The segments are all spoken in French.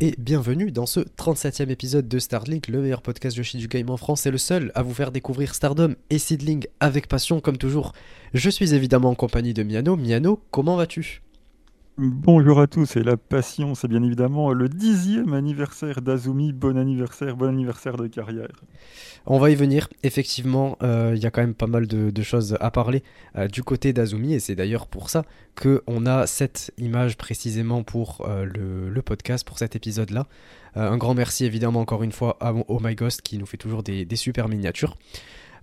Et bienvenue dans ce 37e épisode de Starlink, le meilleur podcast Yoshi du game en France et le seul à vous faire découvrir Stardom et Seedling avec passion comme toujours. Je suis évidemment en compagnie de Miano. Miano, comment vas-tu? Bonjour à tous, et la passion, c'est bien évidemment le dixième anniversaire d'Azumi. Bon anniversaire, bon anniversaire de carrière. On va y venir, effectivement, euh, il y a quand même pas mal de, choses à parler euh, du côté d'Azumi, et c'est d'ailleurs pour ça qu'on a cette image précisément pour euh, le, podcast, pour cet épisode-là. un grand merci évidemment encore une fois à Oh qui nous fait toujours des super miniatures.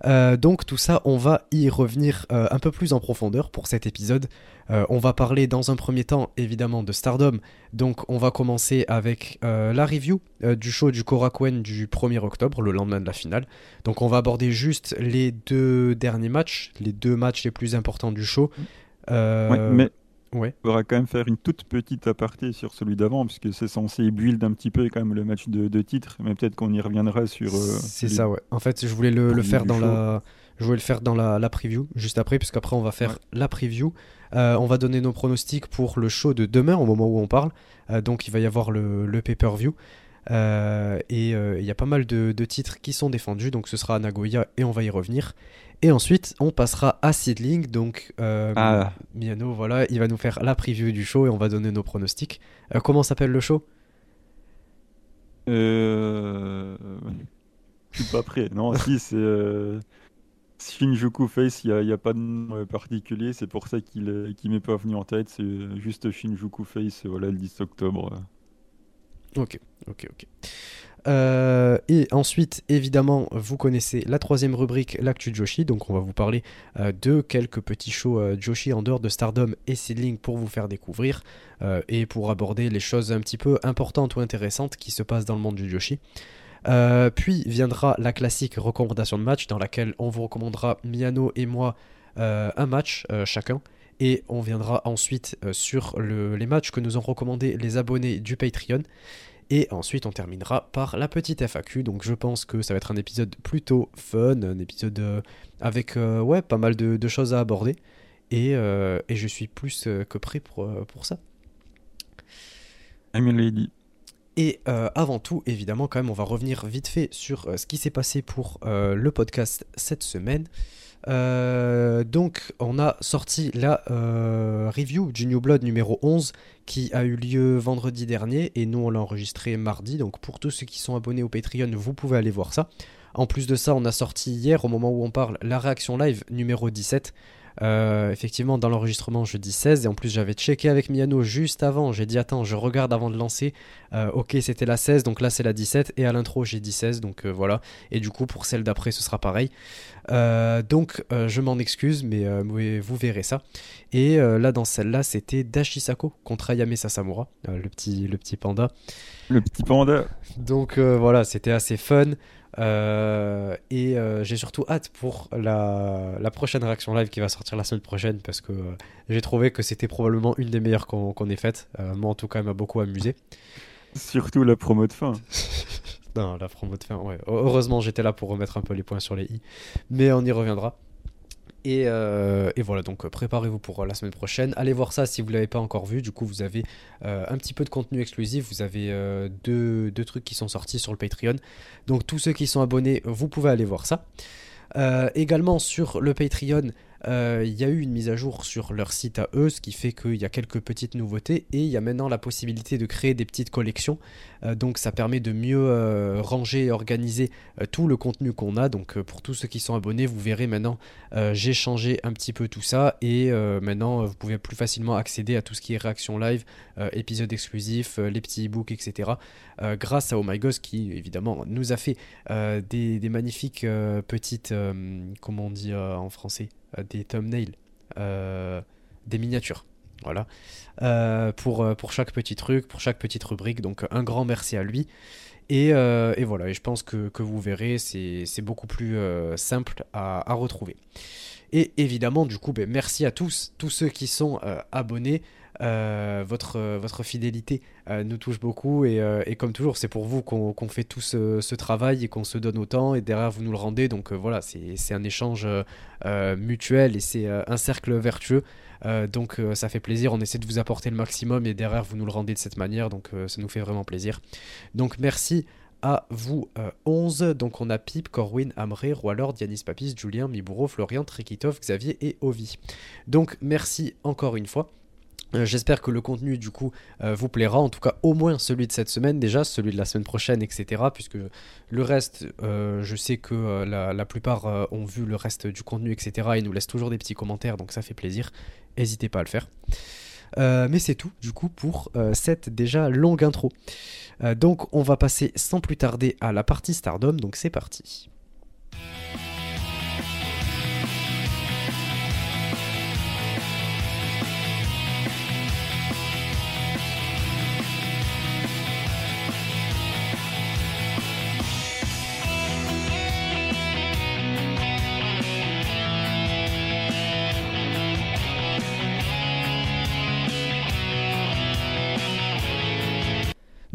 Donc tout ça, on va y revenir un peu plus en profondeur pour cet épisode. Euh, on va parler dans un premier temps évidemment de Stardom. Donc on va commencer avec la review du show du Korakuen du 1er octobre, le lendemain de la finale. Donc on va aborder juste les deux derniers matchs, les deux matchs les plus importants du show. mais Ouais. Il faudra quand même faire une toute petite aparté sur celui d'avant, puisque c'est censé build un petit peu quand même le match de, titre, mais peut-être qu'on y reviendra sur. Euh, c'est ça, ouais. En fait, je voulais le, faire dans la. Je voulais le faire dans la, preview, juste après, puisqu'après on va faire la preview. Euh, on va donner nos pronostics pour le show de demain, au moment où on parle. Euh, donc il va y avoir le, le pay-per-view. et il y a pas mal de, de, titres qui sont défendus, donc ce sera à Nagoya et on va y revenir. Et ensuite, on passera à Seedling. Donc, euh, ah. Miano, voilà, il va nous faire la preview du show et on va donner nos pronostics. Euh, comment s'appelle le show? Euh... Je suis pas prêt. Non, si, c'est euh, Shinjuku Face. Il n'y a, pas de nom particulier. C'est pour ça qu'il ne m'est pas venu en tête. C'est juste Shinjuku Face, voilà, le 10 octobre. Ok, ok, ok. Euh, et ensuite, évidemment, vous connaissez la troisième rubrique, l'actu Joshi. Donc, on va vous parler euh, de quelques petits shows euh, Joshi en dehors de Stardom et Seedling pour vous faire découvrir et pour aborder les choses un petit peu importantes ou intéressantes qui se passent dans le monde du Joshi. Puis viendra la classique recommandation de match dans laquelle on vous recommandera Miano et moi un match chacun. Et on viendra ensuite sur les matchs que nous ont recommandés les abonnés du Patreon. Et ensuite, on terminera par la petite FAQ. Donc, je pense que ça va être un épisode plutôt fun, un épisode euh, avec euh, ouais, pas mal de, choses à aborder. Et, euh, et je suis plus que prêt pour, pour ça. I'm lady. Et avant tout, évidemment, quand même, on va revenir vite fait sur ce qui s'est passé pour le podcast cette semaine. Euh, donc, on a sorti la euh, review du New Blood numéro 11 qui a eu lieu vendredi dernier et nous on l'a enregistré mardi. Donc, pour tous ceux qui sont abonnés au Patreon, vous pouvez aller voir ça. En plus de ça, on a sorti hier, au moment où on parle, la réaction live numéro 17 euh, effectivement, dans l'enregistrement, je dis 16. Et en plus, j'avais checké avec Miano juste avant. J'ai dit, attends, je regarde avant de lancer. Euh, ok, c'était la 16, donc là, c'est la 17. Et à l'intro, j'ai dit 16, donc euh, voilà. Et du coup, pour celle d'après, ce sera pareil. donc, je m'en excuse, mais vous verrez ça. Et là, dans celle-là, c'était Dashisako contre Ayame Sasamura, le, petit, le petit panda. Le petit panda. Donc, voilà, c'était assez fun. Euh, et euh, j'ai surtout hâte pour la, la, prochaine réaction live qui va sortir la semaine prochaine parce que euh, j'ai trouvé que c'était probablement une des meilleures qu'on ait faites. moi, en tout cas, elle m'a beaucoup amusé. Surtout la promo de fin. non, la promo de fin, ouais. Heureusement, j'étais là pour remettre un peu les points sur les i. Mais on y reviendra. Euh, et, voilà, donc euh, préparez-vous pour euh, la semaine prochaine. Allez voir ça si vous ne l'avez pas encore vu. Du coup, vous avez un petit peu de contenu exclusif. Vous avez deux, deux, trucs qui sont sortis sur le Patreon. Donc tous ceux qui sont abonnés, vous pouvez aller voir ça. également sur le Patreon, euh, il y a eu une mise à jour sur leur site à eux, ce qui fait qu'il y a quelques petites nouveautés et il y a maintenant la possibilité de créer des petites collections. Euh, donc ça permet de mieux euh, ranger et organiser tout le contenu qu'on a. Donc pour tous ceux qui sont abonnés, vous verrez maintenant, j'ai changé un petit peu tout ça et maintenant vous pouvez plus facilement accéder à tout ce qui est réaction live, épisodes exclusifs, les petits e-books, etc. grâce à Oh My Ghost qui évidemment nous a fait des, magnifiques petites, comment on dit en français euh, des thumbnails, euh, des miniatures. Voilà. Euh, pour, pour chaque petit truc, pour chaque petite rubrique. Donc un grand merci à lui. Et, et voilà, et je pense que, que vous verrez, c'est beaucoup plus simple à, à, retrouver. Et évidemment, du coup, ben, merci à tous, tous ceux qui sont abonnés. Euh, votre, votre fidélité euh, nous touche beaucoup et, euh, comme toujours c'est pour vous qu'on fait tout ce, travail et qu'on se donne autant et derrière vous nous le rendez donc voilà c'est un échange mutuel et c'est un cercle vertueux donc ça fait plaisir, on essaie de vous apporter le maximum et derrière vous nous le rendez de cette manière, donc ça nous fait vraiment plaisir. Donc merci à vous 11. Donc on a Pip, Corwin, Amré, Roilord, Yanis Papis, Julien, Mibouro, Florian, Trikitov, Xavier et Ovi. Donc merci encore une fois. Euh, j'espère que le contenu du coup euh, vous plaira, en tout cas au moins celui de cette semaine déjà, celui de la semaine prochaine, etc. Puisque le reste, euh, je sais que la, plupart ont vu le reste du contenu, etc. Et nous laissent toujours des petits commentaires, donc ça fait plaisir. N'hésitez pas à le faire. mais c'est tout du coup pour cette déjà longue intro. donc on va passer sans plus tarder à la partie Stardom, donc c'est parti.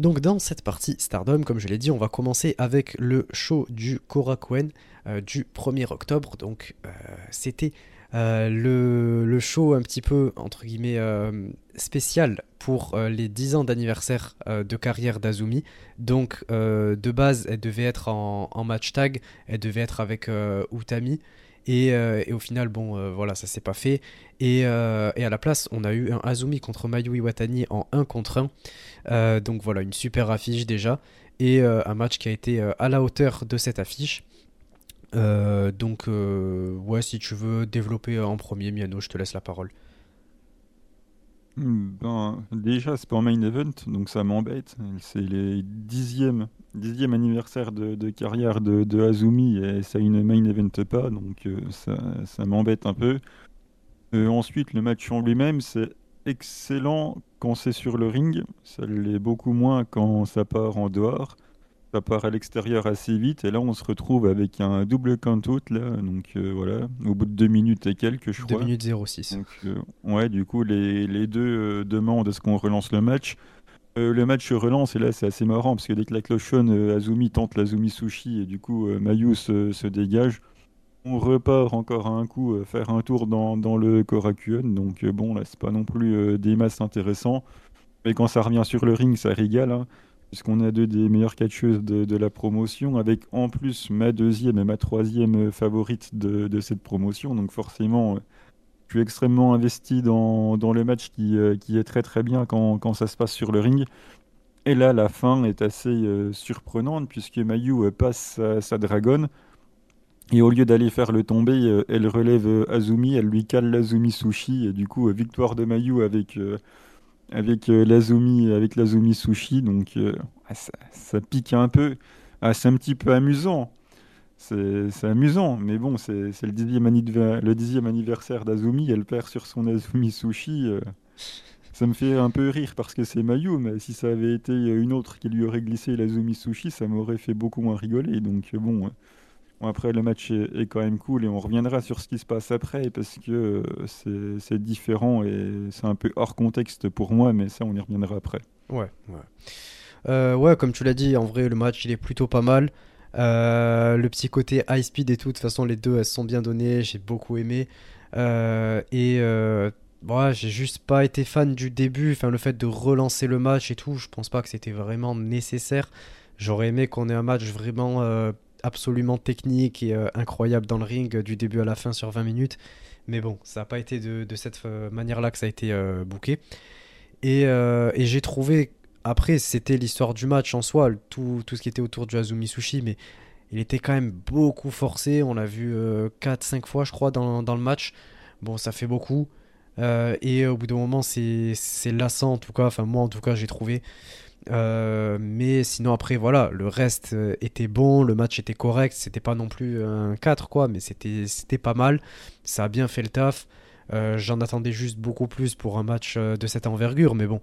Donc dans cette partie Stardom, comme je l'ai dit, on va commencer avec le show du Korakuen euh, du 1er octobre. Donc euh, c'était euh, le, show un petit peu, entre guillemets, spécial pour les 10 ans d'anniversaire de carrière d'Azumi. Donc de base, elle devait être en, en, match tag, elle devait être avec Utami. Euh, et, au final, bon, euh, voilà, ça s'est pas fait. Euh, et, à la place, on a eu un Azumi contre Mayu Iwatani en 1 contre 1. donc voilà, une super affiche déjà. Et un match qui a été à la hauteur de cette affiche. donc, ouais, si tu veux développer en premier, Miano, je te laisse la parole. Ben, déjà, c'est pas un main event, donc ça m'embête. C'est les dixième, dixième anniversaire de, carrière de, Azumi et ça une main event pas, donc euh, ça, ça m'embête un peu. Euh, ensuite, le match en lui-même, c'est excellent quand c'est sur le ring, ça l'est beaucoup moins quand ça part en dehors ça part à l'extérieur assez vite. Et là on se retrouve avec un double count-out là. Donc euh, voilà. Au bout de 2 minutes et quelques je 2 minutes 06 donc euh, ouais du coup les, les deux euh, demandent à ce qu'on relance le match? Le match se relance et là c'est assez marrant parce que dès que la cloche sonne Azumi tente l'Azumi Sushi et du coup Mayu se, se, dégage. On repart encore à un coup faire un tour dans, dans le Korakuen. Donc bon là c'est pas non plus des masses intéressants mais quand ça revient sur le ring ça régale hein puisqu'on a deux des meilleures catcheuses de, la promotion, avec en plus ma deuxième et ma troisième favorite de, cette promotion. Donc forcément, je suis extrêmement investi dans, le match qui, euh, qui, est très très bien quand, quand, ça se passe sur le ring. Et là, la fin est assez euh, surprenante, puisque Mayu passe sa, sa dragonne. Et au lieu d'aller faire le tomber, euh, elle relève Azumi, elle lui cale l'Azumi Sushi, et du coup, victoire de Mayu avec avec euh, l'Azumi avec l'Azumi Sushi, donc euh, ah, ça, pique un peu. Ah, c'est un petit peu amusant. C'est amusant, mais bon, c'est le dixième, le anniversaire d'Azumi, elle perd sur son Azumi Sushi. Euh, ça me fait un peu rire parce que c'est Mayu, mais si ça avait été une autre qui lui aurait glissé l'Azumi Sushi, ça m'aurait fait beaucoup moins rigoler. Donc bon, après, le match est, quand même cool et on reviendra sur ce qui se passe après parce que euh, c'est différent et c'est un peu hors contexte pour moi, mais ça, on y reviendra après. Ouais, ouais. Euh, ouais, comme tu l'as dit, en vrai, le match, il est plutôt pas mal. Euh, le petit côté high speed et tout, de toute façon, les deux, elles sont bien données, j'ai beaucoup aimé. et bon, j'ai juste pas été fan du début, enfin, le fait de relancer le match et tout, je pense pas que c'était vraiment nécessaire. J'aurais aimé qu'on ait un match vraiment absolument technique et euh, incroyable dans le ring euh, du début à la fin sur 20 minutes. Mais bon, ça n'a pas été de, cette euh, manière-là que ça a été booké. Et, j'ai trouvé, après, c'était l'histoire du match en soi, tout, tout, ce qui était autour du Azumi Sushi, mais il était quand même beaucoup forcé. On l'a vu 4-5 fois, je crois, dans, le match. Bon, ça fait beaucoup. et au bout d'un moment, c'est lassant, en tout cas. Enfin, moi, en tout cas, j'ai trouvé. Euh, mais sinon après voilà, le reste euh, était bon, le match était correct, c'était pas non plus un 4 quoi, mais c'était pas mal, ça a bien fait le taf. Euh, j'en attendais juste beaucoup plus pour un match de cette envergure, mais bon,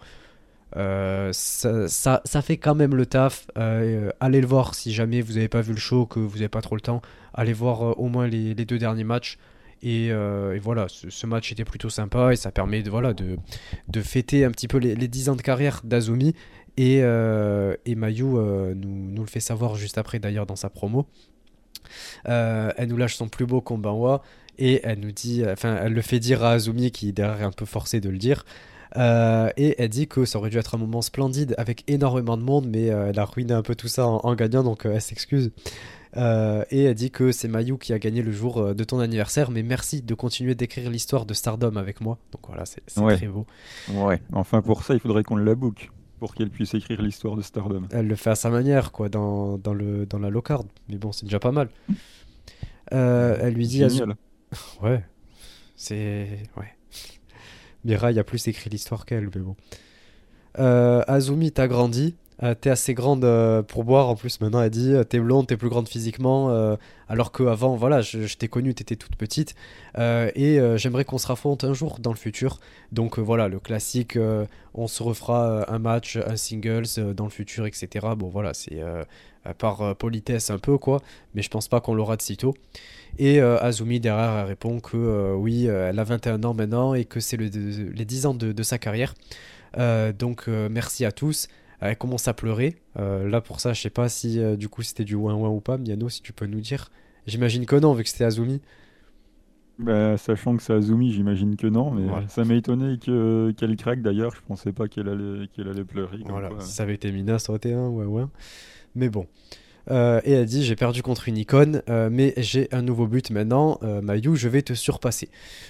ça, ça, fait quand même le taf. allez le voir si jamais vous n'avez pas vu le show, que vous n'avez pas trop le temps. Allez voir au moins les, les, deux derniers matchs. Et, voilà, ce, match était plutôt sympa et ça permet de, voilà, de, de fêter un petit peu les, les 10 ans de carrière d'Azumi et, euh, et euh, nous, nous, le fait savoir juste après d'ailleurs dans sa promo. Euh, elle nous lâche son plus beau combat Et elle nous dit, enfin, elle le fait dire à Azumi qui derrière est un peu forcé de le dire. Euh, et elle dit que ça aurait dû être un moment splendide avec énormément de monde, mais elle a ruiné un peu tout ça en, gagnant, donc elle s'excuse. et elle dit que c'est Mayu qui a gagné le jour de ton anniversaire, mais merci de continuer d'écrire l'histoire de Stardom avec moi. Donc voilà, c'est très beau. Ouais, enfin pour ça, il faudrait qu'on la book pour qu'elle puisse écrire l'histoire de Stardom. Elle le fait à sa manière, quoi, dans, dans, le, dans la low card. Mais bon, c'est déjà pas mal. elle lui dit... Génial. Ouais, c'est... Ouais. Mirai a plus écrit l'histoire qu'elle, mais bon. Euh, Azumi, t'as grandi. Euh, t'es assez grande euh, pour boire en plus. Maintenant, elle dit t'es blonde, t'es plus grande physiquement. alors qu'avant, voilà, je, t'ai connue, t'étais toute petite. et j'aimerais qu'on se raffronte un jour dans le futur. Donc voilà, le classique on se refera un match, un singles dans le futur, etc. Bon, voilà, c'est par politesse un peu, quoi. Mais je pense pas qu'on l'aura de sitôt. Et euh, Azumi derrière répond que euh, oui, euh, elle a 21 ans maintenant et que c'est le, les 10 ans de, sa carrière. donc merci à tous. Elle commence à pleurer. là pour ça, je sais pas si du coup c'était du ouin ouin ou pas. Miano, si tu peux nous dire. J'imagine que non, vu que c'était Azumi. Bah, sachant que c'est Azumi, j'imagine que non, mais ça m'a étonné qu'elle craque d'ailleurs. Je pensais pas qu'elle allait, qu'elle allait pleurer. Voilà, si ça avait été Mina, ça aurait été un ouais, ouais. Mais bon. Euh, et elle dit j'ai perdu contre une icône, euh, mais j'ai un nouveau but maintenant. Euh, Mayu, je vais te surpasser.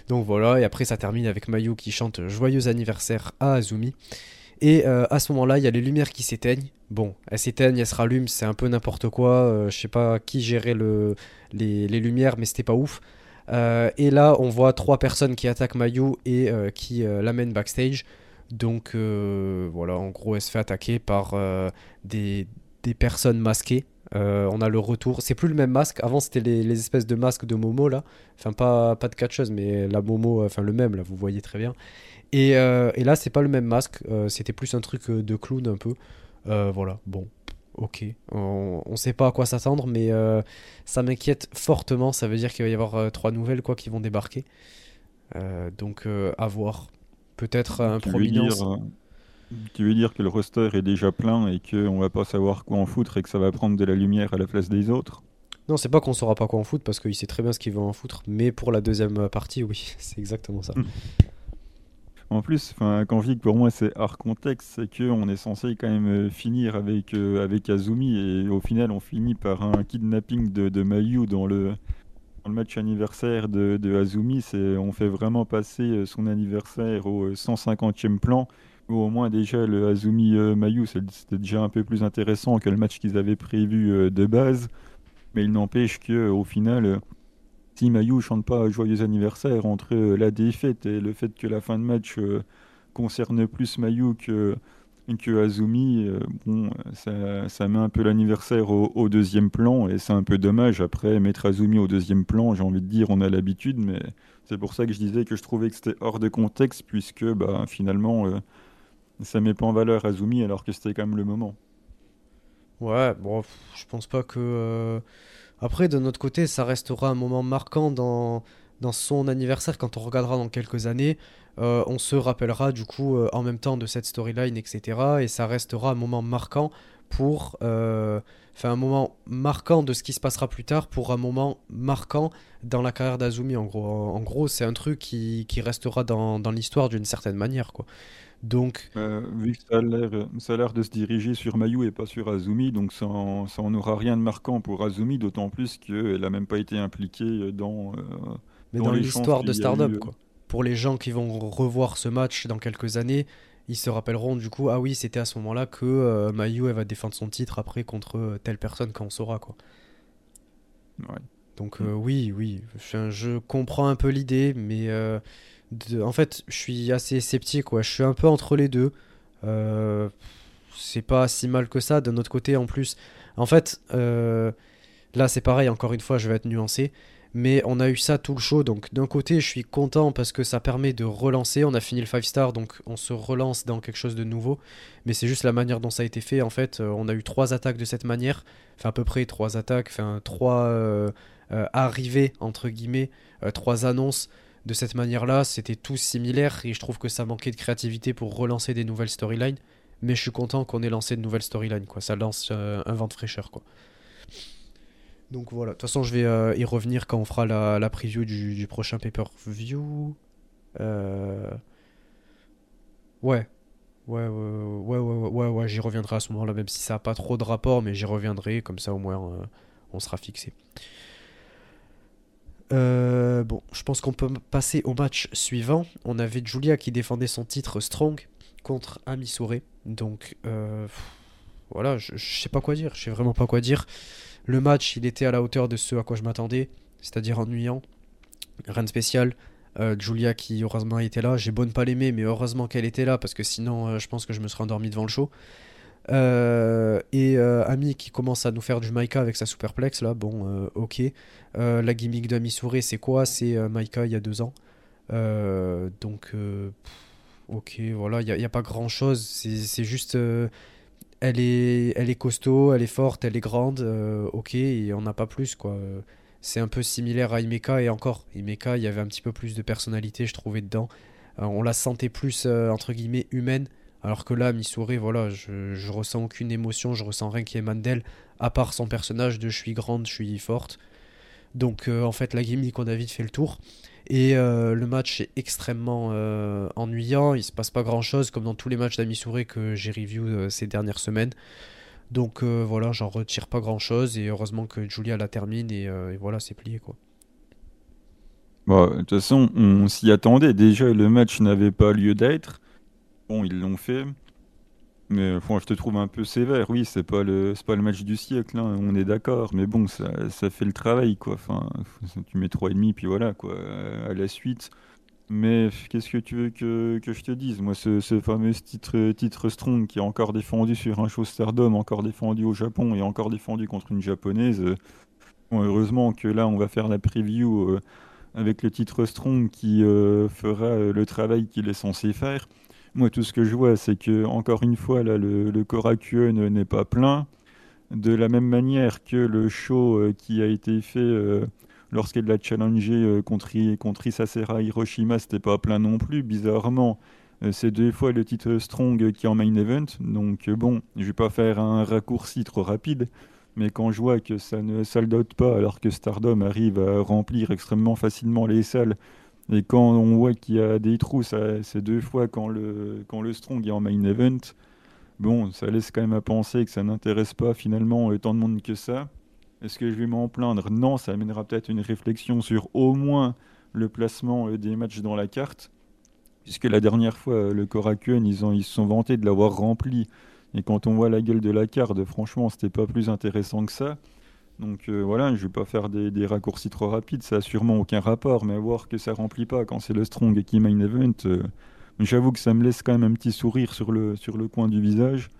Donc voilà, et après ça termine avec Mayu qui chante joyeux anniversaire à Azumi. Et à ce moment-là, il y a les lumières qui s'éteignent. Bon, elles s'éteignent, elles se rallument, c'est un peu n'importe quoi. je sais pas qui gérait le, les, lumières, mais c'était pas ouf. et là, on voit trois personnes qui attaquent Mayu et qui l'amènent backstage. Donc voilà, en gros, elle se fait attaquer par des, personnes masquées. Euh, on a le retour. C'est plus le même masque. Avant, c'était les, espèces de masques de Momo, là. Enfin, pas, pas de catcheuse, mais la Momo, enfin le même, là, vous voyez très bien. Et, euh, et là, c'est pas le même masque. Euh, c'était plus un truc de clown, un peu. voilà, bon, ok. On, on sait pas à quoi s'attendre, mais ça m'inquiète fortement. Ça veut dire qu'il va y avoir trois nouvelles, quoi, qui vont débarquer. donc, à voir. Peut-être un prominence. Tu veux dire que le roster est déjà plein et qu'on va pas savoir quoi en foutre et que ça va prendre de la lumière à la place des autres? Non, c'est pas qu'on saura pas quoi en foutre parce qu'il sait très bien ce qu'il veut en foutre, mais pour la deuxième partie, oui, c'est exactement ça. En plus, que pour moi c'est hors contexte, c'est qu'on est censé quand même euh, finir avec, euh, avec Azumi et au final on finit par un kidnapping de, Mayu dans le, dans le match anniversaire de, de Azumi. On fait vraiment passer euh, son anniversaire au 150e plan au moins déjà le Azumi Mayu, c'était déjà un peu plus intéressant que le match qu'ils avaient prévu de base. Mais il n'empêche que au final, si Mayu chante pas joyeux anniversaire entre la défaite et le fait que la fin de match concerne plus Mayu que, Azumi, bon, ça, met un peu l'anniversaire au, deuxième plan et c'est un peu dommage. Après, mettre Azumi au deuxième plan, j'ai envie de dire, on a l'habitude, mais c'est pour ça que je disais que je trouvais que c'était hors de contexte puisque bah, finalement ça met pas en valeur Azumi alors que c'était quand même le moment. Ouais, bon, je pense pas que. Euh, après, de notre côté, ça restera un moment marquant dans, son anniversaire quand on regardera dans quelques années. Euh, on se rappellera du coup euh, en même temps de cette storyline, etc. Et ça restera un moment marquant pour. Enfin, un moment marquant de ce qui se passera plus tard pour un moment marquant dans la carrière d'Azumi. En gros, c'est un truc qui, qui restera dans, dans l'histoire d'une certaine manière, quoi. Donc, euh, vu que ça a l'air de se diriger sur Mayu et pas sur Azumi, donc ça en, aura rien de marquant pour Azumi, d'autant plus qu'elle n'a même pas été impliquée dans. Euh, Mais dans, l'histoire de Stardom, quoi. Pour les gens qui vont revoir ce match dans quelques années, ils se rappelleront du coup, ah oui, c'était à ce moment-là que euh, Mayu elle va défendre son titre après contre telle personne quand on saura, quoi. Ouais. Donc, mm. oui, oui, je comprends un peu l'idée, mais en fait, je suis assez sceptique, Je suis un peu entre les deux. Euh, c'est pas si mal que ça. D'un autre côté, en plus, en fait, euh, là, c'est pareil. Encore une fois, je vais être nuancé. Mais on a eu ça tout le show, donc d'un côté je suis content parce que ça permet de relancer, on a fini le 5 star donc on se relance dans quelque chose de nouveau, mais c'est juste la manière dont ça a été fait, en fait euh, on a eu trois attaques de cette manière, enfin à peu près trois attaques, enfin trois arrivées entre guillemets, trois annonces, de cette manière-là, c'était tout similaire et je trouve que ça manquait de créativité pour relancer des nouvelles storylines. Mais je suis content qu'on ait lancé de nouvelles storylines, quoi. Ça lance euh, un vent de fraîcheur, quoi. Donc voilà, de toute façon je vais y revenir quand on fera la, preview du, prochain pay-per-view. Ouais, Ouais, ouais, ouais, ouais, ouais, ouais, j'y reviendrai à ce moment-là, même si ça n'a pas trop de rapport, mais j'y reviendrai, comme ça au moins on sera fixé. Euh, bon, je pense qu'on peut passer au match suivant. On avait Julia qui défendait son titre Strong contre Ami Souré. Donc, euh, voilà, je, sais pas quoi dire. Je sais vraiment pas quoi dire. Le match, il était à la hauteur de ce à quoi je m'attendais, c'est-à-dire ennuyant. Rien de spécial. Euh, Julia qui heureusement était là. J'ai beau ne pas l'aimer, mais heureusement qu'elle était là parce que sinon, je pense que je me serais endormi devant le show. Euh, et euh, Ami qui commence à nous faire du Maika avec sa superplex là, bon, euh, ok. la gimmick de Ami c'est quoi? C'est Maika il y a deux ans. donc, ok, voilà, il n'y a, pas grand chose. C'est juste. elle, est, elle est costaud, elle est forte, elle est grande, ok, et on n'a pas plus quoi. C'est un peu similaire à Imeka et encore, Imeka, il y avait un petit peu plus de personnalité, je trouvais dedans. on la sentait plus, entre guillemets, humaine. Alors que là, Missouri, voilà, je, ressens aucune émotion, je ressens rien qui émane d'elle, à part son personnage de je suis grande, je suis forte. Donc euh, en fait, la gimmick, on a vite fait le tour. Et euh, le match est extrêmement euh, ennuyant, il se passe pas grand chose, comme dans tous les matchs d'Amissouri que j'ai review ces dernières semaines. Donc voilà, j'en retire pas grand chose, et heureusement que Julia la termine, et, et voilà, c'est plié quoi. Bon, de toute façon, on s'y attendait. Déjà, le match n'avait pas lieu d'être. Ils l'ont fait. Mais bon, je te trouve un peu sévère. Oui, c'est pas le pas le match du siècle, hein, on est d'accord. Mais bon, ça, fait le travail, quoi. Enfin, tu mets demi puis voilà, quoi, à la suite. Mais qu'est-ce que tu veux que, je te dise? Moi, ce, fameux titre, titre Strong qui est encore défendu sur un show Stardom, encore défendu au Japon et encore défendu contre une japonaise. heureusement que là, on va faire la preview euh, avec le titre Strong qui euh, fera euh, le travail qu'il est censé faire. Moi, tout ce que je vois, c'est que, encore une fois, là, le, le n'est pas plein. De la même manière que le show euh, qui a été fait euh, lorsqu'elle l'a challengé euh, contre, contre Isasera Hiroshima, c'était pas plein non plus. Bizarrement, c'est deux fois le titre Strong qui est en main event. Donc, bon, je vais pas faire un raccourci trop rapide. Mais quand je vois que ça ne saldote pas alors que Stardom arrive à remplir extrêmement facilement les salles et quand on voit qu'il y a des trous, c'est deux fois quand le, quand le Strong est en main event. Bon, ça laisse quand même à penser que ça n'intéresse pas finalement tant de monde que ça. Est-ce que je vais m'en plaindre? Non, ça amènera peut-être une réflexion sur au moins le placement euh, des matchs dans la carte. Puisque la dernière fois, euh, le Korakuen, ils, ils se sont vantés de l'avoir rempli. Et quand on voit la gueule de la carte, franchement, c'était pas plus intéressant que ça. Donc euh, voilà, je ne vais pas faire des, raccourcis trop rapides, ça a sûrement aucun rapport, mais voir que ça remplit pas quand c'est le strong qui main event, euh, j'avoue que ça me laisse quand même un petit sourire sur le, sur le coin du visage.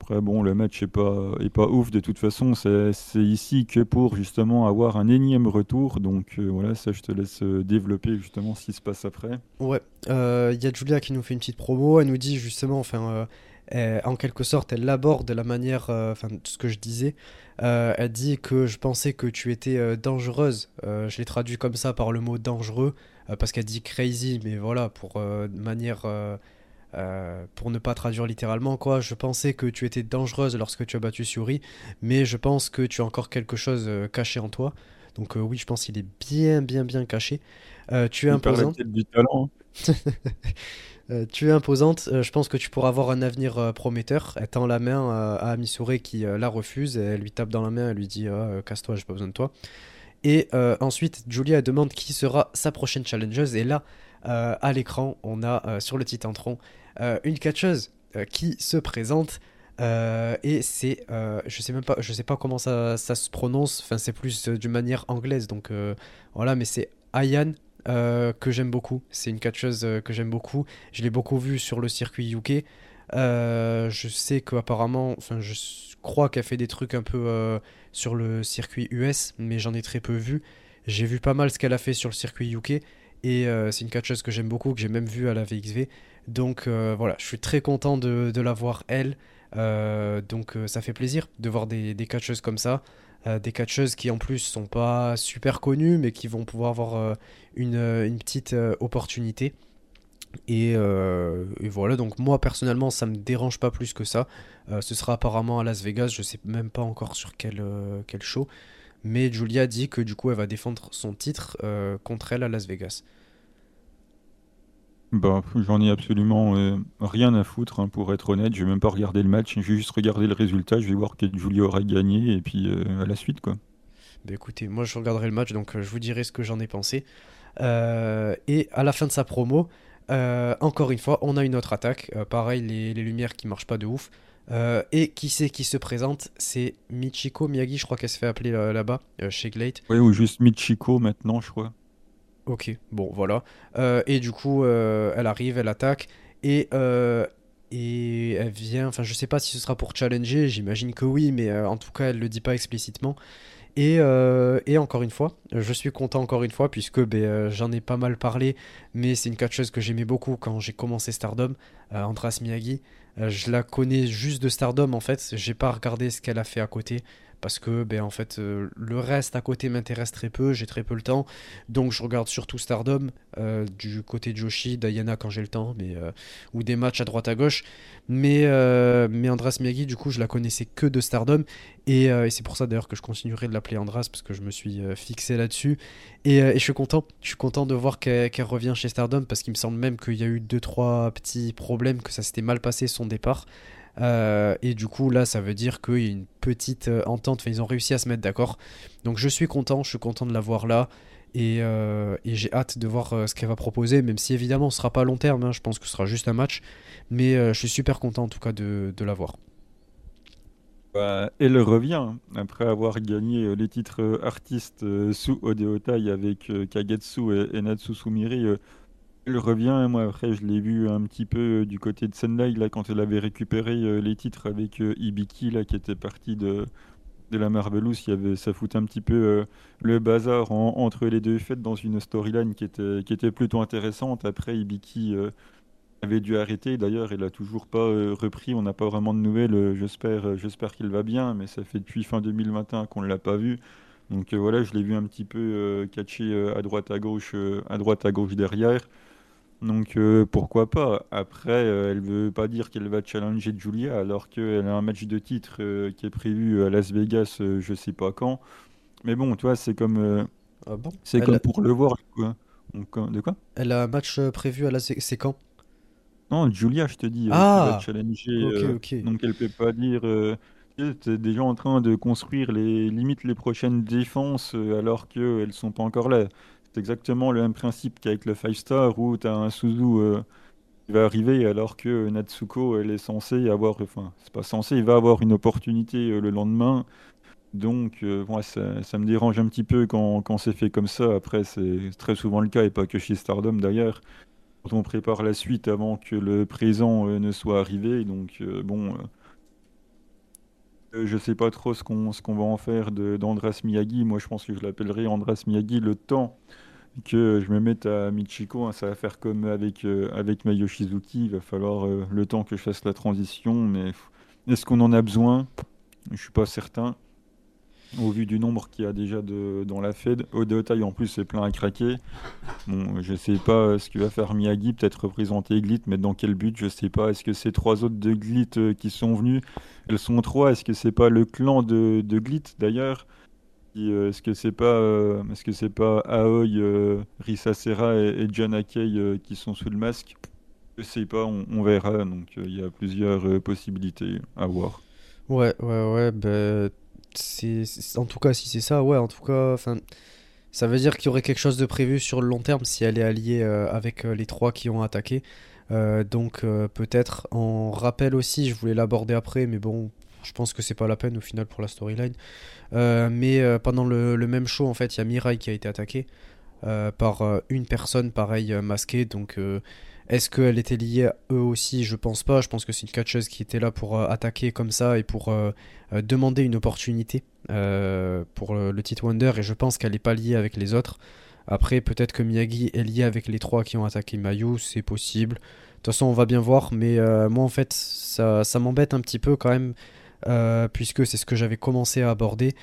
Après bon, le match est pas, est pas ouf de toute façon, c'est ici que pour justement avoir un énième retour, donc euh, voilà, ça je te laisse développer justement ce qui se passe après. Ouais, il y a Julia qui nous fait une petite promo, elle nous dit justement, enfin en quelque sorte, elle l'aborde de la manière, euh, enfin, ce que je disais. Euh, elle dit que je pensais que tu étais euh, dangereuse. je l'ai traduit comme ça par le mot dangereux, parce qu'elle dit crazy, mais voilà, pour manière. pour ne pas traduire littéralement, quoi, je pensais que tu étais dangereuse lorsque tu as battu Suri, mais je pense que tu as encore quelque chose caché en toi. Donc oui, je pense qu'il est bien, bien, bien caché. tu es imposante. Du talent. Euh, tu es imposante, euh, je pense que tu pourras avoir un avenir euh, prometteur. Elle tend la main à Amisure qui la refuse, elle lui tape dans la main, elle lui dit ah, Casse-toi, j'ai pas besoin de toi. Et ensuite, Julia demande qui sera sa prochaine challengeuse. Et là, à l'écran, on a sur le titantron une catcheuse qui se présente. et c'est, je sais même pas, je sais pas comment ça, ça se prononce. Enfin, c'est plus d'une manière anglaise, donc voilà. Mais c'est Ayan euh, que j'aime beaucoup. C'est une catcheuse euh, que j'aime beaucoup. Je l'ai beaucoup vue sur le circuit UK. Euh, je sais qu'apparemment, enfin, je crois qu'elle fait des trucs un peu sur le circuit US, mais j'en ai très peu vu. J'ai vu pas mal ce qu'elle a fait sur le circuit UK. Et c'est une catcheuse que j'aime beaucoup, que j'ai même vue à la VXV. Donc voilà, je suis très content de, la voir elle. donc ça fait plaisir de voir des catcheuses comme ça. Euh, des catcheuses qui en plus sont pas super connues mais qui vont pouvoir avoir euh, une, euh, une, petite opportunité. Et, voilà, donc moi personnellement ça me dérange pas plus que ça. ce sera apparemment à Las Vegas, je sais même pas encore sur quel, quel show. mais Julia dit que du coup elle va défendre son titre contre elle à Las Vegas. Bah, j'en ai absolument euh, rien à foutre, hein, pour être honnête. Je vais même pas regarder le match, je vais juste regarder le résultat. Je vais voir que Julia aura gagné et puis euh, à la suite, quoi. Bah écoutez, moi je regarderai le match, donc euh, je vous dirai ce que j'en ai pensé. et à la fin de sa promo, encore une fois, on a une autre attaque. pareil, les, les, lumières qui marchent pas de ouf. et qui c'est qui se présente? C'est Michiko Miyagi, je crois qu'elle se fait appeler là-bas, chez Glade. Oui, ou juste Michiko maintenant, je crois. Ok, bon, voilà. Euh, et du coup, euh, elle arrive, elle attaque. Et, euh, et elle vient. Enfin, je sais pas si ce sera pour challenger, j'imagine que oui, mais en tout cas, elle le dit pas explicitement. Et, et, encore une fois, je suis content encore une fois, puisque ben, j'en ai pas mal parlé, mais c'est une catcheuse que j'aimais beaucoup quand j'ai commencé Stardom, Andras Miyagi. je la connais juste de Stardom en fait, j'ai pas regardé ce qu'elle a fait à côté parce que ben, en fait, euh, le reste à côté m'intéresse très peu, j'ai très peu le temps. Donc je regarde surtout Stardom, euh, du côté de Joshi, Diana quand j'ai le temps, mais, euh, ou des matchs à droite à gauche. Mais, Andras Miyagi, du coup, je la connaissais que de Stardom. Et, c'est pour ça d'ailleurs que je continuerai de l'appeler Andras, parce que je me suis fixé là-dessus. Et, je suis content, je suis content de voir qu'elle revient chez Stardom, parce qu'il me semble même qu'il y a eu 2-3 petits problèmes, que ça s'était mal passé son départ. Euh, et du coup, là, ça veut dire qu'il y a une petite euh, entente. Enfin, ils ont réussi à se mettre d'accord. Donc, je suis content. Je suis content de la voir là. Et, euh, j'ai hâte de voir ce qu'elle va proposer. Même si, évidemment, ce sera pas à long terme. Hein. je pense que ce sera juste un match. Mais je suis super content, en tout cas, de, la voir. Bah, elle revient après avoir gagné les titres artistes sous Odeotai avec Kagetsu et, et Natsu Sumiri elle revient, moi après je l'ai vu un petit peu euh, du côté de Sendai, là quand elle avait récupéré euh, les titres avec euh, Ibiki là qui était parti de, de la Marvelous, il y avait, ça foutait un petit peu le bazar entre les deux fêtes dans une storyline qui était, qui était plutôt intéressante. Après Ibiki avait dû arrêter, d'ailleurs il a toujours pas repris, on n'a pas vraiment de nouvelles, j'espère, j'espère qu'il va bien, mais ça fait depuis fin 2021 qu'on ne l'a pas vu. Donc voilà, je l'ai vu un petit peu catcher à droite à gauche, à droite à gauche derrière. Donc euh, pourquoi pas? Après, euh, elle veut pas dire qu'elle va challenger Julia alors qu'elle a un match de titre euh, qui est prévu à Las Vegas, je sais pas quand. Mais bon, tu vois, c'est comme, ah bon? c'est comme pour le voir. Quoi. de quoi? Elle a un match prévu à Las C'est quand? Non, Julia, je te dis, ah va challenger. donc elle peut pas dire. es déjà en train de construire les limites les prochaines défenses alors qu'elles sont pas encore là. C'est exactement le même principe qu'avec le 5 star où tu as un Suzu euh, qui va arriver alors que Natsuko elle est censée avoir enfin c'est pas censé il va avoir une opportunité euh, le lendemain. Donc euh, ça, me dérange un petit peu quand, quand c'est fait comme ça. Après c'est très souvent le cas et pas que chez Stardom d'ailleurs. Quand on prépare la suite avant que le présent ne soit arrivé donc bon je sais pas trop ce qu'on va en faire d'Andras Miyagi. Moi, je pense que je l'appellerai Andras Miyagi le temps que je me mette à Michiko. Hein. ça va faire comme avec, euh, avec Mayoshizuki. Il va falloir euh, le temps que je fasse la transition. Mais est-ce qu'on en a besoin? Je suis pas certain. Au vu du nombre qu'il y a déjà de, dans la Fed, Odeotai en plus c'est plein à craquer. Bon, je sais pas ce qu'il va faire Miyagi, peut-être représenter Glit, mais dans quel but Je sais pas. Est-ce que c'est trois autres de Glit euh, qui sont venus Elles sont trois? Est-ce que c'est pas le clan de, Glit d'ailleurs? Euh, est-ce que c'est pas, euh, est-ce que c'est pas Aoi, euh, Risa Serra et, John Akei qui sont sous le masque? Je sais pas, on, verra. Donc il y a plusieurs possibilités à voir. Ouais, ouais, ouais. Ben, en tout cas, si c'est ça, ouais, en tout cas, enfin, ça veut dire qu'il y aurait quelque chose de prévu sur le long terme si elle est alliée avec les trois qui ont attaqué. donc peut-être en rappel aussi, je voulais l'aborder après, mais bon, je pense que c'est pas la peine au final pour la storyline. Euh, mais euh, pendant le, même show, en fait, il y a Mirai qui a été attaquée euh, par une personne, pareil, masquée. Donc, est-ce qu'elle était liée à eux aussi? Je pense pas. Je pense que c'est une catcheuse qui était là pour attaquer comme ça et pour demander une opportunité pour le, titre Wonder. Et je pense qu'elle n'est pas liée avec les autres. Après, peut-être que Miyagi est lié avec les trois qui ont attaqué Mayu, c'est possible. De toute façon, on va bien voir, mais moi, en fait, ça, m'embête un petit peu quand même euh, puisque c'est ce que j'avais commencé à aborder.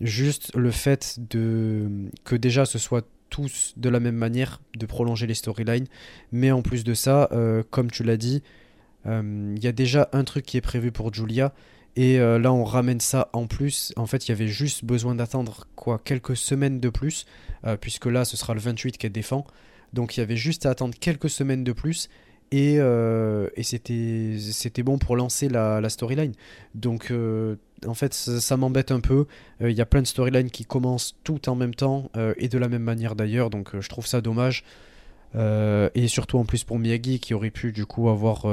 Juste le fait de que déjà ce soit tous de la même manière, de prolonger les storylines. Mais en plus de ça, euh, comme tu l'as dit, euh, il y a déjà un truc qui est prévu pour Julia. Et euh, là, on ramène ça en plus. En fait, il y avait juste besoin d'attendre quoi quelques semaines de plus, euh, puisque là, ce sera le 28 qu'elle défend. Donc, il y avait juste à attendre quelques semaines de plus. Et, euh, c'était, bon pour lancer la, storyline. Donc, en fait, ça, m'embête un peu. Il y a plein de storylines qui commencent tout en même temps, et de la même manière d'ailleurs. Donc, je trouve ça dommage. et surtout en plus pour Miyagi, qui aurait pu du coup avoir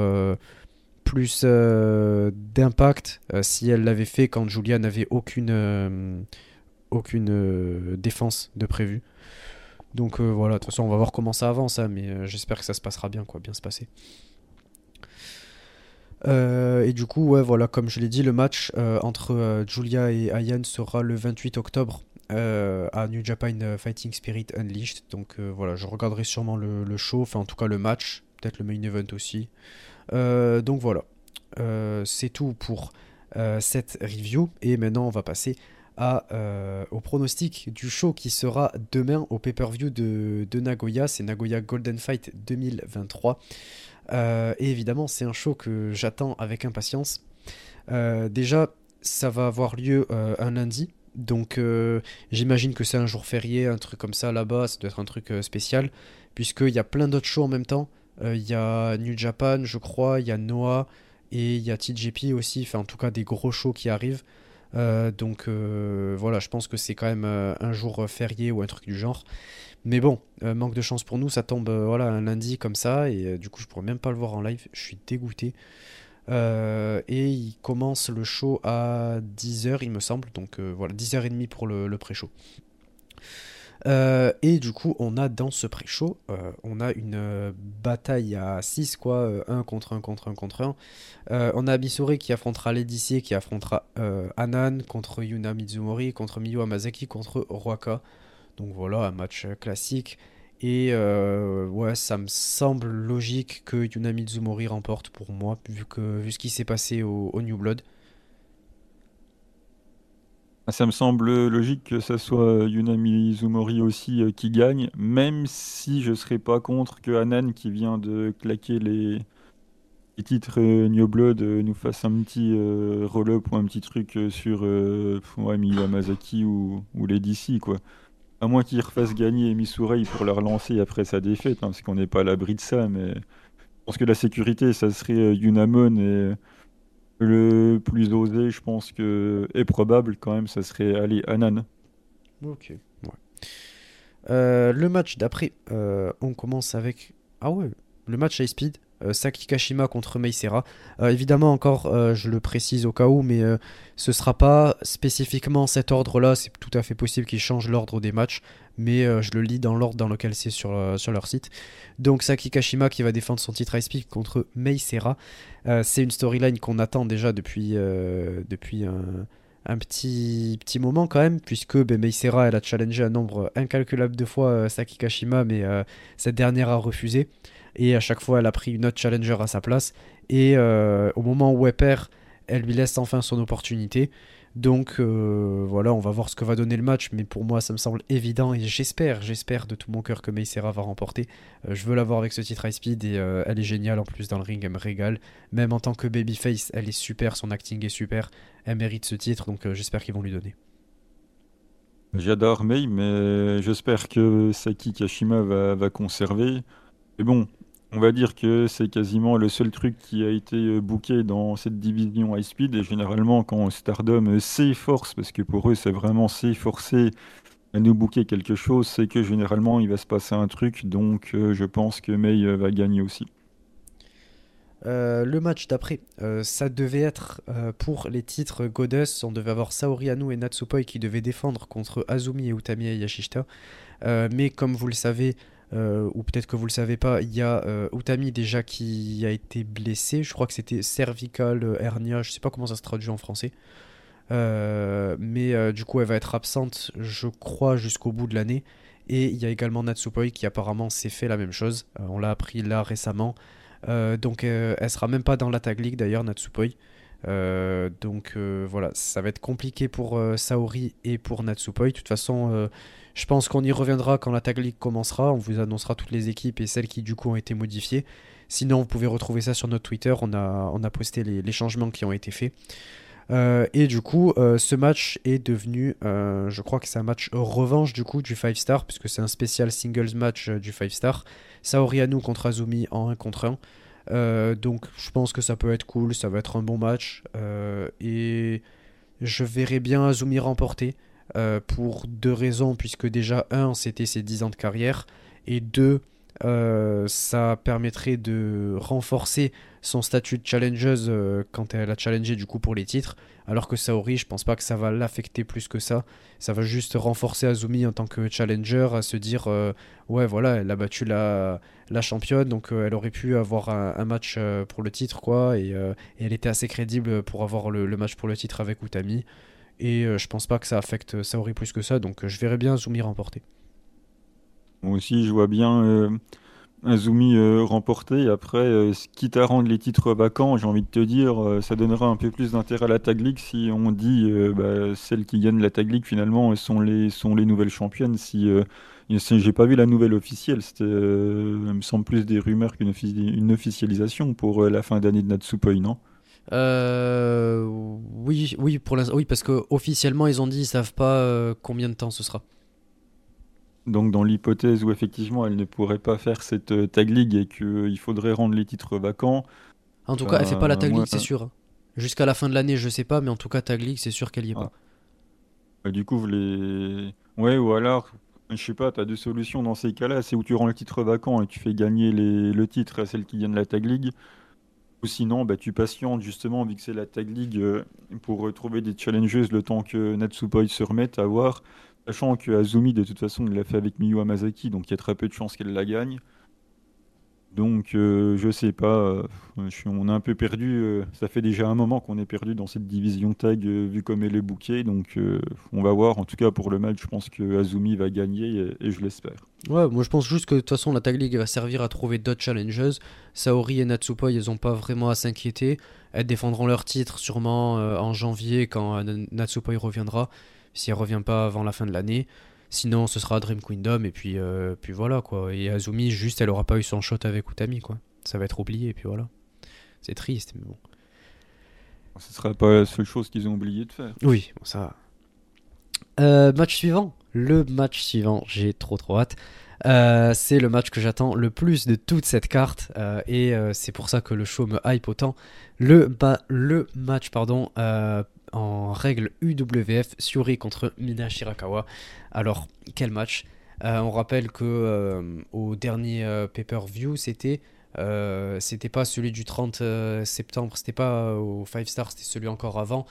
plus euh, d'impact euh, si elle l'avait fait quand Julia n'avait aucune, euh, aucune défense de prévu. Donc voilà, de toute façon on va voir comment ça avance, hein, mais j'espère que ça se passera bien, quoi, bien se passer. et du coup, ouais, voilà, comme je l'ai dit, le match entre Julia et Ayan sera le 28 octobre à New Japan Fighting Spirit Unleashed. Donc voilà, je regarderai sûrement le, le, show, enfin en tout cas le match, peut-être le main event aussi. Euh, donc voilà, euh, c'est tout pour euh, cette review. Et maintenant, on va passer à, au pronostic du show qui sera demain au pay-per-view de, de, Nagoya. C'est Nagoya Golden Fight 2023. et évidemment, c'est un show que j'attends avec impatience. déjà, ça va avoir lieu un lundi. Donc j'imagine que c'est un jour férié, un truc comme ça là-bas. Ça doit être un truc spécial. Puisqu'il y a plein d'autres shows en même temps. Euh, il y a New Japan, je crois, il y a Noah et il y a TJP aussi, enfin en tout cas des gros shows qui arrivent. Euh, donc euh, voilà, je pense que c'est quand même un jour férié ou un truc du genre. Mais bon, manque de chance pour nous, ça tombe voilà un lundi comme ça et du coup je pourrais même pas le voir en live, je suis dégoûté. et il commence le show à 10h il me semble, donc voilà 10h30 pour le pré-show. Euh, et du coup, on a dans ce pré-show, euh, on a une euh, bataille à 6, quoi, 1 contre 1 contre 1 contre 1. on a Abisuri qui affrontera Ledici, qui affrontera Anan contre Yuna Mizumori, contre Miyu Amazaki, contre Roaka. Donc voilà, un match classique. Et ouais, ça me semble logique que Yuna Mizumori remporte pour moi, vu, que, vu ce qui s'est passé au New Blood. Ah, ça me semble logique que ce soit Yunami Zumori aussi euh, qui gagne, même si je serais pas contre que Anan, qui vient de claquer les, titres euh, New Blood, euh, nous fasse un petit roll-up ou un petit truc sur ouais, Miyu ou, les DC, quoi. À moins qu'il refasse gagner Misurei pour leur lancer après sa défaite, hein, parce qu'on n'est pas à l'abri de ça, mais je pense que la sécurité, ça serait Yunamon et le plus osé, je pense que est probable quand même, ça serait Ali Anan. Ok. Ouais. Euh, le match d'après, euh, on commence avec ah ouais, le match high speed. Euh, Saki Kashima contre Meisera. évidemment, encore, je le précise au cas où, mais ce sera pas spécifiquement cet ordre-là. C'est tout à fait possible qu'ils changent l'ordre des matchs mais euh, je le lis dans l'ordre dans lequel c'est sur, euh, sur leur site. Donc Saki Kashima qui va défendre son titre Ice Peak contre Mei Serra. Euh, c'est une storyline qu'on attend déjà depuis, depuis un, petit, petit moment quand même, puisque ben, Mei Serra elle a challengé un nombre incalculable de fois Saki Kashima, mais cette dernière a refusé. Et à chaque fois elle a pris une autre challenger à sa place. Et au moment où elle perd, elle lui laisse enfin son opportunité. Donc euh, voilà, on va voir ce que va donner le match, mais pour moi ça me semble évident et j'espère, j'espère de tout mon cœur que Meisera va remporter. Euh, je veux la voir avec ce titre high speed et euh, elle est géniale en plus dans le ring, elle me régale. Même en tant que babyface, elle est super, son acting est super, elle mérite ce titre, donc j'espère qu'ils vont lui donner. J'adore Mei, mais j'espère que Saki Kashima va, va conserver. Mais bon, on va dire que c'est quasiment le seul truc qui a été euh, booké dans cette division high speed. Et généralement, quand Stardom s'efforce, parce que pour eux, c'est vraiment s'efforcer à nous booker quelque chose, c'est que généralement, il va se passer un truc. Donc, euh, je pense que May euh, va gagner aussi. le match d'après, ça devait être pour les titres Goddess. On devait avoir Saori Anu et Natsupoi qui devaient défendre contre Azumi et Utami et Yashishita. mais comme vous le savez, euh, ou peut-être que vous le savez pas, il y a euh, Utami déjà qui a été blessé. Je crois que c'était cervical euh, hernia. Je sais pas comment ça se traduit en français. mais du coup, elle va être absente, je crois, jusqu'au bout de l'année. Et il y a également Natsupoi qui apparemment s'est fait la même chose. on l'a appris là récemment. donc elle sera même pas dans la Tag League d'ailleurs, Natsupoi. donc voilà, ça va être compliqué pour Saori et pour Natsupoi. De toute façon, je pense qu'on y reviendra quand la Tag League commencera. On vous annoncera toutes les équipes et celles qui du coup ont été modifiées. Sinon, vous pouvez retrouver ça sur notre Twitter. On a, posté les, changements qui ont été faits. Euh, et du coup, euh, ce match est devenu, euh, je crois que c'est un match revanche du coup du 5 star, puisque c'est un spécial singles match du 5 star. Saori Anu contre Azumi en 1 contre 1. donc je pense que ça peut être cool, ça va être un bon match. et je verrai bien Azumi remporter. Pour deux raisons, puisque déjà, un, c'était ses 10 ans de carrière, et deux, euh, ça permettrait de renforcer son statut de challengeuse euh, quand elle a challengé du coup pour les titres. Alors que Saori, je pense pas que ça va l'affecter plus que ça. Ça va juste renforcer Azumi en tant que challenger, à se dire euh, ouais voilà, elle a battu la, championne, donc elle aurait pu avoir un, match pour le titre quoi, et, elle était assez crédible pour avoir le, match pour le titre avec Utami. Et je pense pas que ça affecte Saori plus que ça, donc je verrais bien Azumi remporter. Moi aussi, je vois bien euh, Azumi euh, remporter. Après, euh, quitte à rendre les titres vacants, j'ai envie de te dire, ça donnera un peu plus d'intérêt à la Tag League si on dit bah, celles qui gagnent la Tag League finalement sont les, sont les nouvelles championnes. Si, j'ai pas vu la nouvelle officielle, c'était, me semble plus des rumeurs qu'une une officialisation pour la fin d'année de Natsupoi, non? Oui, oui, pour oui, parce que officiellement ils ont dit ils savent pas combien de temps ce sera. Donc dans l'hypothèse où effectivement elle ne pourrait pas faire cette euh, tag league et qu'il euh, faudrait rendre les titres vacants. En tout cas, elle fait pas la tag league, c'est sûr. Hein. Jusqu'à la fin de l'année, je sais pas, mais en tout cas tag league, c'est sûr qu'elle y est pas. Bah, du coup, vous les. Ouais, ou alors, je sais pas, tu as deux solutions dans ces cas-là. C'est où tu rends le titre vacant et tu fais gagner les... le titre à celle qui gagne la tag league. Ou sinon, bah, tu patientes justement, vu que c'est la tag league, euh, pour trouver des challengeuses le temps que Natsupoi se remette à voir. Sachant que Azumi, de toute façon, il l'a fait avec Miyu Hamasaki, donc il y a très peu de chances qu'elle la gagne. Donc, euh, je sais pas, euh, on est un peu perdu. Euh, ça fait déjà un moment qu'on est perdu dans cette division tag, vu comme elle est bouquée. Donc, on va voir. En tout cas, pour le match, je pense que Azumi va gagner et, je l'espère. Ouais, moi je pense juste que de toute façon, la tag league va servir à trouver d'autres challengers. Saori et Natsupoi, ils n'ont pas vraiment à s'inquiéter. Elles défendront leur titre sûrement en janvier quand Natsupoi reviendra si elle revient pas avant la fin de l'année. Sinon, ce sera Dream Kingdom et puis, euh, puis voilà quoi. Et Azumi, juste, elle aura pas eu son shot avec Utami quoi. Ça va être oublié et puis voilà. C'est triste, mais bon. Ce sera pas la seule chose qu'ils ont oublié de faire. Oui, ça. Euh, match suivant. Le match suivant, j'ai trop trop hâte. Euh, c'est le match que j'attends le plus de toute cette carte et c'est pour ça que le show me hype autant. Le, le match pardon, en règle UWF, Suri contre Mina Shirakawa. Alors, quel match? Euh, On rappelle que euh, au dernier euh, pay-per-view, c'était c'était pas celui du 30 septembre, c'était pas au 5 star, c'était celui encore avant.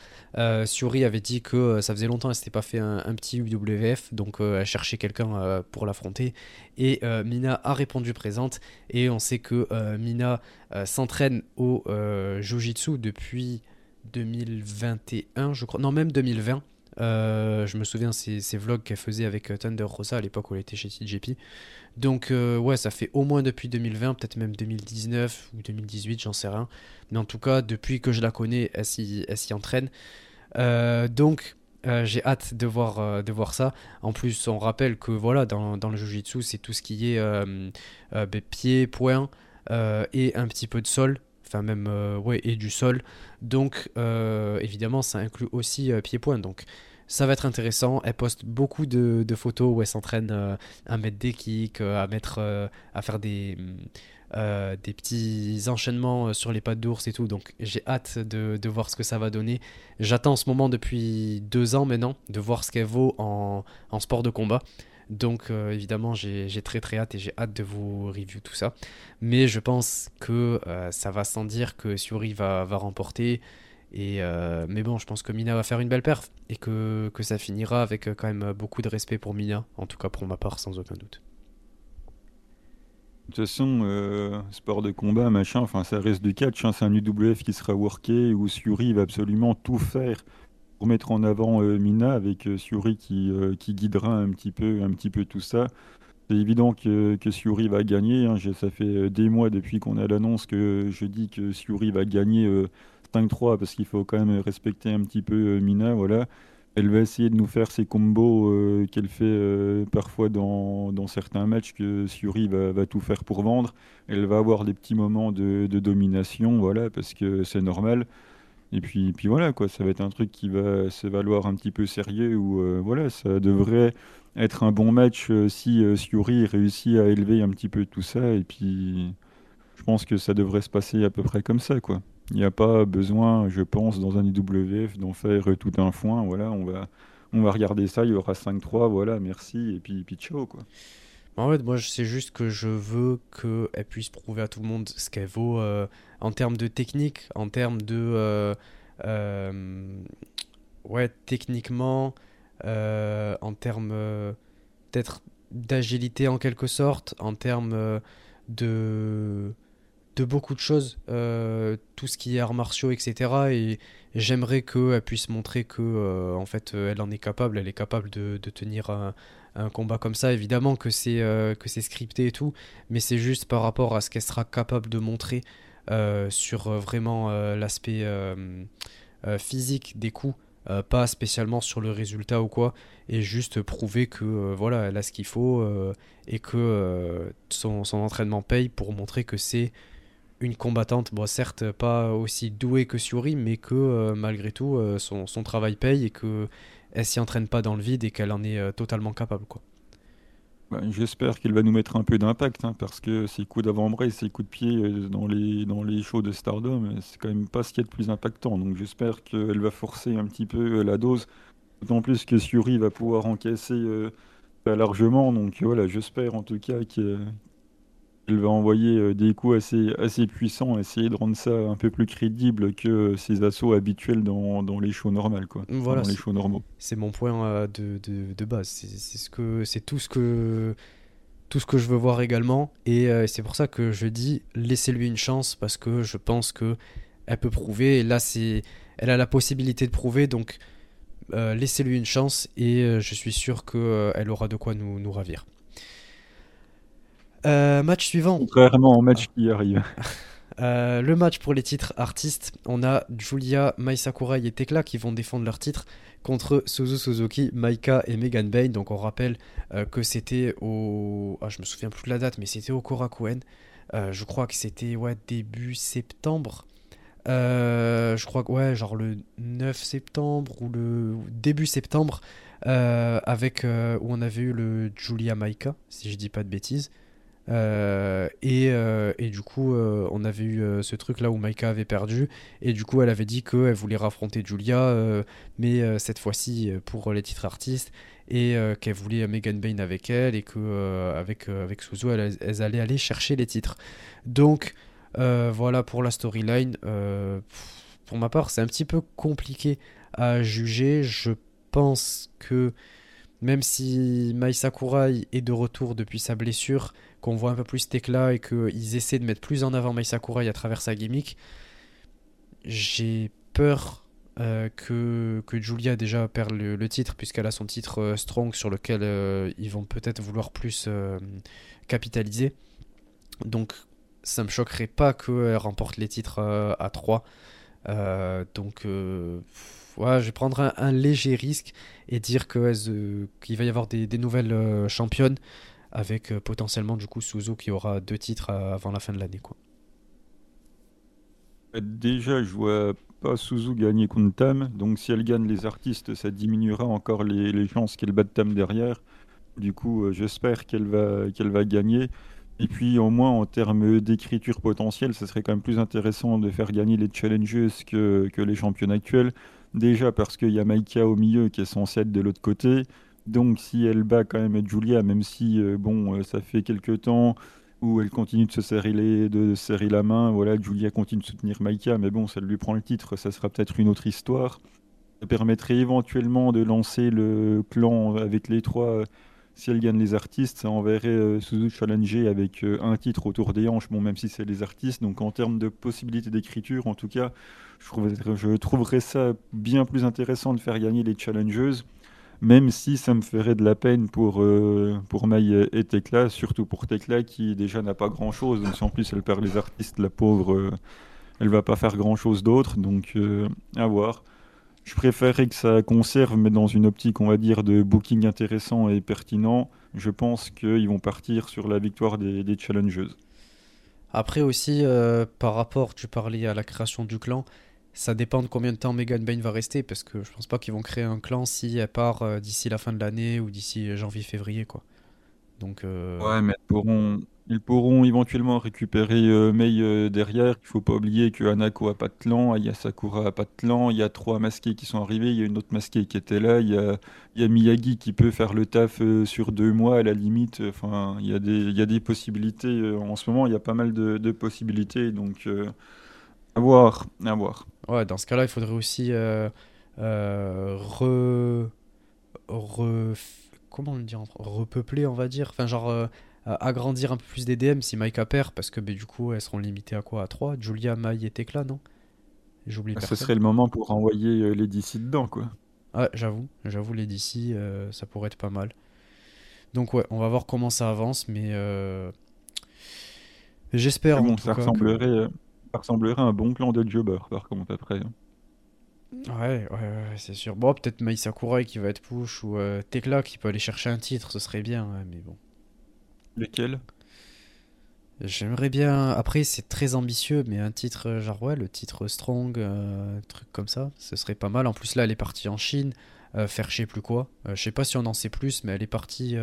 Suri avait dit que ça faisait longtemps qu'elle s'était pas fait un, petit UWF, donc elle cherchait quelqu'un pour l'affronter. Et Mina a répondu présente. Et on sait que Mina s'entraîne au Jiu-Jitsu depuis 2021, je crois. Non, même 2020. Euh, je me souviens ces, ces vlogs qu'elle faisait avec euh, Thunder Rosa à l'époque où elle était chez TJP. Donc euh, ouais, ça fait au moins depuis 2020, peut-être même 2019 ou 2018, j'en sais rien. Mais en tout cas, depuis que je la connais, elle s'y, entraîne. donc j'ai hâte de voir, de voir ça. En plus, on rappelle que voilà, dans, dans le Jiu-Jitsu, c'est tout ce qui est pied, poing et un petit peu de sol enfin même euh, ouais et du sol. Donc euh, évidemment ça inclut aussi euh, pied-point. Donc ça va être intéressant. Elle poste beaucoup de, photos où elle s'entraîne à mettre des kicks, à mettre, à faire des des petits enchaînements sur les pattes d'ours et tout. Donc j'ai hâte de, de, voir ce que ça va donner. J'attends ce moment depuis deux ans maintenant de voir ce qu'elle vaut en, en sport de combat. Donc euh, évidemment, j'ai très très hâte et j'ai hâte de vous review tout ça. Mais je pense que euh, ça va sans dire que va, va remporter. Et euh, mais bon, je pense que Mina va faire une belle perf et que, que ça finira avec quand même beaucoup de respect pour Mina, en tout cas pour ma part, sans aucun doute. De toute façon, sport de combat, machin, enfin ça reste du catch, hein. c'est un UWF qui sera worké où Suri va absolument tout faire pour mettre en avant euh, Mina avec euh, Suri qui, euh, qui guidera un petit peu, tout ça. C'est évident que, que Suri va gagner. Hein. Ça fait des mois depuis qu'on a l'annonce que je dis que Suri va gagner 5-3 parce qu'il faut quand même respecter un petit peu Mina. Voilà. Elle va essayer de nous faire ces combos qu'elle fait parfois dans, certains matchs que Suri va, va, tout faire pour vendre. Elle va avoir des petits moments de, de domination, voilà, parce que c'est normal. Et puis, puis voilà, quoi, ça va être un truc qui va se valoir un petit peu sérieux, où euh, voilà, ça devrait être un bon match euh, si euh, Siuri réussit à élever un petit peu tout ça. Et puis, je pense que ça devrait se passer à peu près comme ça, quoi. Il n'y a pas besoin, je pense, dans un IWF, d'en faire tout un foin. Voilà, on va, on va regarder ça, il y aura 5-3, voilà, merci, et puis, puis ciao, quoi. En fait, moi, c'est juste que je veux qu'elle puisse prouver à tout le monde ce qu'elle vaut euh, en termes de technique, en termes de. euh, euh, ouais, techniquement, en termes peut-être d'agilité en quelque sorte, en termes de, de beaucoup de choses, tout ce qui est arts martiaux, etc. Et j'aimerais qu'elle puisse montrer que, euh, en fait, euh, elle en est capable, elle est capable de, de tenir un, combat comme ça. Évidemment que c'est euh, que c'est scripté et tout, mais c'est juste par rapport à ce qu'elle sera capable de montrer sur vraiment l'aspect physique des coups. pas spécialement sur le résultat ou quoi, et juste prouver que voilà, elle a ce qu'il faut et que son entraînement paye pour montrer que c'est une combattante, bon certes pas aussi douée que Siori, mais que euh, malgré tout euh, son, travail paye et que elle s'y entraîne pas dans le vide et qu'elle en est euh, totalement capable quoi. Bah, j'espère qu'il va nous mettre un peu d'impact, hein, parce que ses coups d'avant-bras ses coups de pied dans les, dans les shows de Stardom, c'est quand même pas ce qu'il y a de plus impactant. Donc j'espère qu'elle va forcer un petit peu la dose, d'autant plus que Suri va pouvoir encaisser largement. Donc voilà, j'espère en tout cas que- qu'elle va envoyer euh, des coups assez, assez puissants, essayer de rendre ça un peu plus crédible que ses assauts habituels dans, dans les shows normales, quoi. Enfin, dans les shows normaux. c'est mon point euh, de, de, de base. C'est ce que c'est tout ce que tout ce que je veux voir également et euh, c'est pour ça que je dis laissez-lui une chance parce que je pense que elle peut prouver et là c'est elle a la possibilité de prouver donc euh, laissez-lui une chance et euh, je suis sûr que euh, elle aura de quoi nous, nous ravir. Euh, match suivant. Contrairement au match qui arrive. Euh, le match pour les titres artistes, on a Julia, Mai Sakurai et Tekla qui vont défendre leur titre contre Suzu Suzuki, Maika et Megan Bain. Donc on rappelle euh, que c'était au... Ah, je me souviens plus de la date, mais c'était au Korakuen. Euh, je crois que c'était ouais, début septembre. Je crois que ouais, genre le 9 septembre ou le début septembre, avec où on avait eu le Julia Maika, si je dis pas de bêtises. Euh, et, euh, et du coup, euh, on avait eu ce truc là où Maika avait perdu. Et du coup, elle avait dit qu'elle voulait raffronter Julia, mais cette fois-ci pour les titres artistes. Et qu'elle voulait Megan Bain avec elle. Et que avec, Suzu, elles, elles allaient aller chercher les titres. Donc, voilà pour la storyline. Pour ma part, c'est un petit peu compliqué à juger. Je pense que même si Mai Sakurai est de retour depuis sa blessure, qu'on voit un peu plus Tekla et qu'ils essaient de mettre plus en avant Mai Sakurai à travers sa gimmick, j'ai peur euh, que, que Julia déjà perde le, titre, puisqu'elle a son titre euh, Strong sur lequel euh, ils vont peut-être vouloir plus capitaliser. Donc ça me choquerait pas qu'elle remporte les titres à 3. Euh, donc je vais prendre un, léger risque et dire qu'il va y avoir des, nouvelles championnes avec euh, potentiellement du coup Suzu qui aura deux titres euh, avant la fin de l'année quoi. Déjà, je vois pas Suzu gagner contre Tam, donc si elle gagne les artistes, ça diminuera encore les, chances qu'elle batte Tam derrière. Du coup, euh, j'espère qu'elle va, va gagner. Et puis, au moins, en termes d'écriture potentielle, ça serait quand même plus intéressant de faire gagner les challengers que, que les championnes actuelles. Déjà parce qu'il y a Maika au milieu qui est censée être de l'autre côté. Donc, si elle bat quand même Julia, même si, euh, bon, euh, ça fait quelques temps où elle continue de se serrer, les, de se serrer la main. Voilà, Julia continue de soutenir Maika, mais bon, ça lui prend le titre, ça sera peut-être une autre histoire. Ça permettrait éventuellement de lancer le clan avec les trois. euh, Si elle gagne les artistes, ça enverrait euh, Suzu challenger avec un titre autour des hanches, bon, même si c'est les artistes. Donc en termes de possibilités d'écriture, en tout cas, je trouverais, je trouverais ça bien plus intéressant de faire gagner les challengeuses même si ça me ferait de la peine pour, euh, pour Maï et Tekla, surtout pour Tekla qui déjà n'a pas grand-chose. Donc si en plus elle perd les artistes, la pauvre, euh, elle va pas faire grand-chose d'autre. Donc euh, à voir. Je préférerais que ça conserve, mais dans une optique, on va dire, de booking intéressant et pertinent. Je pense qu'ils vont partir sur la victoire des, des challengeuses. Après aussi, euh, par rapport, tu parlais à la création du clan, ça dépend de combien de temps Megan Bain va rester, parce que je pense pas qu'ils vont créer un clan si elle part euh, d'ici la fin de l'année ou d'ici janvier-février, quoi. Donc. euh, Ouais, mais ils pourront, pourront éventuellement récupérer euh, Mei euh, derrière. Il faut pas oublier que Hanako a pas de clan, Aya Sakura a pas de clan. Il y a trois masqués qui sont arrivés. Il y a une autre masquée qui était là. Il y a, Miyagi qui peut faire le taf euh, sur deux mois à la limite. Enfin, il y a des, possibilités. euh, en ce moment, il y a pas mal de, de possibilités. Donc, euh, à voir, à voir. Ouais, dans ce cas-là, il faudrait aussi euh, euh, re, re- comment le dire, en fran- repeupler, on va dire. Enfin, genre euh, agrandir un peu plus des DM si Maika perd, parce que ben, du coup, elles seront limitées à quoi? À 3? Julia, Mai et Tekla, non? J'oublie Ce personne. serait le moment pour envoyer les DC dedans, quoi. Ah, j'avoue, j'avoue, les DC, ça pourrait être pas mal. Donc ouais, on va voir comment ça avance, mais j'espère bon, tout ça cas que... ça ressemblerait à un bon clan de jobbers, par contre, après. hein. Ouais, ouais, ouais, c'est sûr. Bon, peut-être Mai Sakurai qui va être push ou euh, Tekla qui peut aller chercher un titre, ce serait bien, ouais, mais bon. Lesquels? J'aimerais bien. Après, c'est très ambitieux, mais un titre, euh, genre, ouais, le titre Strong, euh, un truc comme ça, ce serait pas mal. En plus, là, elle est partie en Chine, euh, faire je sais plus quoi. Je sais pas si on en sait plus, mais elle est partie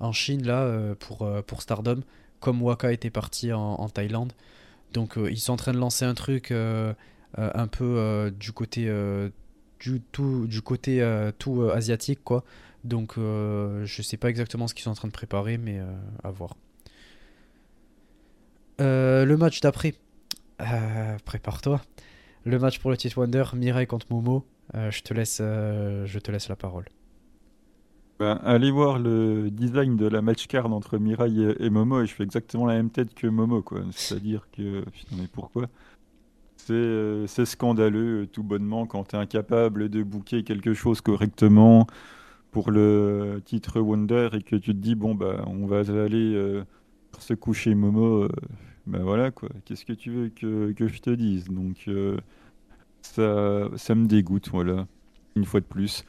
en Chine, là, pour, pour Stardom, comme Waka était parti en, en Thaïlande. Donc, euh, ils sont en train de lancer un truc euh, euh, un peu du côté, du, tout, du côté tout asiatique, quoi. Donc, je sais pas exactement ce qu'ils sont en train de préparer, mais à voir. Le match d'après, prépare-toi. Le match pour le titre Wonder, Mirai contre Momo. Je te laisse la parole. Ben, allez voir le design de la match card entre Mirai et, Momo et je fais exactement la même tête que Momo. C'est-à-dire que putain mais pourquoi? C'est euh, scandaleux euh, tout bonnement quand tu es incapable de booker quelque chose correctement pour le titre Wonder et que tu te dis bon bah on va aller euh, se coucher Momo euh, ben voilà quoi. Qu'est-ce que tu veux que, que je te dise? Donc euh, ça ça me dégoûte voilà. Une fois de plus.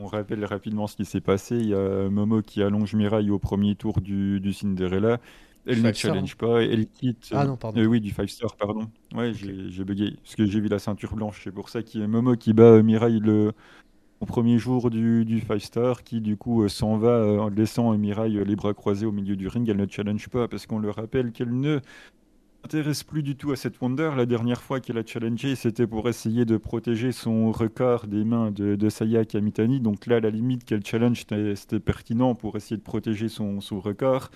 On rappelle rapidement ce qui s'est passé. Il y a Momo qui allonge Mirai au premier tour du, du Cinderella. Elle ne Five star, challenge pas, elle quitte. Ah non, pardon. euh, oui, du 5 star, pardon. Ouais, j'ai bugué. Parce que j'ai vu la ceinture blanche. C'est pour ça qu'il y a Momo qui bat euh, Mirai le, au premier jour du, du 5 star, qui du coup euh, s'en va en laissant Mirai les bras croisés au milieu du ring. Elle ne challenge pas parce qu'on le rappelle qu'elle ne s'intéresse plus du tout à cette Wonder. La dernière fois qu'elle a challengé, c'était pour essayer de protéger son record des mains de, de Saya Kamitani. Donc là, la limite, qu'elle challenge, c'était pertinent pour essayer de protéger son record.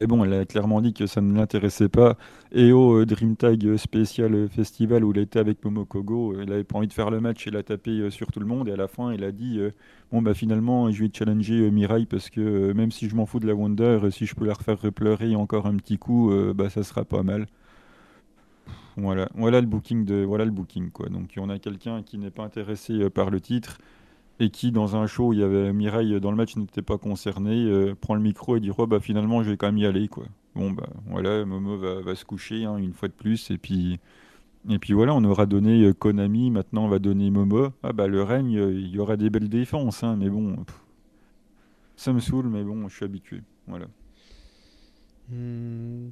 Et bon, elle a clairement dit que ça ne l'intéressait pas. Et au euh, Dream Tag euh, spécial euh, festival où elle était avec Momokogo, elle avait pas envie de faire le match, elle a tapé sur tout le monde. Et à la fin, elle a dit Bon, bah finalement, je vais challenger Mirai parce que même si je m'en fous de la Wonder, si je peux la refaire pleurer encore un petit coup, bah ça sera pas mal. Voilà, voilà le booking de, voilà le booking quoi. Donc on a quelqu'un qui n'est pas intéressé par le titre et qui dans un show où il y avait Mireille dans le match n'était pas concerné, euh, prend le micro et dit oh, bah finalement je vais quand même y aller quoi. Bon bah voilà, Momo va, se coucher hein, une fois de plus et puis et puis voilà, on aura donné euh, Konami, maintenant on va donner Momo. Ah bah le règne, euh, il y aura des belles défenses hein, mais bon, ça me saoule mais bon, je suis habitué. Voilà. Hmm.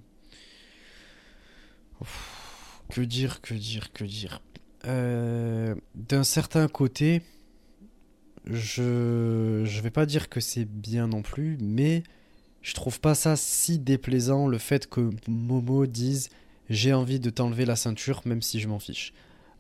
Que dire, que dire, que dire. D'un certain côté, je je vais pas dire que c'est bien non plus, mais je trouve pas ça si déplaisant le fait que Momo dise j'ai envie de t'enlever la ceinture même si je m'en fiche.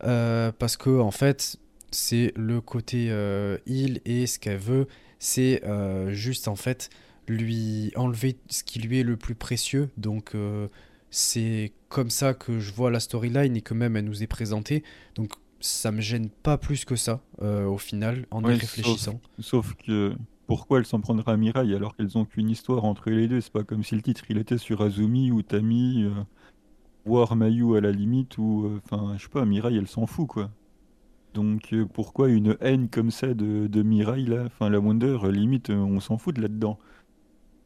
Euh, parce que en fait, c'est le côté euh, heal et ce qu'elle veut, c'est euh, juste en fait lui enlever ce qui lui est le plus précieux. Donc euh, c'est comme ça que je vois la storyline et que même elle nous est présentée. Donc ça me gêne pas plus que ça euh, au final en y Ouais, réfléchissant. sauf que pourquoi elle s'en prendra à Mirai alors qu'elles ont qu'une histoire entre les deux? C'est pas comme si le titre il était sur Azumi ou Tami, euh, voire Mayu à la limite, ou euh, enfin je sais pas, Mirai elle s'en fout quoi. Donc euh, pourquoi une haine comme ça de, de Mirai là? Enfin la Wonder, limite on s'en fout de là-dedans.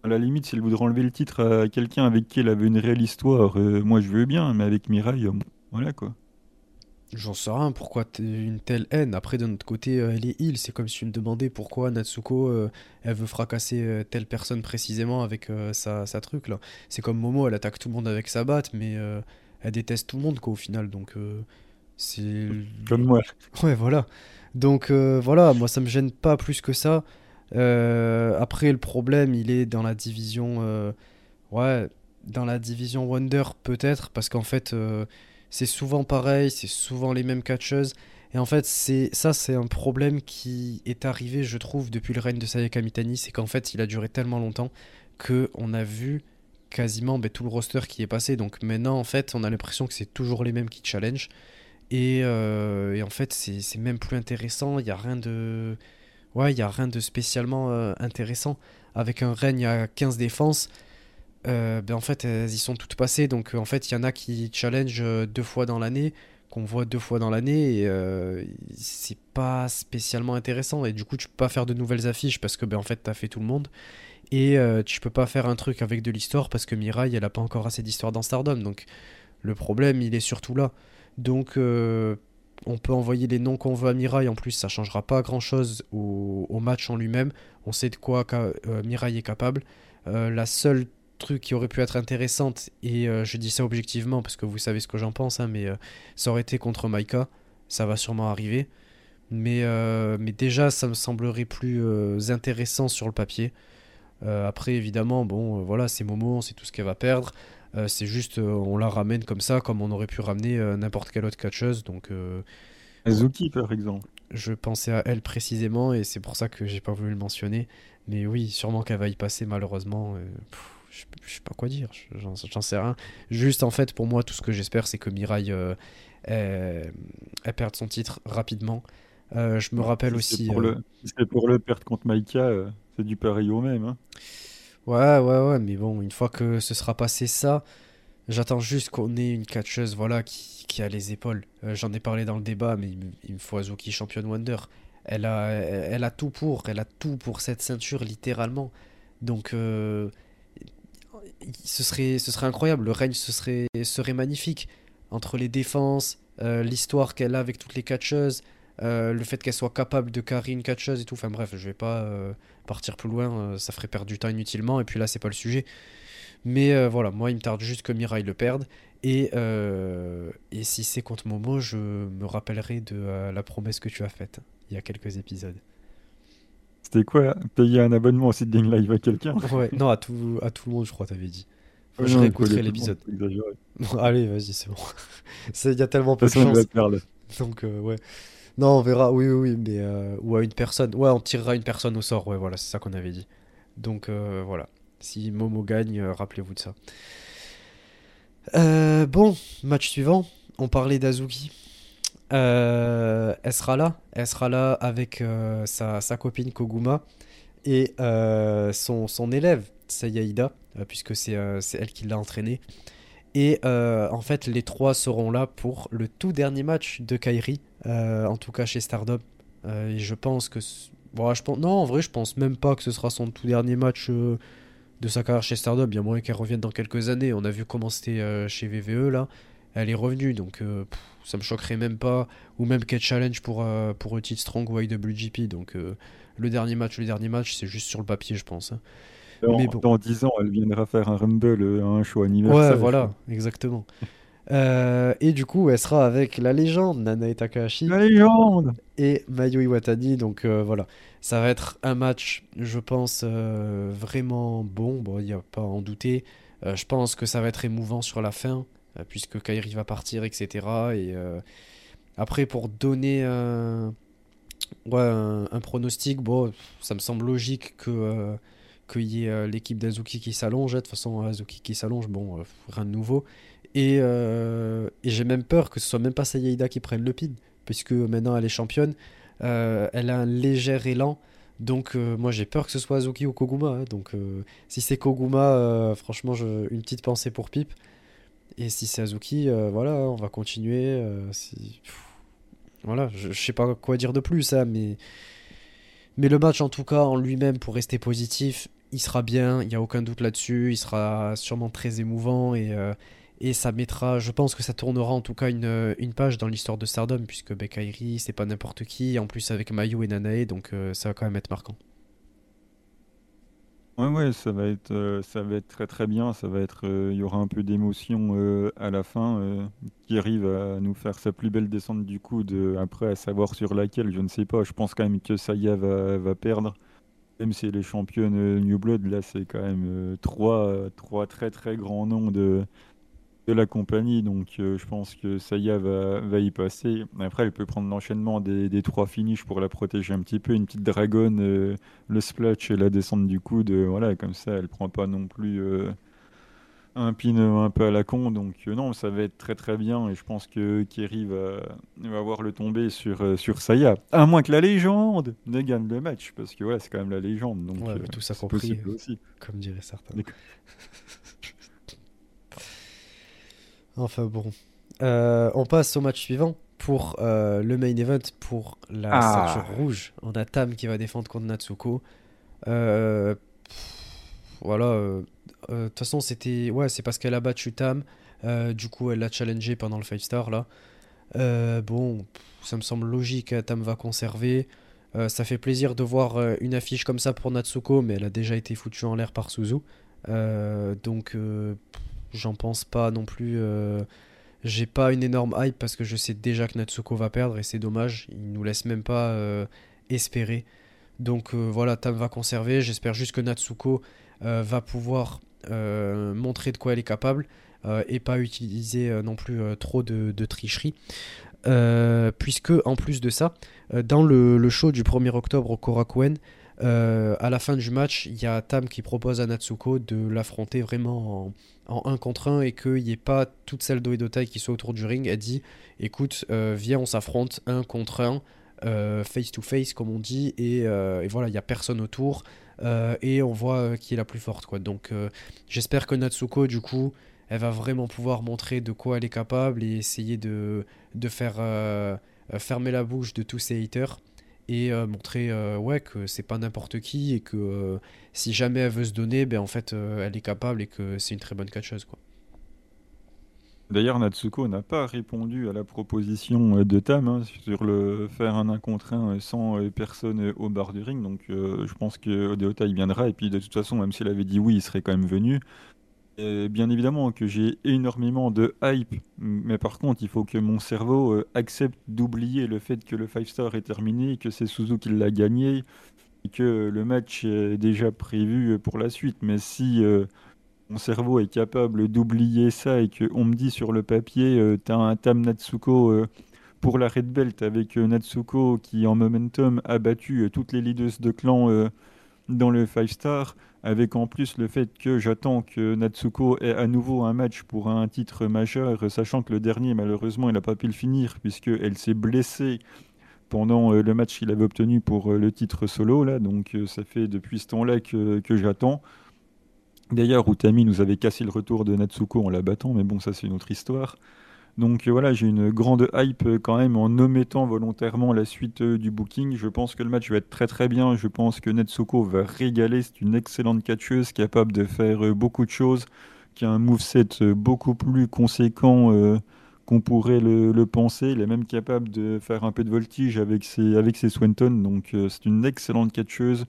À la limite, si elle voudrait enlever le titre à quelqu'un avec qui elle avait une réelle histoire, moi je veux bien, mais avec Mirai, voilà quoi. J'en sais rien, pourquoi une telle haine? Après, d'un autre côté, euh, elle est heal. C'est comme si tu me demandais pourquoi Natsuko, euh, elle veut fracasser euh, telle personne précisément avec euh, sa, sa truc là. C'est comme Momo, elle attaque tout le monde avec sa batte, mais elle déteste tout le monde quoi au final. Donc, C'est. Comme moi. Ouais, voilà. Donc voilà, moi ça me gêne pas plus que ça. Après, le problème, il est dans la division. ouais, dans la division Wonder, peut-être, parce qu'en fait, c'est souvent pareil, c'est souvent les mêmes catcheuses. Et en fait, c'est ça, c'est un problème qui est arrivé, je trouve, depuis le règne de Sayaka Mitani. C'est qu'en fait, il a duré tellement longtemps que on a vu quasiment ben, tout le roster qui est passé. Donc maintenant, en fait, on a l'impression que c'est toujours les mêmes qui challenge. Et, euh, et en fait, c'est même plus intéressant. Il n'y a rien de. Ouais, il y a rien de spécialement euh, intéressant. Avec un règne à 15 défenses, euh, ben en fait, elles y sont toutes passées. Donc, euh, en fait, il y en a qui challenge euh, deux fois dans l'année, qu'on voit deux fois dans l'année, et euh, c'est pas spécialement intéressant. Et du coup, tu peux pas faire de nouvelles affiches parce que, ben en fait, t'as fait tout le monde. Et euh, tu peux pas faire un truc avec de l'histoire parce que Mirai, elle a pas encore assez d'histoire dans Stardom. Donc, le problème, il est surtout là. Donc, on peut envoyer les noms qu'on veut à Mirai. En plus, ça changera pas grand chose au, au match en lui-même. On sait de quoi Mirai est capable. La seule truc qui aurait pu être intéressante, et euh, je dis ça objectivement parce que vous savez ce que j'en pense, hein, mais euh, ça aurait été contre Maika. Ça va sûrement arriver. Mais, euh, mais déjà, ça me semblerait plus intéressant sur le papier. Après, évidemment, bon, voilà, c'est Momo, on sait tout ce qu'elle va perdre. C'est juste, on la ramène comme ça, comme on aurait pu ramener n'importe quelle autre catcheuse. Donc, Azuki, par exemple. je pensais à elle précisément et c'est pour ça que j'ai pas voulu le mentionner. Mais oui, sûrement qu'elle va y passer, malheureusement. pff, je, je sais pas quoi dire, je- j'en sais rien. Juste, en fait, pour moi, tout ce que j'espère, c'est que Mirai euh, elle, elle perde son titre rapidement. Euh, je me rappelle aussi. Pour euh, le... pour le perdre contre Maika, euh, c'est du pareil au même. Hein. Ouais, ouais, ouais, mais bon, une fois que ce sera passé ça, j'attends juste qu'on ait une catcheuse, voilà, qui, qui a les épaules. Euh, j'en ai parlé dans le débat, mais il, me il me faut Azuki championne Wonder. Elle a, elle, elle a tout pour, elle a tout pour cette ceinture, littéralement. Donc, euh, ce serait, ce serait incroyable, le règne ce serait, serait magnifique. Entre les défenses, euh, l'histoire qu'elle a avec toutes les catcheuses, euh, le fait qu'elle soit capable de carry une catcheuse et tout. Enfin bref, je vais pas euh, partir plus loin, ça ferait perdre du temps inutilement. Et puis là, c'est pas le sujet. Mais voilà, moi, il me tarde juste que Mirai le perde. Et, et si c'est contre Momo, je me rappellerai de la promesse que tu as faite il y a quelques épisodes. C'était quoi Payer un abonnement au site Ding Live à quelqu'un? Ouais, non, à tout, à tout le monde, je crois, t'avais dit. Faut je réécouterai l'épisode. Bon, allez, vas-y, c'est bon. Il y a tellement peu de chance. Donc, euh, ouais. Non, on verra, oui, oui, oui, mais. euh, ou à une personne. Ouais, on tirera une personne au sort, ouais, voilà, c'est ça qu'on avait dit. Donc, euh, voilà. Si Momo gagne, rappelez-vous de ça. Bon, match suivant. On parlait d'Azuki. Euh, elle sera là. Elle sera là avec euh, sa, copine Koguma et euh, son, élève, Sayaida, puisque c'est elle qui l'a entraîné. Et en fait, les trois seront là pour le tout dernier match de Kairi, en tout cas chez Stardom. Et je pense que. Bon, je pense... Non, en vrai, je pense même pas que ce sera son tout dernier match de sa carrière chez Stardom. Il y a moyen qu'elle revienne dans quelques années. On a vu comment c'était chez VVE là. Elle est revenue, donc ça me choquerait même pas. Ou même qu'elle challenge pour, euh, pour le titre Strong ou IWGP. Donc euh, le dernier match, le dernier match, c'est juste sur le papier, je pense. hein. Dans, Mais bon. dans 10 ans, elle viendra faire un Rumble, euh, un show anniversaire. Ouais, voilà, exactement. Euh, et du coup, elle sera avec la légende Nanae Takahashi La légende et Mayu Iwatani. Donc euh, voilà, ça va être un match, je pense, euh, vraiment bon. Bon, il n'y a pas à en douter. Je pense que ça va être émouvant sur la fin, puisque Kairi va partir, etc. Et euh, après, pour donner un, ouais, un, pronostic, bon, ça me semble logique que euh, qu'il y ait euh, l'équipe d'Azuki qui s'allonge. hein. De toute façon, Azuki qui s'allonge, bon, euh, rien de nouveau. Et, euh, j'ai même peur que ce soit même pas Sayaida qui prenne le pin, puisque maintenant elle est championne. Euh, elle a un léger élan. Donc euh, moi j'ai peur que ce soit Azuki ou Koguma. hein. Donc euh, si c'est Koguma, euh, franchement une petite pensée pour Pip. Et si c'est Azuki, euh, voilà, on va continuer. euh, si- Voilà, je, je sais pas quoi dire de plus, hein, mais... mais le match en tout cas en lui-même pour rester positif, il sera bien, il n'y a aucun doute là-dessus. Il sera sûrement très émouvant et, euh, et ça mettra, je pense que ça tournera en tout cas une, une page dans l'histoire de Stardom, puisque Bekairi, c'est pas n'importe qui, en plus avec Mayu et Nanae, donc ça va quand même être marquant. Ouais, ouais, ça va être, euh, ça va être très très bien. Ça va être, euh, il y aura un peu d'émotion euh, à la fin, qui arrive à nous faire sa plus belle descente du coude. Après, à savoir sur laquelle, je ne sais pas. Je pense quand même que Saya va, perdre. Même si elle est championne New Blood, là, c'est quand même trois, trois très très grands noms de, de la compagnie. Donc, euh, je pense que Saya va, va y passer. Après, elle peut prendre l'enchaînement des, des trois finishes pour la protéger un petit peu. Une petite dragonne, euh, le splash et la descente du coude. euh, voilà, comme ça, elle prend pas non plus un pin un peu à la con. Donc, non, ça va être très très bien. Et je pense que Kerry va, va voir le tomber sur, sur Saya. À moins que la légende ne gagne le match. Parce que, ouais, c'est quand même la légende. Donc, Ouais, tout ça compris, aussi. comme diraient certains. Enfin bon. Euh, on passe au match suivant pour euh, le main event pour la Ah. ceinture rouge. On a Tam qui va défendre contre Natsuko. Euh, pff, voilà. De toute façon, c'était. Ouais, c'est parce qu'elle a battu Tam. Du coup, elle l'a challengé pendant le 5 star là. Bon, pff, ça me semble logique. Tam va conserver. Ça fait plaisir de voir une affiche comme ça pour Natsuko, mais elle a déjà été foutue en l'air par Suzu. Donc, pff, j'en pense pas non plus. euh, j'ai pas une énorme hype parce que je sais déjà que Natsuko va perdre et c'est dommage. Il nous laisse même pas euh, espérer. Donc euh, voilà, Tam va conserver. J'espère juste que Natsuko va pouvoir montrer de quoi elle est capable et pas utiliser non plus trop de, tricherie. Puisque en plus de ça, dans le, le show du 1er octobre au Korakuen, euh, à la fin du match, il y a Tam qui propose à Natsuko de l'affronter vraiment en, en 1 contre 1 et qu'il n'y ait pas toute celle d'Oedotai qui soit autour du ring. Elle dit écoute, euh, viens, on s'affronte 1 contre 1, euh, face to face, comme on dit, et, voilà, il n'y a personne autour. et on voit qui est la plus forte. Quoi. Donc j'espère que Natsuko, du coup, elle va vraiment pouvoir montrer de quoi elle est capable et essayer de, de faire fermer la bouche de tous ses haters et euh, montrer euh, ouais, que c'est pas n'importe qui et que euh, si jamais elle veut se donner, ben, en fait, elle est capable et que c'est une très bonne catcheuse. Quoi. D'ailleurs, Natsuko n'a pas répondu à la proposition de Tam hein, sur le faire un 1 contre 1 sans personne au bar du ring. Donc, je pense que Odeota il viendra. Et puis, de toute façon, même s'il avait dit oui, il serait quand même venu. Et bien évidemment que j'ai énormément de hype, mais par contre, il faut que mon cerveau euh, accepte d'oublier le fait que le 5 star est terminé, que c'est Suzu qui l'a gagné que le match est déjà prévu pour la suite. Mais si euh, mon cerveau est capable d'oublier ça et qu'on me dit sur le papier, euh, t'as un Tam Natsuko euh, pour la Red Belt avec euh, Natsuko qui en momentum a battu euh, toutes les leaders de clan euh, dans le 5 star, avec en plus le fait que j'attends que Natsuko ait à nouveau un match pour un titre majeur, sachant que le dernier malheureusement il n'a pas pu le finir puisqu'elle s'est blessée pendant euh, le match qu'il avait obtenu pour euh, le titre solo là, donc euh, ça fait depuis ce temps-là que, que j'attends. D'ailleurs, Utami nous avait cassé le retour de Natsuko en la battant, mais bon, ça c'est une autre histoire. Donc euh, voilà, j'ai une grande hype euh, quand même en omettant volontairement la suite euh, du booking. Je pense que le match va être très très bien. Je pense que Natsuko va régaler. C'est une excellente catcheuse capable de faire beaucoup de choses, qui a un moveset beaucoup plus conséquent qu'on pourrait le, le penser. Elle est même capable de faire un peu de voltige avec ses, avec ses Swenton. Donc c'est une excellente catcheuse.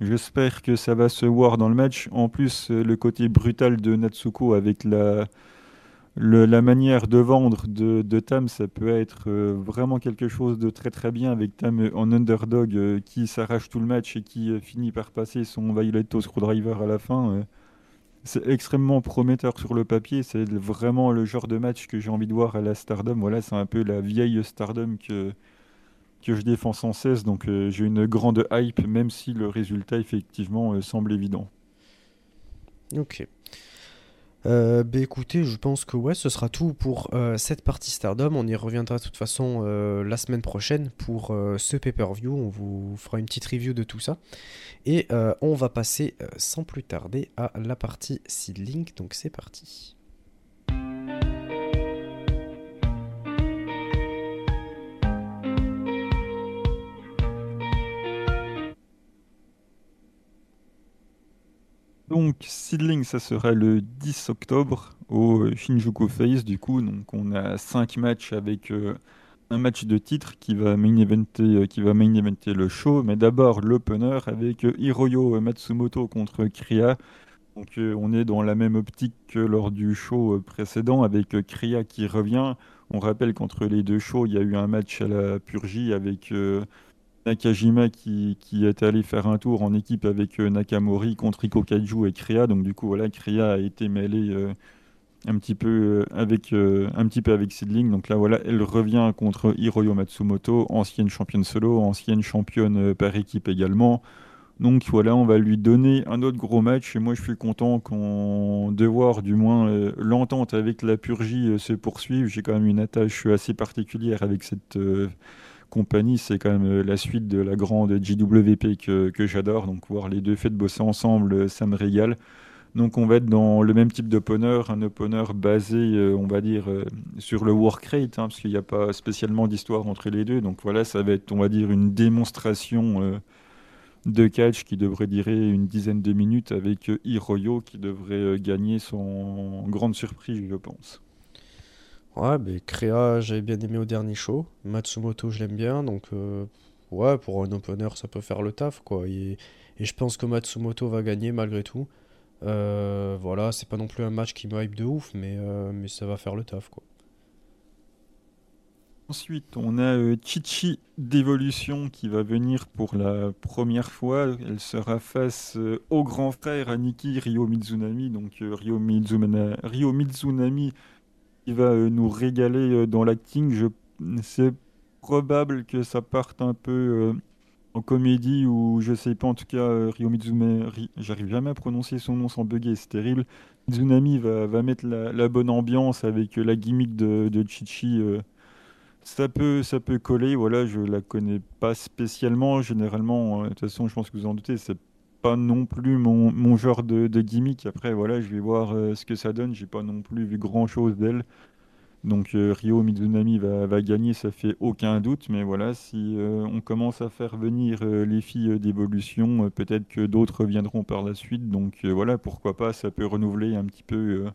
J'espère que ça va se voir dans le match. En plus, le côté brutal de Natsuko avec la, la manière de vendre de, de Tam, ça peut être euh, vraiment quelque chose de très très bien avec Tam euh, en underdog euh, qui s'arrache tout le match et qui finit par passer son Violetto Screwdriver à la fin. c'est extrêmement prometteur sur le papier. C'est vraiment le genre de match que j'ai envie de voir à la Stardom. Voilà, c'est un peu la vieille Stardom que, que je défends sans cesse. Donc j'ai une grande hype, même si le résultat effectivement semble évident. Ok. Euh, bah écoutez, je pense que ouais, ce sera tout pour euh, cette partie Stardom. On y reviendra de toute façon euh, la semaine prochaine pour euh, ce pay-per-view. On vous fera une petite review de tout ça. Et on va passer sans plus tarder à la partie Seed Link. Donc c'est parti. Donc, Seedling, ça sera le 10 octobre au euh, Shinjuku Face, du coup. Donc, on a 5 matchs avec euh, un match de titre qui va main eventer, qui va main eventer le show. Mais d'abord l'opener avec Hiroyo Matsumoto contre Kriya. Donc on est dans la même optique que lors du show précédent avec Kriya qui revient. On rappelle qu'entre les deux shows, il y a eu un match à la Purgie avec Nakajima qui, est allé faire un tour en équipe avec euh, Nakamori contre Iko Kaiju et Kriya. Donc du coup voilà, Kriya a été mêlée euh, un petit peu euh, avec un petit peu avec Sidling. Donc là voilà, elle revient contre Hiroyo Matsumoto, ancienne championne solo, ancienne championne par équipe également. Donc voilà, on va lui donner un autre gros match et moi je suis content qu'on de voir du moins l'entente avec la Purgie se poursuivre. J'ai quand même une attache assez particulière avec cette compagnie, c'est quand même euh, la suite de la grande JWP que, que j'adore. Donc voir les deux faits de bosser ensemble, euh, ça me régale. Donc on va être dans le même type d'opener, un opener basé, euh, on va dire, sur le work rate, hein, parce qu'il n'y a pas spécialement d'histoire entre les deux. Donc voilà, ça va être, on va dire, une démonstration de catch qui devrait durer une dizaine de minutes avec Hiroyo qui devrait gagner son grande surprise, je pense. Ouais, mais Créa, j'avais bien aimé au dernier show. Matsumoto, je l'aime bien. Donc, euh, ouais, pour un opener, ça peut faire le taf, quoi. Et, je pense que Matsumoto va gagner malgré tout. Euh, voilà, c'est pas non plus un match qui me hype de ouf, mais, euh, ça va faire le taf, quoi. Ensuite, on a Chichi d'évolution qui va venir pour la première fois. Elle sera face au grand frère Aniki Ryo Mizunami. Donc Ryo, Ryo Mizunami va euh, nous régaler euh, dans l'acting. C'est probable que ça parte un peu euh, en comédie ou je sais pas, en tout cas, Ryo Mizunami, j'arrive jamais à prononcer son nom sans bugger, c'est terrible. Mizunami va, mettre la, bonne ambiance avec la gimmick de, de Chichi. ça peut, ça peut coller, voilà, je la connais pas spécialement. Généralement, de toute façon, je pense que vous en doutez, c'est pas non plus mon, mon genre de, gimmick. Après, voilà, je vais voir euh, ce que ça donne. J'ai pas non plus vu grand chose d'elle. Donc euh, Ryo Mizunami va, gagner, ça fait aucun doute. Mais voilà, si euh, on commence à faire venir les filles d'évolution, peut-être que d'autres viendront par la suite. Donc voilà, pourquoi pas, ça peut renouveler un petit peu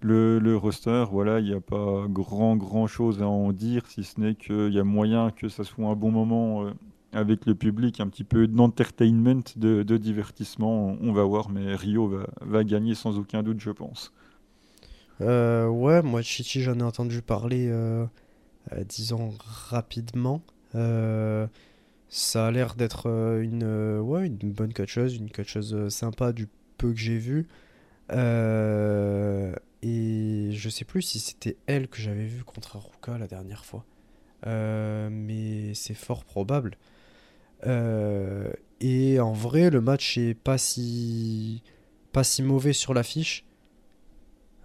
le, le, roster. Voilà, il n'y a pas grand grand chose à en dire, si ce n'est qu'il y a moyen que ça soit un bon moment avec le public, un petit peu d'entertainment, de, divertissement. On va voir, mais Rio va, gagner sans aucun doute, je pense. Euh, ouais, moi, Chichi, j'en ai entendu parler, euh, euh, disons, rapidement. ça a l'air d'être une, ouais, une bonne catcheuse, une catcheuse sympa du peu que j'ai vu. et je sais plus si c'était elle que j'avais vu contre Aruka la dernière fois. mais c'est fort probable. Euh, et en vrai, le match est pas si, pas si mauvais sur l'affiche.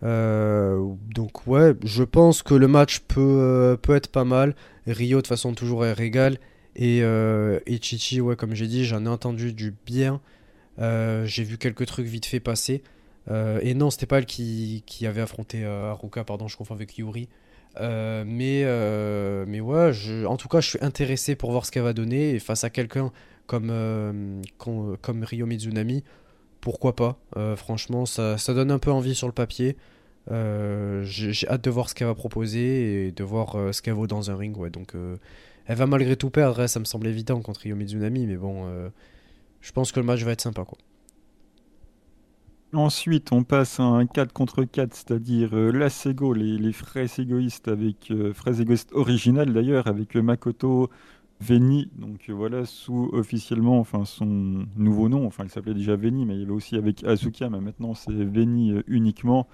Euh, donc ouais, je pense que le match peut, euh, peut être pas mal. Rio de façon toujours est régal. Et, et Chichi, ouais, comme j'ai dit, j'en ai entendu du bien. j'ai vu quelques trucs vite fait passer. et non, c'était pas elle qui, qui avait affronté Haruka, pardon, je confonds avec Yuri. Euh, mais, euh, mais ouais, en tout cas, je suis intéressé pour voir ce qu'elle va donner. Et face à quelqu'un comme, euh, comme, Ryo Mizunami, pourquoi pas? Franchement, ça, ça, donne un peu envie sur le papier. J'ai hâte de voir ce qu'elle va proposer et de voir ce qu'elle vaut dans un ring. Ouais, donc, elle va malgré tout perdre, hein, ça me semble évident contre Ryo Mizunami. Mais bon, je pense que le match va être sympa. Quoi. Ensuite, on passe à un 4 contre 4, c'est-à-dire euh, la Sego, les, fraises égoïstes avec euh, fraises égoïstes originales d'ailleurs, avec euh, Makoto Veni, donc voilà, sous officiellement, enfin son nouveau nom, enfin il s'appelait déjà Veni, mais il y avait aussi avec Azuka, mais maintenant c'est Veni uniquement.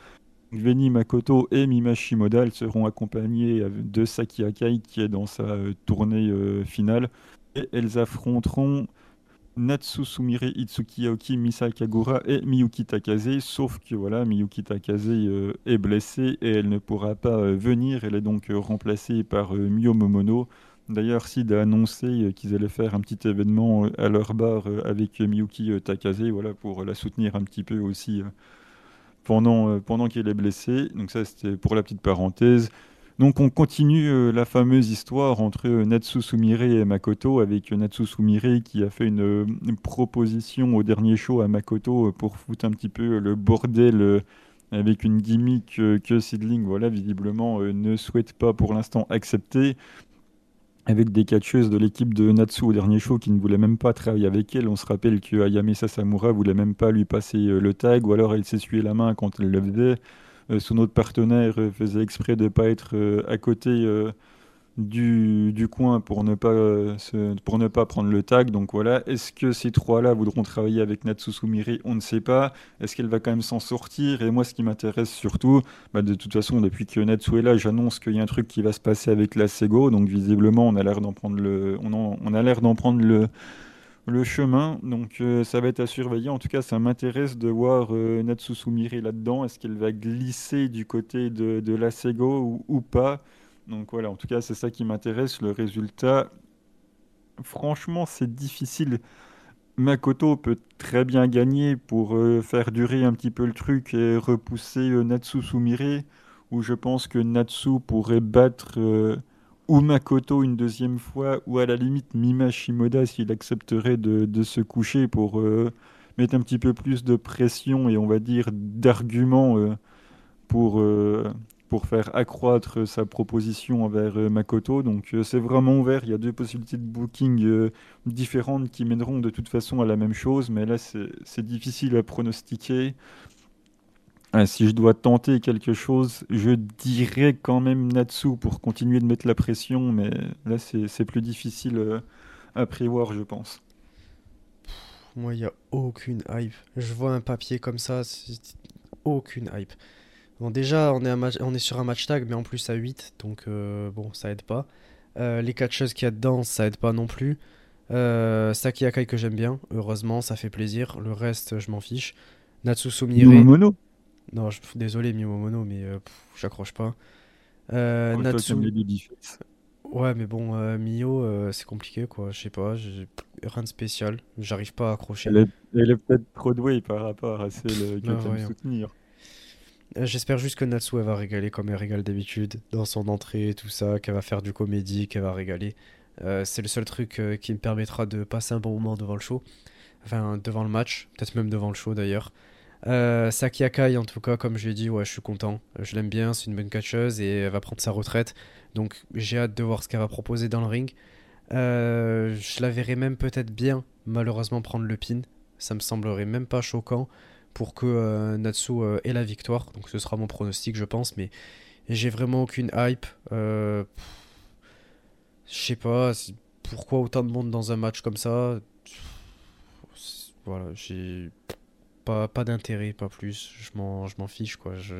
Veni, Makoto et Mimashi Modal seront accompagnés de Saki Akai qui est dans sa tournée finale, et elles affronteront Natsu Sumire Itsuki Aoki, Misa Kagura et Miyuki Takase, sauf que voilà, Miyuki Takase euh, est blessée et elle ne pourra pas euh, venir, elle est donc euh, remplacée par Miyo Momono. D'ailleurs, Sid a annoncé qu'ils allaient faire un petit événement à leur bar avec Miyuki Takase, voilà, pour la soutenir un petit peu aussi pendant, pendant qu'elle est blessée. Donc ça, c'était pour la petite parenthèse. Donc on continue euh, la fameuse histoire entre euh, Natsu Sumire et Makoto, avec euh, Natsu Sumire qui a fait une, proposition au dernier show à Makoto pour foutre un petit peu le bordel avec une gimmick que Sidling, voilà, visiblement, ne souhaite pas pour l'instant accepter avec des catcheuses de l'équipe de Natsu au dernier show qui ne voulaient même pas travailler avec elle. On se rappelle que Ayame Sasamura voulait même pas lui passer le tag, ou alors elle s'essuyait la main quand elle le faisait. Euh, son autre partenaire euh, faisait exprès de ne pas être à côté du, du, coin pour ne, pas, euh, pour ne pas prendre le tag. Donc voilà, est-ce que ces trois-là voudront travailler avec Natsu Sumire On ne sait pas. Est-ce qu'elle va quand même s'en sortir? Et moi, ce qui m'intéresse surtout, bah, de toute façon, depuis que Natsu est là, j'annonce qu'il y a un truc qui va se passer avec la Sego. Donc visiblement, on a l'air d'en prendre le, on, on a l'air d'en prendre le, le chemin. Donc euh, ça va être à surveiller. En tout cas, ça m'intéresse de voir euh, Natsu là-dedans. Est-ce qu'elle va glisser du côté de, de la Sego ou, pas? Donc voilà, en tout cas, c'est ça qui m'intéresse. Le résultat, franchement, c'est difficile. Makoto peut très bien gagner pour euh, faire durer un petit peu le truc et repousser euh, Natsu Sumire, où je pense que Natsu pourrait battre ou Makoto une deuxième fois, ou à la limite Mima Shimoda s'il accepterait de, se coucher pour mettre un petit peu plus de pression et on va dire d'arguments pour pour faire accroître sa proposition envers euh, Makoto. Donc euh, c'est vraiment ouvert. Il y a deux possibilités de booking euh, différentes qui mèneront de toute façon à la même chose, mais là c'est difficile à pronostiquer. Si je dois tenter quelque chose, je dirais quand même Natsu pour continuer de mettre la pression, mais là c'est plus difficile à prévoir, je pense. Moi, il n'y a aucune hype. Je vois un papier comme ça, aucune hype. Bon, déjà, on est, on est sur un match tag, mais en plus à 8, donc euh, bon, ça aide pas. Euh, les catcheuses qu'il y a dedans, ça aide pas non plus. Euh, Saki Akai que j'aime bien, heureusement, ça fait plaisir. Le reste, je m'en fiche. Natsu Sumire. Mono Non, je, désolé Mono, mais j'accroche pas. Natsu. Ouais, mais bon, Mio, c'est compliqué quoi. Je sais pas, rien de spécial. J'arrive pas à accrocher. Elle est, peut-être trop douée par rapport à celle que tu aimes soutenir. Euh, j'espère juste que Natsu elle va régaler comme elle régale d'habitude dans son entrée et tout ça, qu'elle va faire du comédie, qu'elle va régaler. Euh, c'est le seul truc euh, qui me permettra de passer un bon moment devant le show, enfin devant le match, peut-être même devant le show d'ailleurs. Saki Akai en tout cas, comme je l'ai dit, ouais, je suis content, je l'aime bien, c'est une bonne catcheuse et elle va prendre sa retraite, donc j'ai hâte de voir ce qu'elle va proposer dans le ring. je la verrai même peut-être bien, malheureusement prendre le pin, ça me semblerait même pas choquant pour que euh, Natsu euh, ait la victoire. Donc ce sera mon pronostic, je pense. Mais j'ai vraiment aucune hype. Euh, je sais pas pourquoi autant de monde dans un match comme ça? Voilà, j'ai pas, pas d'intérêt, pas plus. Je m'en fiche quoi. Je,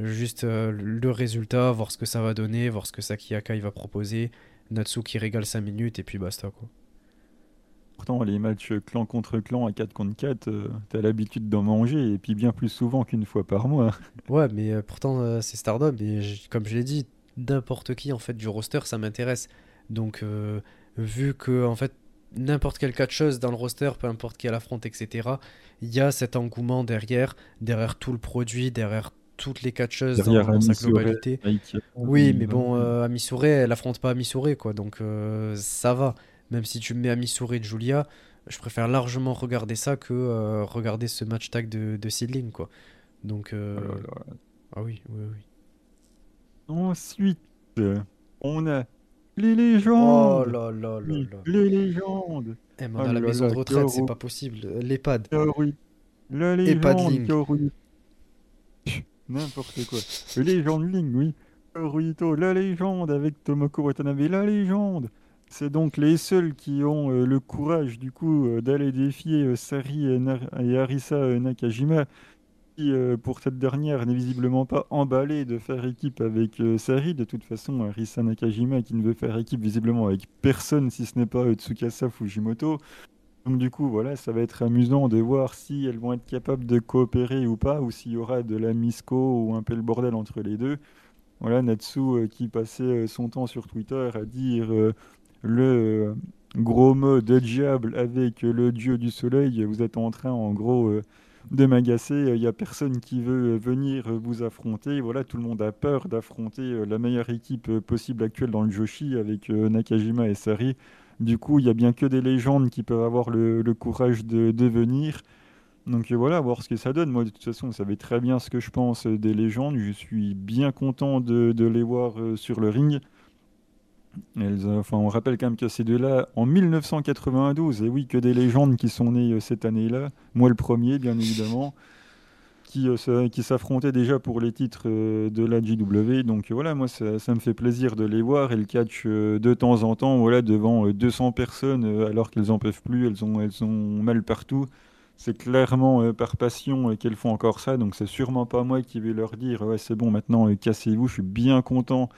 juste le résultat, voir ce que ça va donner, voir ce que Saki Akai va proposer. Natsu qui régale 5 minutes et puis basta quoi. Pourtant, les matchs clan contre clan à 4 contre 4, tu t'as l'habitude d'en manger, et puis bien plus souvent qu'une fois par mois. Ouais, mais euh, pourtant, euh, c'est Stardom, et comme je l'ai dit, n'importe qui en fait du roster, ça m'intéresse. Donc, euh, vu que en fait, n'importe quelle catcheuse dans le roster, peu importe qui elle affronte, etc., il y a cet engouement derrière, derrière tout le produit, derrière toutes les catcheuses dans, sa globalité. Oui, mais bon, euh, Amisure, elle affronte pas Amisure, quoi, donc ça va. Même si tu me mets à Missouri de Julia, je préfère largement regarder ça que euh, regarder ce match tag de, de Sidling, quoi. Donc. Euh, oh ah oui, oui, oui. Ensuite, on a les légendes. Oh là là là là. Les légendes. Eh, mais on a oh la maison de retraite, c'est pas possible. L'EHPAD. oui. La légende. N'importe quoi. Légende Ling, oui. la légende avec Tomoko Watanabe, la légende. C'est donc les seuls qui ont euh, le courage du coup euh, d'aller défier euh, Sari et, Arisa Nakajima, pour cette dernière n'est visiblement pas emballée de faire équipe avec Sari. De toute façon, Arisa Nakajima qui ne veut faire équipe visiblement avec personne si ce n'est pas Tsukasa Fujimoto. Donc du coup, voilà, ça va être amusant de voir si elles vont être capables de coopérer ou pas, ou s'il y aura de la misco ou un peu le bordel entre les deux. Voilà, Natsu qui passait son temps sur Twitter à dire le euh, gros mot de diable avec le dieu du soleil, vous êtes en train en gros euh, de m'agacer, il n'y a personne qui veut venir vous affronter. Voilà, tout le monde a peur d'affronter euh, la meilleure équipe possible actuelle dans le Joshi avec Nakajima et Sari. Du coup, il n'y a bien que des légendes qui peuvent avoir le, courage de, venir. Donc voilà, voir ce que ça donne. Moi, de toute façon, vous savez très bien ce que je pense des légendes. Je suis bien content de les voir sur le ring. Elles, enfin, on rappelle quand même que ces deux-là, en 1992, et oui, que des légendes qui sont nées cette année-là. Moi, le premier, bien évidemment qui, euh, qui s'affrontaient déjà pour les titres euh, de la JW. Donc voilà, moi ça, me fait plaisir de les voir. Elles catchent euh, de temps en temps voilà, devant 200 personnes alors qu'elles n'en peuvent plus, elles ont, elles ont mal partout. C'est clairement par passion qu'elles font encore ça, donc c'est sûrement pas moi qui vais leur dire ouais c'est bon maintenant cassez-vous, je suis bien content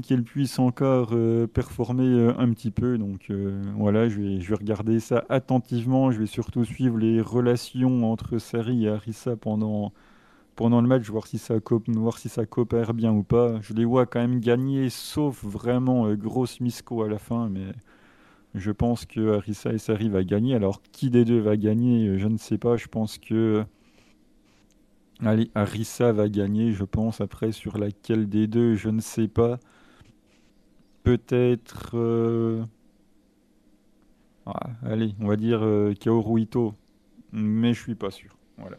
qu'elle puisse encore euh, performer euh, un petit peu. Donc euh, voilà, je vais, je vais regarder ça attentivement. Je vais surtout suivre les relations entre Sari et Arissa pendant, pendant le match, voir si, ça voir si ça coopère bien ou pas. Je les vois quand même gagner, sauf vraiment grosse misco à la fin. Mais je pense que Arissa et Sari va gagner. Alors qui des deux va gagner, je ne sais pas. Je pense que... Allez, Arissa va gagner, je pense. Après, sur laquelle des deux, je ne sais pas. Peut-être. Euh, ah, allez, on va dire euh, Kaoru mais je suis pas sûr. Voilà.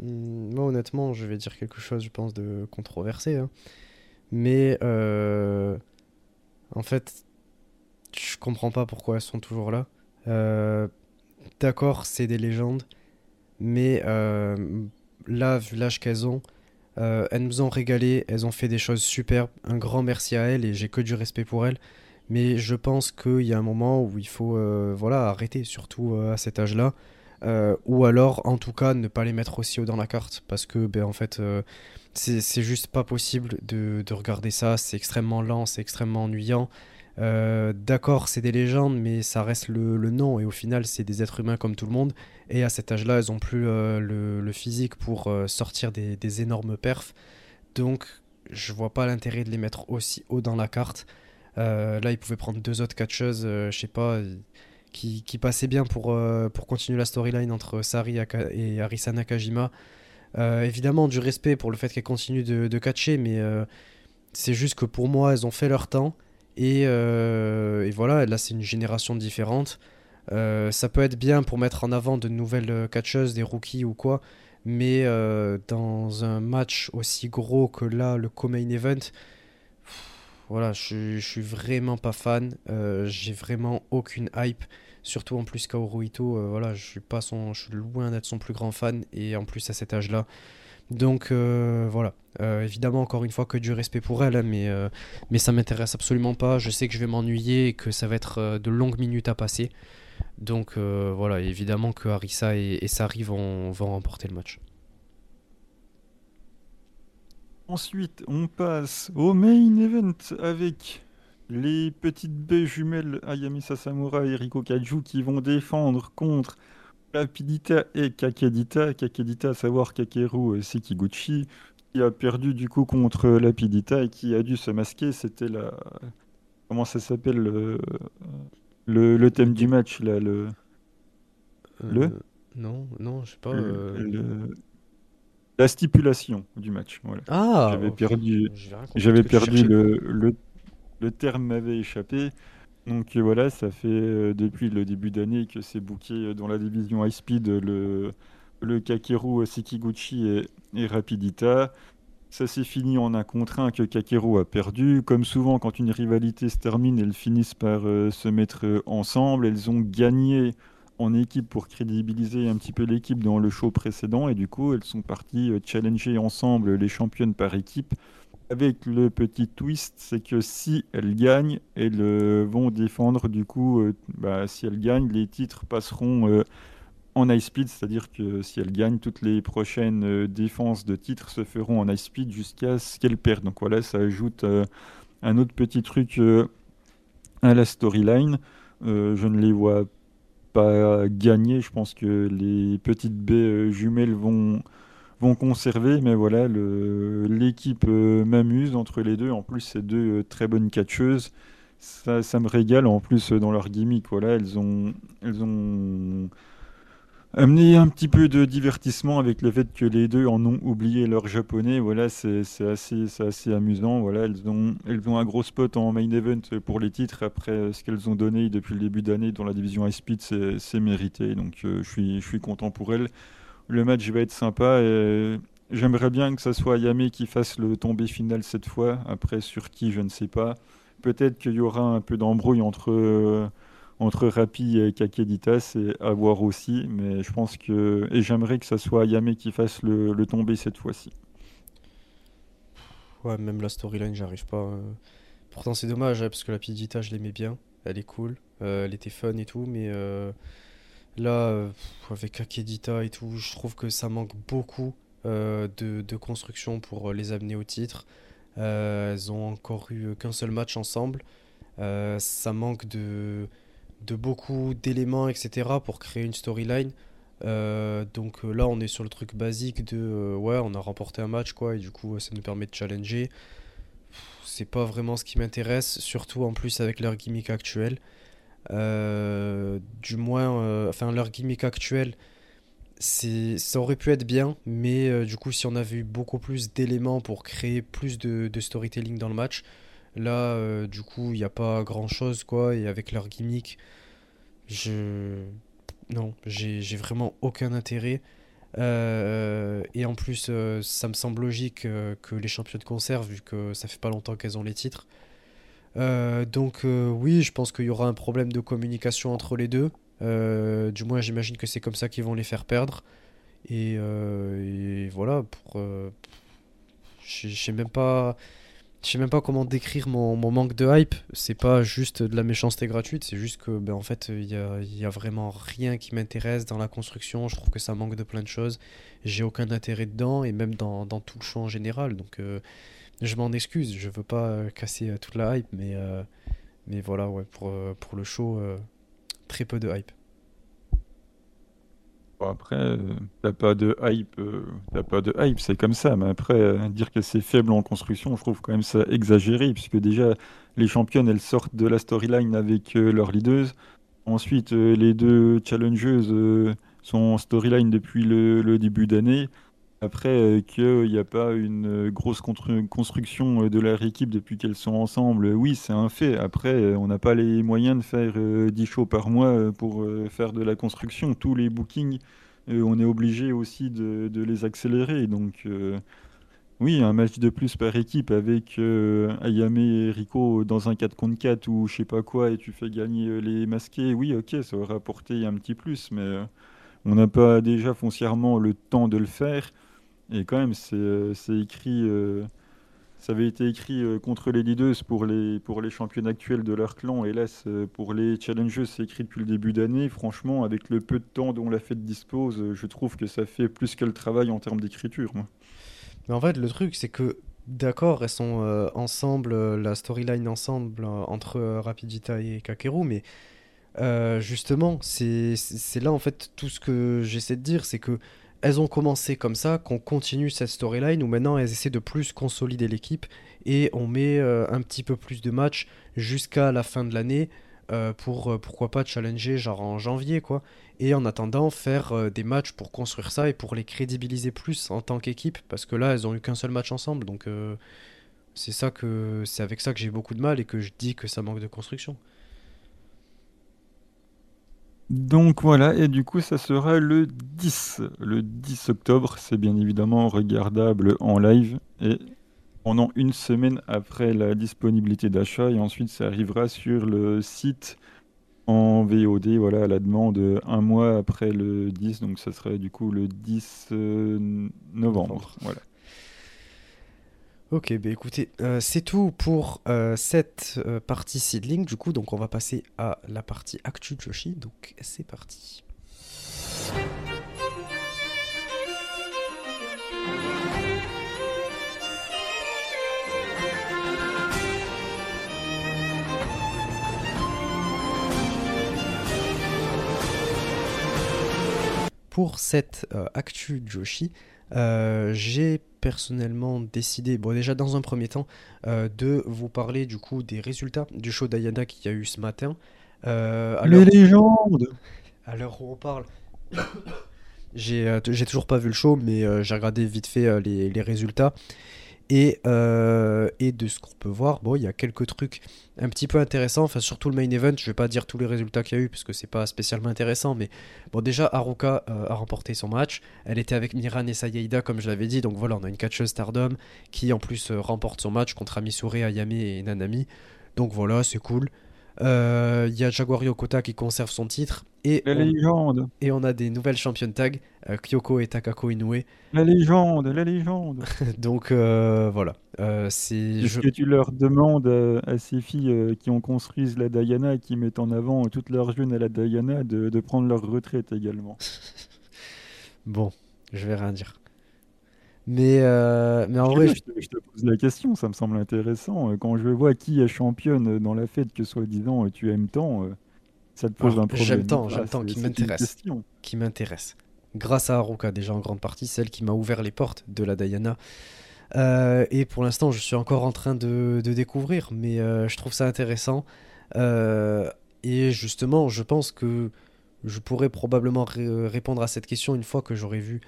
Hmm, moi, honnêtement, je vais dire quelque chose, je pense, de controversé. Hein. Mais euh, en fait, je comprends pas pourquoi elles sont toujours là. D'accord, c'est des légendes, mais là, vu l'âge qu'elles ont, euh, elles nous ont régalé, elles ont fait des choses superbes. Un grand merci à elles et j'ai que du respect pour elles. Mais je pense qu'il y a un moment où il faut euh, voilà, arrêter, surtout euh, à cet âge-là. ou alors, en tout cas, ne pas les mettre aussi haut dans la carte. Parce que, ben, en fait, c'est juste pas possible de, de regarder ça. C'est extrêmement lent, c'est extrêmement ennuyant. Euh, d'accord, c'est des légendes, mais ça reste le, nom, et au final, c'est des êtres humains comme tout le monde. Et à cet âge-là, elles ont plus euh, le, physique pour euh, sortir des, énormes perfs. Donc, je vois pas l'intérêt de les mettre aussi haut dans la carte. là, ils pouvaient prendre deux autres catcheuses, je sais pas, qui, passaient bien pour, pour continuer la storyline entre Sari et Arisa Nakajima. évidemment, du respect pour le fait qu'elles continuent de, de catcher, mais c'est juste que pour moi, elles ont fait leur temps. Euh, et, voilà, là c'est une génération différente. Euh, ça peut être bien pour mettre en avant de nouvelles euh, catcheuses, des rookies ou quoi, mais dans un match aussi gros que là, le co-main event, voilà, je, suis vraiment pas fan. J'ai vraiment aucune hype. Surtout en plus Kaoru voilà, je suis pas je suis loin d'être son plus grand fan et en plus à cet âge-là, donc euh, voilà. Euh, évidemment, encore une fois, que du respect pour elle, hein, mais, euh, mais ça m'intéresse absolument pas. Je sais que je vais m'ennuyer et que ça va être de longues minutes à passer. Donc voilà, évidemment que Harissa et, Sari vont, vont remporter le match. Ensuite, on passe au main event avec les petites baies jumelles Ayamisa Samurai et Riko Kaju qui vont défendre contre Lapidita et Kakedita. Kakedita, à savoir Kakeru Sekiguchi, qui a perdu du coup contre Lapidita et qui a dû se masquer. C'était la. Comment ça s'appelle le... le... thème du match là le... Euh, le Non, non, je sais pas. Euh. La stipulation du match. Voilà. Ah J'avais perdu, j'avais perdu le... le... le terme m'avait échappé. Donc euh, voilà, ça fait euh, depuis le début d'année que c'est booké euh, dans la division High Speed le, le Kakeru Sekiguchi et, Rapidita. Ça s'est fini en un contre un que Kakeru a perdu. Comme souvent, quand une rivalité se termine, elles finissent par se mettre ensemble. Elles ont gagné en équipe pour crédibiliser un petit peu l'équipe dans le show précédent. Et du coup, elles sont parties challenger ensemble les championnes par équipe avec le petit twist, c'est que si elles gagnent, elles euh, vont défendre du coup, euh, bah, si elles gagnent, les titres passeront euh, en high speed, c'est-à-dire que si elles gagnent, toutes les prochaines défenses de titres se feront en high speed jusqu'à ce qu'elles perdent. Donc voilà, ça ajoute un autre petit truc à la storyline. je ne les vois pas gagner, je pense que les petites baies jumelles vont vont conserver. Mais voilà, l'équipe euh, m'amuse entre les deux. En plus, c'est deux euh, très bonnes catcheuses. Ça, ça, me régale en plus euh, dans leur gimmick. Voilà, elles ont, elles ont amener un petit peu de divertissement avec le fait que les deux en ont oublié leur japonais. Voilà, c'est assez, assez amusant. Voilà, elles ont, elles ont un gros spot en main event pour les titres. Après ce qu'elles ont donné depuis le début d'année dans la division High Speed, c'est mérité. Donc je suis content pour elles. Le match va être sympa et j'aimerais bien que ça soit Yame qui fasse le tombé final cette fois. Après, sur qui, je ne sais pas. Peut-être qu'il y aura un peu d'embrouille entre. Euh, entre Rapi et Kakedita, c'est à voir aussi. Mais je pense que. Et j'aimerais que ça soit Yame qui fasse le, tombé cette fois-ci. Ouais, même la storyline, j'arrive pas. Euh. Pourtant, c'est dommage, hein, parce que la Pidita, je l'aimais bien. Elle est cool. Euh, elle était fun et tout. Mais euh, là, avec Kakedita et tout, je trouve que ça manque beaucoup de, de, construction pour les amener au titre. elles ont encore eu qu'un seul match ensemble. ça manque de beaucoup d'éléments, etc. pour créer une storyline. Euh, donc euh, là, on est sur le truc basique de euh, ouais, on a remporté un match quoi, et du coup, ça nous permet de challenger. C'est pas vraiment ce qui m'intéresse, surtout en plus avec leur gimmick actuel. Du moins, enfin, leur gimmick actuel, ça aurait pu être bien, mais du coup, si on avait eu beaucoup plus d'éléments pour créer plus de, de storytelling dans le match, Là, euh, du coup, il n'y a pas grand chose, quoi. Et avec leur gimmick, je. Non, j'ai vraiment aucun intérêt. Euh, et en plus, euh, ça me semble logique que les championnes conservent, vu que ça fait pas longtemps qu'elles ont les titres. Donc, oui, je pense qu'il y aura un problème de communication entre les deux. du moins, j'imagine que c'est comme ça qu'ils vont les faire perdre. Et, voilà, pour. je sais même pas. Je sais même pas comment décrire mon, manque de hype. C'est pas juste de la méchanceté gratuite, c'est juste que, ben, en fait, il y a, vraiment rien qui m'intéresse dans la construction. Je trouve que ça manque de plein de choses. J'ai aucun intérêt dedans et même dans, tout le show en général. Donc, euh, je m'en excuse. Je veux pas euh, casser euh, toute la hype, mais, mais voilà, ouais, pour, pour le show, très peu de hype après, euh, t'as pas de hype, euh, pas de hype, c'est comme ça. Mais après, euh, dire que c'est faible en construction, je trouve quand même ça exagéré, puisque déjà les championnes, elles sortent de la storyline avec leurs leaders. Ensuite, les deux challengeuses sont en storyline depuis le début d'année. Après, euh, qu'il n'y a pas une euh, grosse construction euh, de leur équipe depuis qu'elles sont ensemble, oui, c'est un fait. Après, on n'a pas les moyens de faire 10 shows par mois pour faire de la construction. Tous les bookings, on est obligé aussi de, les accélérer. Donc, oui, un match de plus par équipe avec Ayame et Rico dans un 4 contre 4 ou je sais pas quoi et tu fais gagner les masqués, oui, ok, ça aurait apporté un petit plus, mais on n'a pas déjà foncièrement le temps de le faire. Et quand même, c'est euh, écrit. Euh, ça avait été écrit euh, contre les leaders pour les, pour les championnes actuels de leur clan. Hélas, pour les challengers, c'est écrit depuis le début d'année. Franchement, avec le peu de temps dont la fête dispose, je trouve que ça fait plus que le travail en termes d'écriture. Mais en fait, le truc, c'est que, d'accord, elles sont ensemble, la storyline ensemble entre Rapidita et Kakeru, mais justement, c'est là en fait tout ce que j'essaie de dire, c'est que elles ont commencé comme ça, qu'on continue cette storyline où maintenant elles essaient de plus consolider l'équipe et on met euh, un petit peu plus de matchs jusqu'à la fin de l'année euh, pour euh, pourquoi pas challenger genre en janvier quoi. Et en attendant faire des matchs pour construire ça et pour les crédibiliser plus en tant qu'équipe parce que là elles ont eu qu'un seul match ensemble donc c'est ça que c'est avec ça que j'ai beaucoup de mal et que je dis que ça manque de construction. Donc voilà, et du coup ça sera le 10. Le 10 octobre, c'est bien évidemment regardable en live et pendant une semaine après la disponibilité d'achat et ensuite ça arrivera sur le site en VOD, voilà, à la demande un mois après le 10, donc ça serait du coup le 10 euh, novembre. Voilà. Ok, bah écoutez, euh, c'est tout pour euh, cette euh, partie seedling. Du coup, donc on va passer à la partie actu Joshi. Donc c'est parti. Pour cette actu Joshi, j'ai personnellement décidé, bon déjà dans un premier temps, euh, de vous parler du coup des résultats du show d'Ayana qu'il y a eu ce matin. Euh, Les légendes À l'heure où on parle, J'ai j'ai toujours pas vu le show, mais j'ai regardé vite fait les, les résultats. Et, euh, et, de ce qu'on peut voir, bon, il y a quelques trucs un petit peu intéressants, enfin surtout le main event, je vais pas dire tous les résultats qu'il y a eu parce que c'est pas spécialement intéressant, mais bon déjà Haruka euh, a remporté son match, elle était avec Miran et Sayaida comme je l'avais dit, donc voilà on a une catcheuse Stardom qui en plus euh, remporte son match contre Amisure, Ayame et Nanami, donc voilà c'est cool. Il y a Jaguar Yokota qui conserve son titre et la légende. Et on a des nouvelles championnes tag, euh, Kyoko et Takako Inoue. La légende, la légende. Donc euh, voilà. Euh, c'est. ce que tu leur demandes à, ces filles qui ont construit la Diana et qui mettent en avant toute leur jeune à la Diana de, de prendre leur retraite également? bon, je vais rien dire. Mais, mais en vrai. Je te, je te, pose la question, ça me semble intéressant. Quand je vois qui est championne dans la fête que soi-disant tu aimes tant. Ça te pose un problème. J'aime tant, j'aime tant, qui m'intéresse. Qui m'intéresse. Grâce à Haruka, déjà en grande partie, celle qui m'a ouvert les portes de la Diana. Euh, et pour l'instant, je suis encore en train de, découvrir, mais euh, je trouve ça intéressant. Euh, et justement, je pense que je pourrais probablement répondre à cette question une fois que j'aurai vu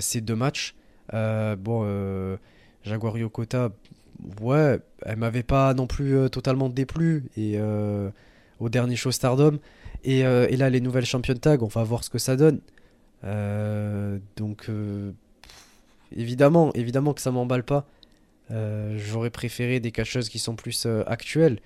ces deux matchs. Bon, Jaguar Yokota, ouais, elle m'avait pas non plus totalement déplu. Et au dernier show Stardom. Euh, et, là, les nouvelles championnes tag, on va voir ce que ça donne. Euh, donc, euh, évidemment, évidemment que ça m'emballe pas. J'aurais préféré des catcheuses qui sont plus actuelles.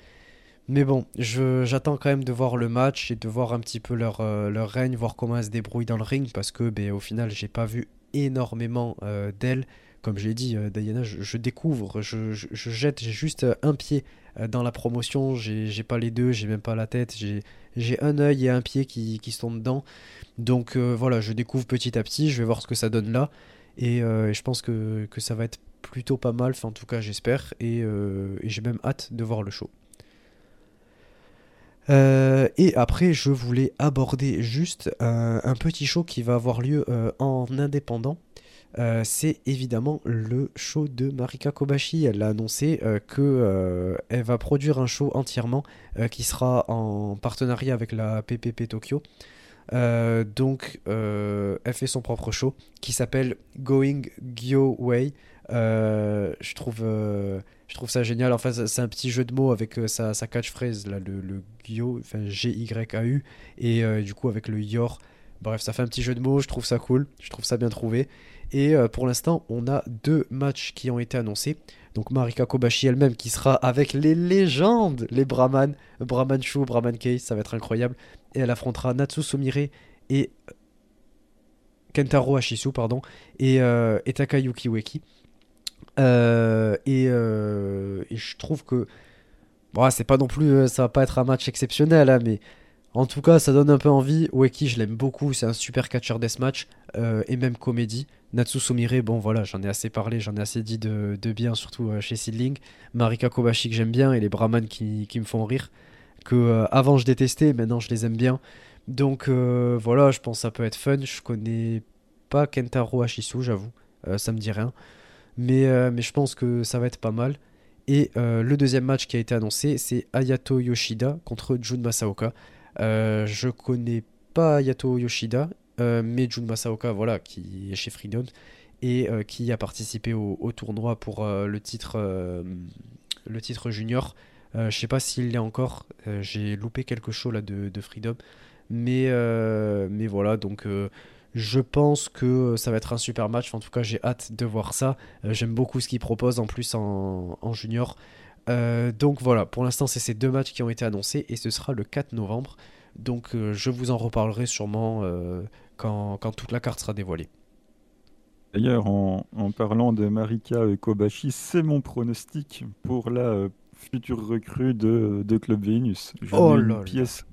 Mais bon, j'attends quand même de voir le match et de voir un petit peu leur, leur règne, voir comment elles se débrouillent dans le ring, parce que ben, au final, j'ai pas vu énormément d'elles comme j'ai dit, euh, Diana, je, découvre, je, jette, j'ai juste euh, un pied euh, dans la promotion, j'ai pas les deux, j'ai même pas la tête, j'ai un œil et un pied qui, sont dedans. Donc voilà, je découvre petit à petit, je vais voir ce que ça donne là. Et, je pense que, que, ça va être plutôt pas mal, en tout cas j'espère, et, j'ai même hâte de voir le show. Et après, je voulais aborder juste un petit show qui va avoir lieu en indépendant. Euh, c'est évidemment le show de Marika Kobashi. Elle a annoncé euh, euh, va produire un show entièrement qui sera en partenariat avec la PPP Tokyo. donc, elle fait son propre show qui s'appelle Going Gyo Way. je trouve, je trouve ça génial. Enfin, c'est un petit jeu de mots avec sa, catchphrase le, le enfin G Y A U, et du coup avec le Yor. Bref, ça fait un petit jeu de mots. Je trouve ça cool. Je trouve ça bien trouvé. Et euh, pour l'instant, on a deux matchs qui ont été annoncés. Donc Marika Kobashi elle-même qui sera avec les légendes, les Brahman, Brahman Shu, Brahman Case, ça va être incroyable. Et elle affrontera Natsu Sumire et euh, Kentaro Ashisu, pardon, et, euh, et Takayuki Ueki. Euh, et, je trouve que bon, c'est pas non plus, ça va pas être un match exceptionnel, hein, mais en tout cas, ça donne un peu envie. Ueki, je l'aime beaucoup, c'est un super catcher deathmatch et même comédie. Natsu Sumire, bon voilà, j'en ai assez parlé, j'en ai assez dit de, bien, surtout euh, chez Seedling. Marika Kobashi que j'aime bien et les Brahman qui, me font rire. Que euh, avant je détestais, maintenant je les aime bien. Donc euh, voilà, je pense que ça peut être fun. Je connais pas Kentaro Ashisu, j'avoue, ça me dit rien. Mais, mais je pense que ça va être pas mal. Et le deuxième match qui a été annoncé, c'est Ayato Yoshida contre Jun Masaoka. je connais pas Ayato Yoshida, euh, mais Jun Masaoka, voilà, qui est chez Freedom et euh, qui a participé au, tournoi pour euh, le, titre, junior. je sais pas s'il l'est encore, j'ai loupé quelque chose là de, Freedom, mais voilà, donc je pense que ça va être un super match. En tout cas, j'ai hâte de voir ça. J'aime beaucoup ce qu'il propose en plus en, en junior. donc voilà, pour l'instant, c'est ces deux matchs qui ont été annoncés et ce sera le 4 novembre. Donc je vous en reparlerai sûrement quand, toute la carte sera dévoilée. D'ailleurs, en, parlant de Marika Kobashi, c'est mon pronostic pour la euh, future recrue de, Club Venus. oh une pièce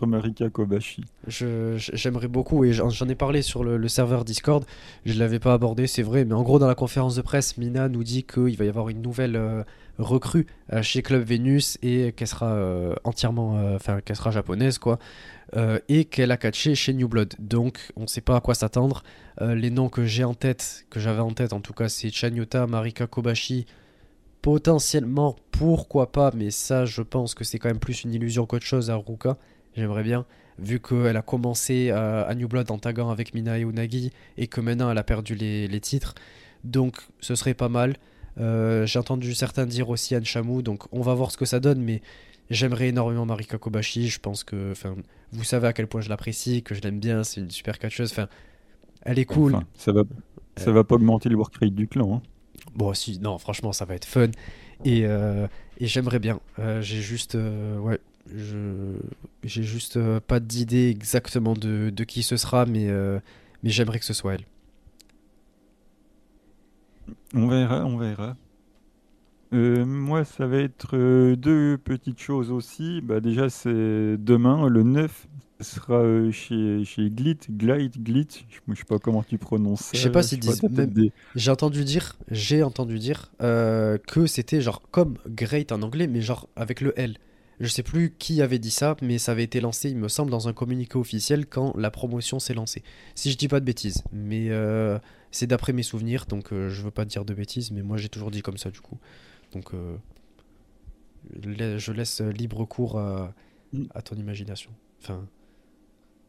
Marika Kobashi. J'aimerais beaucoup, et j'en ai parlé sur le, serveur Discord, je ne l'avais pas abordé, c'est vrai, mais en gros, dans la conférence de presse, Mina nous dit qu'il va y avoir une nouvelle euh, recrue euh, chez Club Venus et qu'elle sera entièrement, enfin, qu'elle sera japonaise, quoi. Euh, et qu'elle a catché chez New Blood. Donc on ne sait pas à quoi s'attendre. Euh, les noms que j'ai en tête, que j'avais en tête en tout cas, c'est Chanyota, Marika Kobashi. Potentiellement, pourquoi pas, mais ça je pense que c'est quand même plus une illusion qu'autre chose à Ruka. J'aimerais bien, vu qu'elle a commencé euh, à New Blood en taguant avec Mina et Unagi et que maintenant elle a perdu les, les titres. Donc ce serait pas mal. Euh, J'ai entendu certains dire aussi Anne Chamou, donc on va voir ce que ça donne, mais j'aimerais énormément Marika Kobashi. Je pense que, vous savez à quel point je l'apprécie, que je l'aime bien, c'est une super catcheuse. Enfin, elle est cool. Enfin, ça va, ça va pas augmenter le work rate du clan. hein. Bon, si, non, franchement, ça va être fun. Et, euh, et j'aimerais bien. Euh, j'ai juste. euh, ouais. Je, j'ai juste euh, pas d'idée exactement de, de qui ce sera, mais, euh, mais j'aimerais que ce soit elle. On verra, on verra. Euh, moi, ça va être deux petites choses aussi. Bah, déjà, c'est demain, le 9, ce sera chez, chez Glit, Glide, Glit. Je ne sais pas comment tu prononces ça. Je sais pas Je crois disent des- J'ai entendu dire, j'ai entendu dire que c'était genre comme great en anglais, mais genre avec le L. Je sais plus qui avait dit ça, mais ça avait été lancé, il me semble, dans un communiqué officiel quand la promotion s'est lancée. Si je dis pas de bêtises, mais euh, c'est d'après mes souvenirs, donc euh, je veux pas dire de bêtises, mais moi j'ai toujours dit comme ça du coup. Donc euh, je laisse libre cours à, Mm. à ton imagination. Enfin,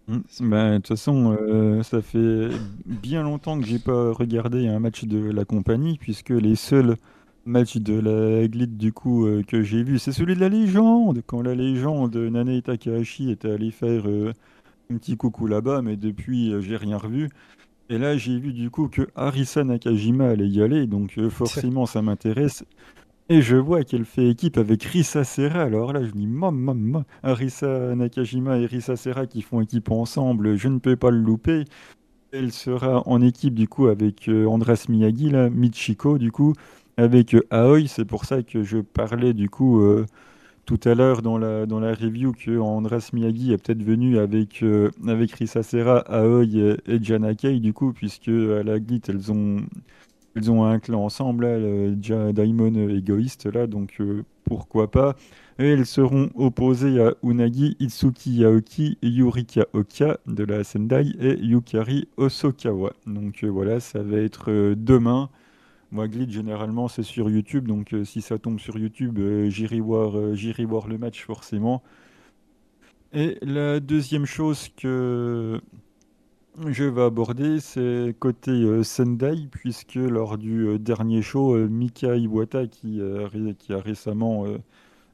Mm. Ben, de toute façon, euh, ça fait bien longtemps que j'ai pas regardé un match de la compagnie, puisque les seuls matchs de la Glit du coup euh, que j'ai vu, c'est celui de la légende, quand la légende Nanae Takahashi était allé faire euh, un petit coucou là-bas, mais depuis euh, j'ai rien revu. Et là j'ai vu du coup que Arisa Nakajima allait y aller, donc euh, forcément ça m'intéresse. Et je vois qu'elle fait équipe avec Risa Serra. Alors là, je dis, maman, maman, Risa Nakajima et Risa Serra qui font équipe ensemble, je ne peux pas le louper. Elle sera en équipe du coup avec euh, Andras Miyagi, là, Michiko du coup, avec euh, Aoi. C'est pour ça que je parlais du coup euh, tout à l'heure dans la, dans la review que Andras Miyagi est peut-être venu avec, euh, avec Risa Serra, Aoi et, et Janakei du coup, puisque à la Glit, elles ont, elles ont un clan ensemble, là, le Daimon égoïste là, donc euh, pourquoi pas. Et elles seront opposées à Unagi, Itsuki Yaoki, Yurika Oka de la Sendai et Yukari Osokawa. Donc voilà, ça va être demain. Moi, Glitch, généralement, c'est sur YouTube, donc euh, si ça tombe sur YouTube, euh, j'irai voir, euh, voir le match forcément. Et la deuxième chose que je vais aborder, c'est côté Sendai, puisque lors du dernier show, Mika Iwata, qui, a récemment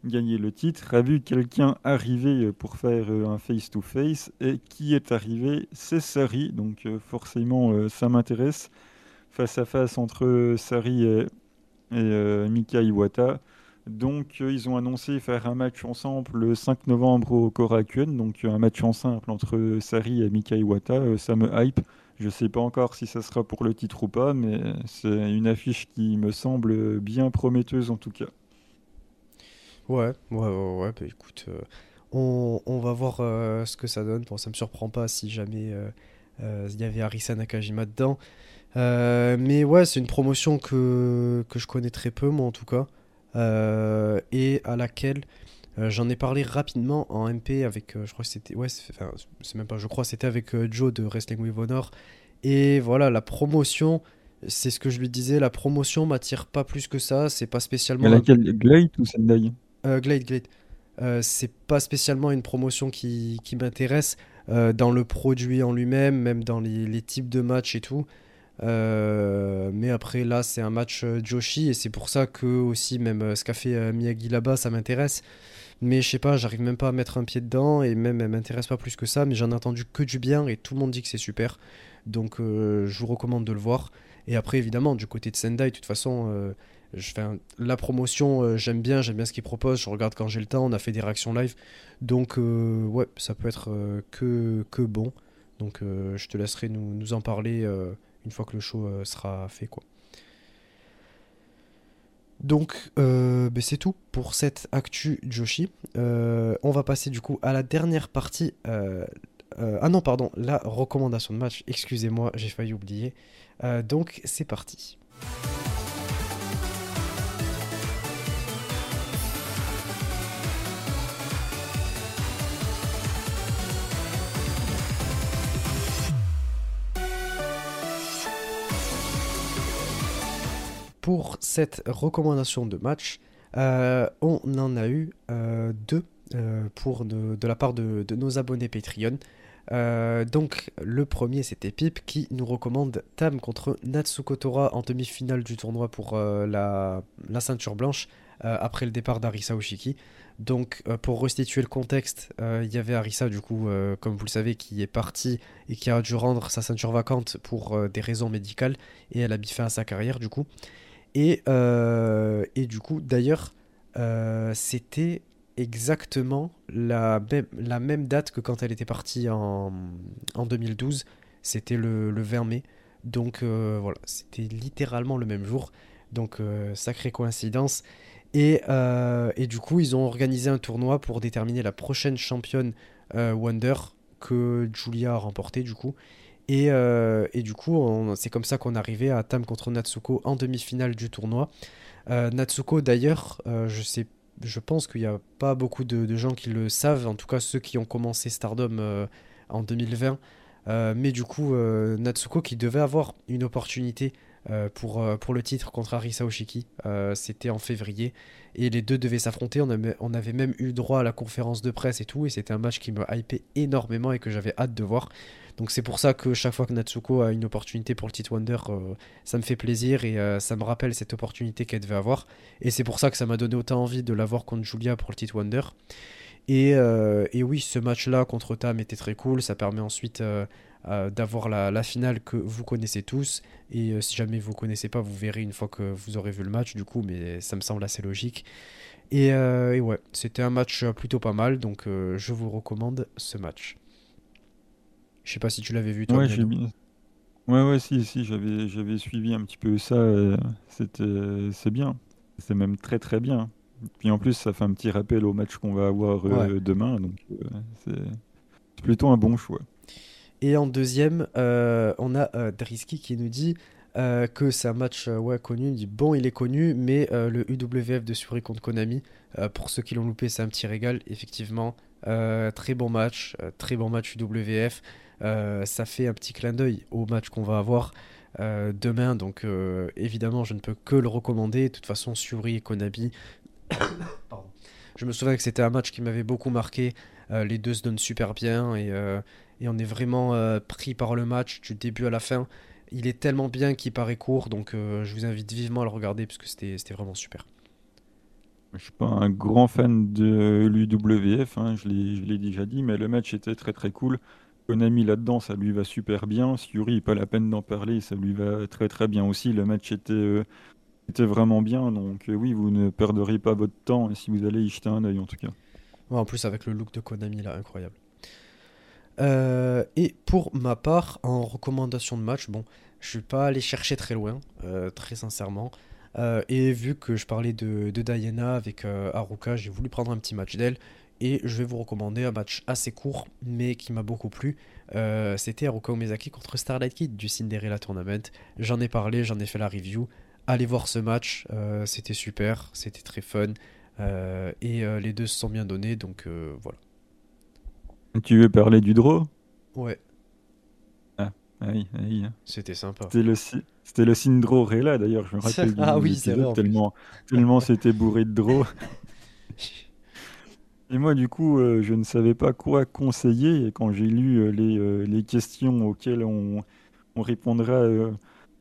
gagné le titre, a vu quelqu'un arriver pour faire un face-to-face, et qui est arrivé, c'est Sari, donc forcément ça m'intéresse, face à face entre Sari et, et, euh, Mika Iwata. Donc euh, ils ont annoncé faire un match ensemble le 5 novembre au Korakuen, donc euh, un match en simple entre Sari et Mika Iwata, ça me hype. Je sais pas encore si ça sera pour le titre ou pas, mais c'est une affiche qui me semble bien prometteuse en tout cas. Ouais, ouais, ouais, ouais, bah écoute, on, va voir ce que ça donne. Bon, ça me surprend pas si jamais il y avait Arisa Nakajima dedans. Euh, mais ouais, c'est une promotion que, que je connais très peu, moi en tout cas, euh, et à laquelle euh, j'en ai parlé rapidement en MP avec, je crois que c'était, ouais, c'est enfin, même pas, je crois, c'était avec Joe de Wrestling with Honor. Et voilà, la promotion, c'est ce que je lui disais, la promotion m'attire pas plus que ça, c'est pas spécialement un laquelle Glade ou Sendai? Glade, Glade. C'est pas spécialement une promotion qui, qui m'intéresse dans le produit en lui-même, même dans les, les types de matchs et tout. Euh, mais après, là, c'est un match euh, Joshi et c'est pour ça que aussi, même euh, ce qu'a fait Miyagi là-bas, ça m'intéresse. Mais je sais pas, j'arrive même pas à mettre un pied dedans et même elle m'intéresse pas plus que ça. Mais j'en ai entendu que du bien et tout le monde dit que c'est super. Donc je vous recommande de le voir. Et après, évidemment, du côté de Sendai, de toute façon, la promotion, j'aime bien, j'aime bien ce qu'ils proposent. Je regarde quand j'ai le temps, on a fait des réactions live. Donc ouais, ça peut être que, que bon. Donc je te laisserai nous, nous en parler une fois que le show euh, sera fait, quoi. Donc, euh, ben, c'est tout pour cette actu Joshi. Euh, on va passer du coup à la dernière partie. ah non, pardon, la recommandation de match. Excusez-moi, j'ai failli oublier. Donc, c'est parti. Pour cette recommandation de match, euh, on en a eu euh, deux pour de, la part de, nos abonnés Patreon. donc le premier c'était Pip qui nous recommande Tam contre Natsuko Tora en demi-finale du tournoi pour la, la, ceinture blanche après le départ d'Arisa Oshiki. Donc, euh, pour restituer le contexte, euh, il y avait Arisa, du coup, euh, comme vous le savez, qui est partie et qui a dû rendre sa ceinture vacante pour des raisons médicales. Et elle a fin à sa carrière, du coup. Et, et du coup, d'ailleurs, c'était exactement la même, date que quand elle était partie en, en 2012. C'était le, le, 20 mai. Donc, voilà, c'était littéralement le même jour. Donc, sacrée coïncidence. Euh, et, du coup, ils ont organisé un tournoi pour déterminer la prochaine championne euh, Wonder que Julia a remporté du coup. Et, euh, du coup, c'est comme ça qu'on arrivait à Tam contre Natsuko en demi-finale du tournoi. Natsuko, d'ailleurs, je sais, je pense qu'il n'y a pas beaucoup de, gens qui le savent, en tout cas ceux qui ont commencé Stardom en 2020. mais du coup, Natsuko qui devait avoir une opportunité euh, pour, euh, pour le titre contre Arisa Oshiki. Euh, c'était en février. Et les deux devaient s'affronter. On, on, avait même eu droit à la conférence de presse et tout. Et c'était un match qui me hypait énormément et que j'avais hâte de voir. Donc c'est pour ça que chaque fois que Natsuko a une opportunité pour le titre Wonder, ça me fait plaisir et ça me rappelle cette opportunité qu'elle devait avoir. Et c'est pour ça que ça m'a donné autant envie de l'avoir contre Julia pour le titre Wonder. Et, et oui, ce match-là contre Tam était très cool. Ça permet ensuite euh, d'avoir la, finale que vous connaissez tous. Et euh, si jamais vous connaissez pas, vous verrez une fois que vous aurez vu le match, du coup, mais ça me semble assez logique. Et, euh, ouais, c'était un match plutôt pas mal, donc je vous recommande ce match. Je sais pas si tu l'avais vu toi. Ouais, Ouais, ouais, si, si, j'avais, j'avais suivi un petit peu ça. c'était, c'est bien. C'est même très, très bien. Puis en plus, ça fait un petit rappel au match qu'on va avoir demain, donc c'est plutôt un bon choix. Et en deuxième, euh, on a euh, Drisky qui nous dit euh, que c'est un match ouais, connu. Il dit bon, il est connu, mais le UWF de Suri contre Konami, pour ceux qui l'ont loupé, c'est un petit régal. Effectivement, très bon match, très bon match UWF. ça fait un petit clin d'œil au match qu'on va avoir demain. Donc évidemment, je ne peux que le recommander. De toute façon, Suri et Konami. Je me souviens que c'était un match qui m'avait beaucoup marqué. les deux se donnent super bien et on est vraiment euh, pris par le match du début à la fin. Il est tellement bien qu'il paraît court, donc euh, je vous invite vivement à le regarder parce que c'était vraiment super. Je suis pas un grand fan de l'UWF, hein, je l'ai déjà dit, mais le match était très très cool. Konami là-dedans, ça lui va super bien. Yuri, pas la peine d'en parler, ça lui va très très bien aussi. Le match était, euh, vraiment bien, donc oui, vous ne perdrez pas votre temps si vous allez y jeter un œil en tout cas. en plus, avec le look de Konami là, incroyable. Euh, et pour ma part, en recommandation de match, bon, je suis pas allé chercher très loin, euh, très sincèrement. Euh, et vu que je parlais de, Diana avec Haruka, j'ai voulu prendre un petit match d'elle. Et je vais vous recommander un match assez court, mais qui m'a beaucoup plu. C'était Haruka Omezaki contre Starlight Kid du Cinderella Tournament. J'en ai parlé, j'en ai fait la review. Allez voir ce match, c'était super, c'était très fun. et les deux se sont bien donnés, donc voilà. Tu veux parler du draw? Ouais. Ah, oui, oui. C'était sympa. C'était le, c'était le Syndro Rela d'ailleurs, je me rappelle. ah oui, c'est vrai. Tellement, tellement c'était bourré de draw. Et moi, du coup, euh, je ne savais pas quoi conseiller. Et quand j'ai lu euh, les, euh, les, questions auxquelles on, on répondra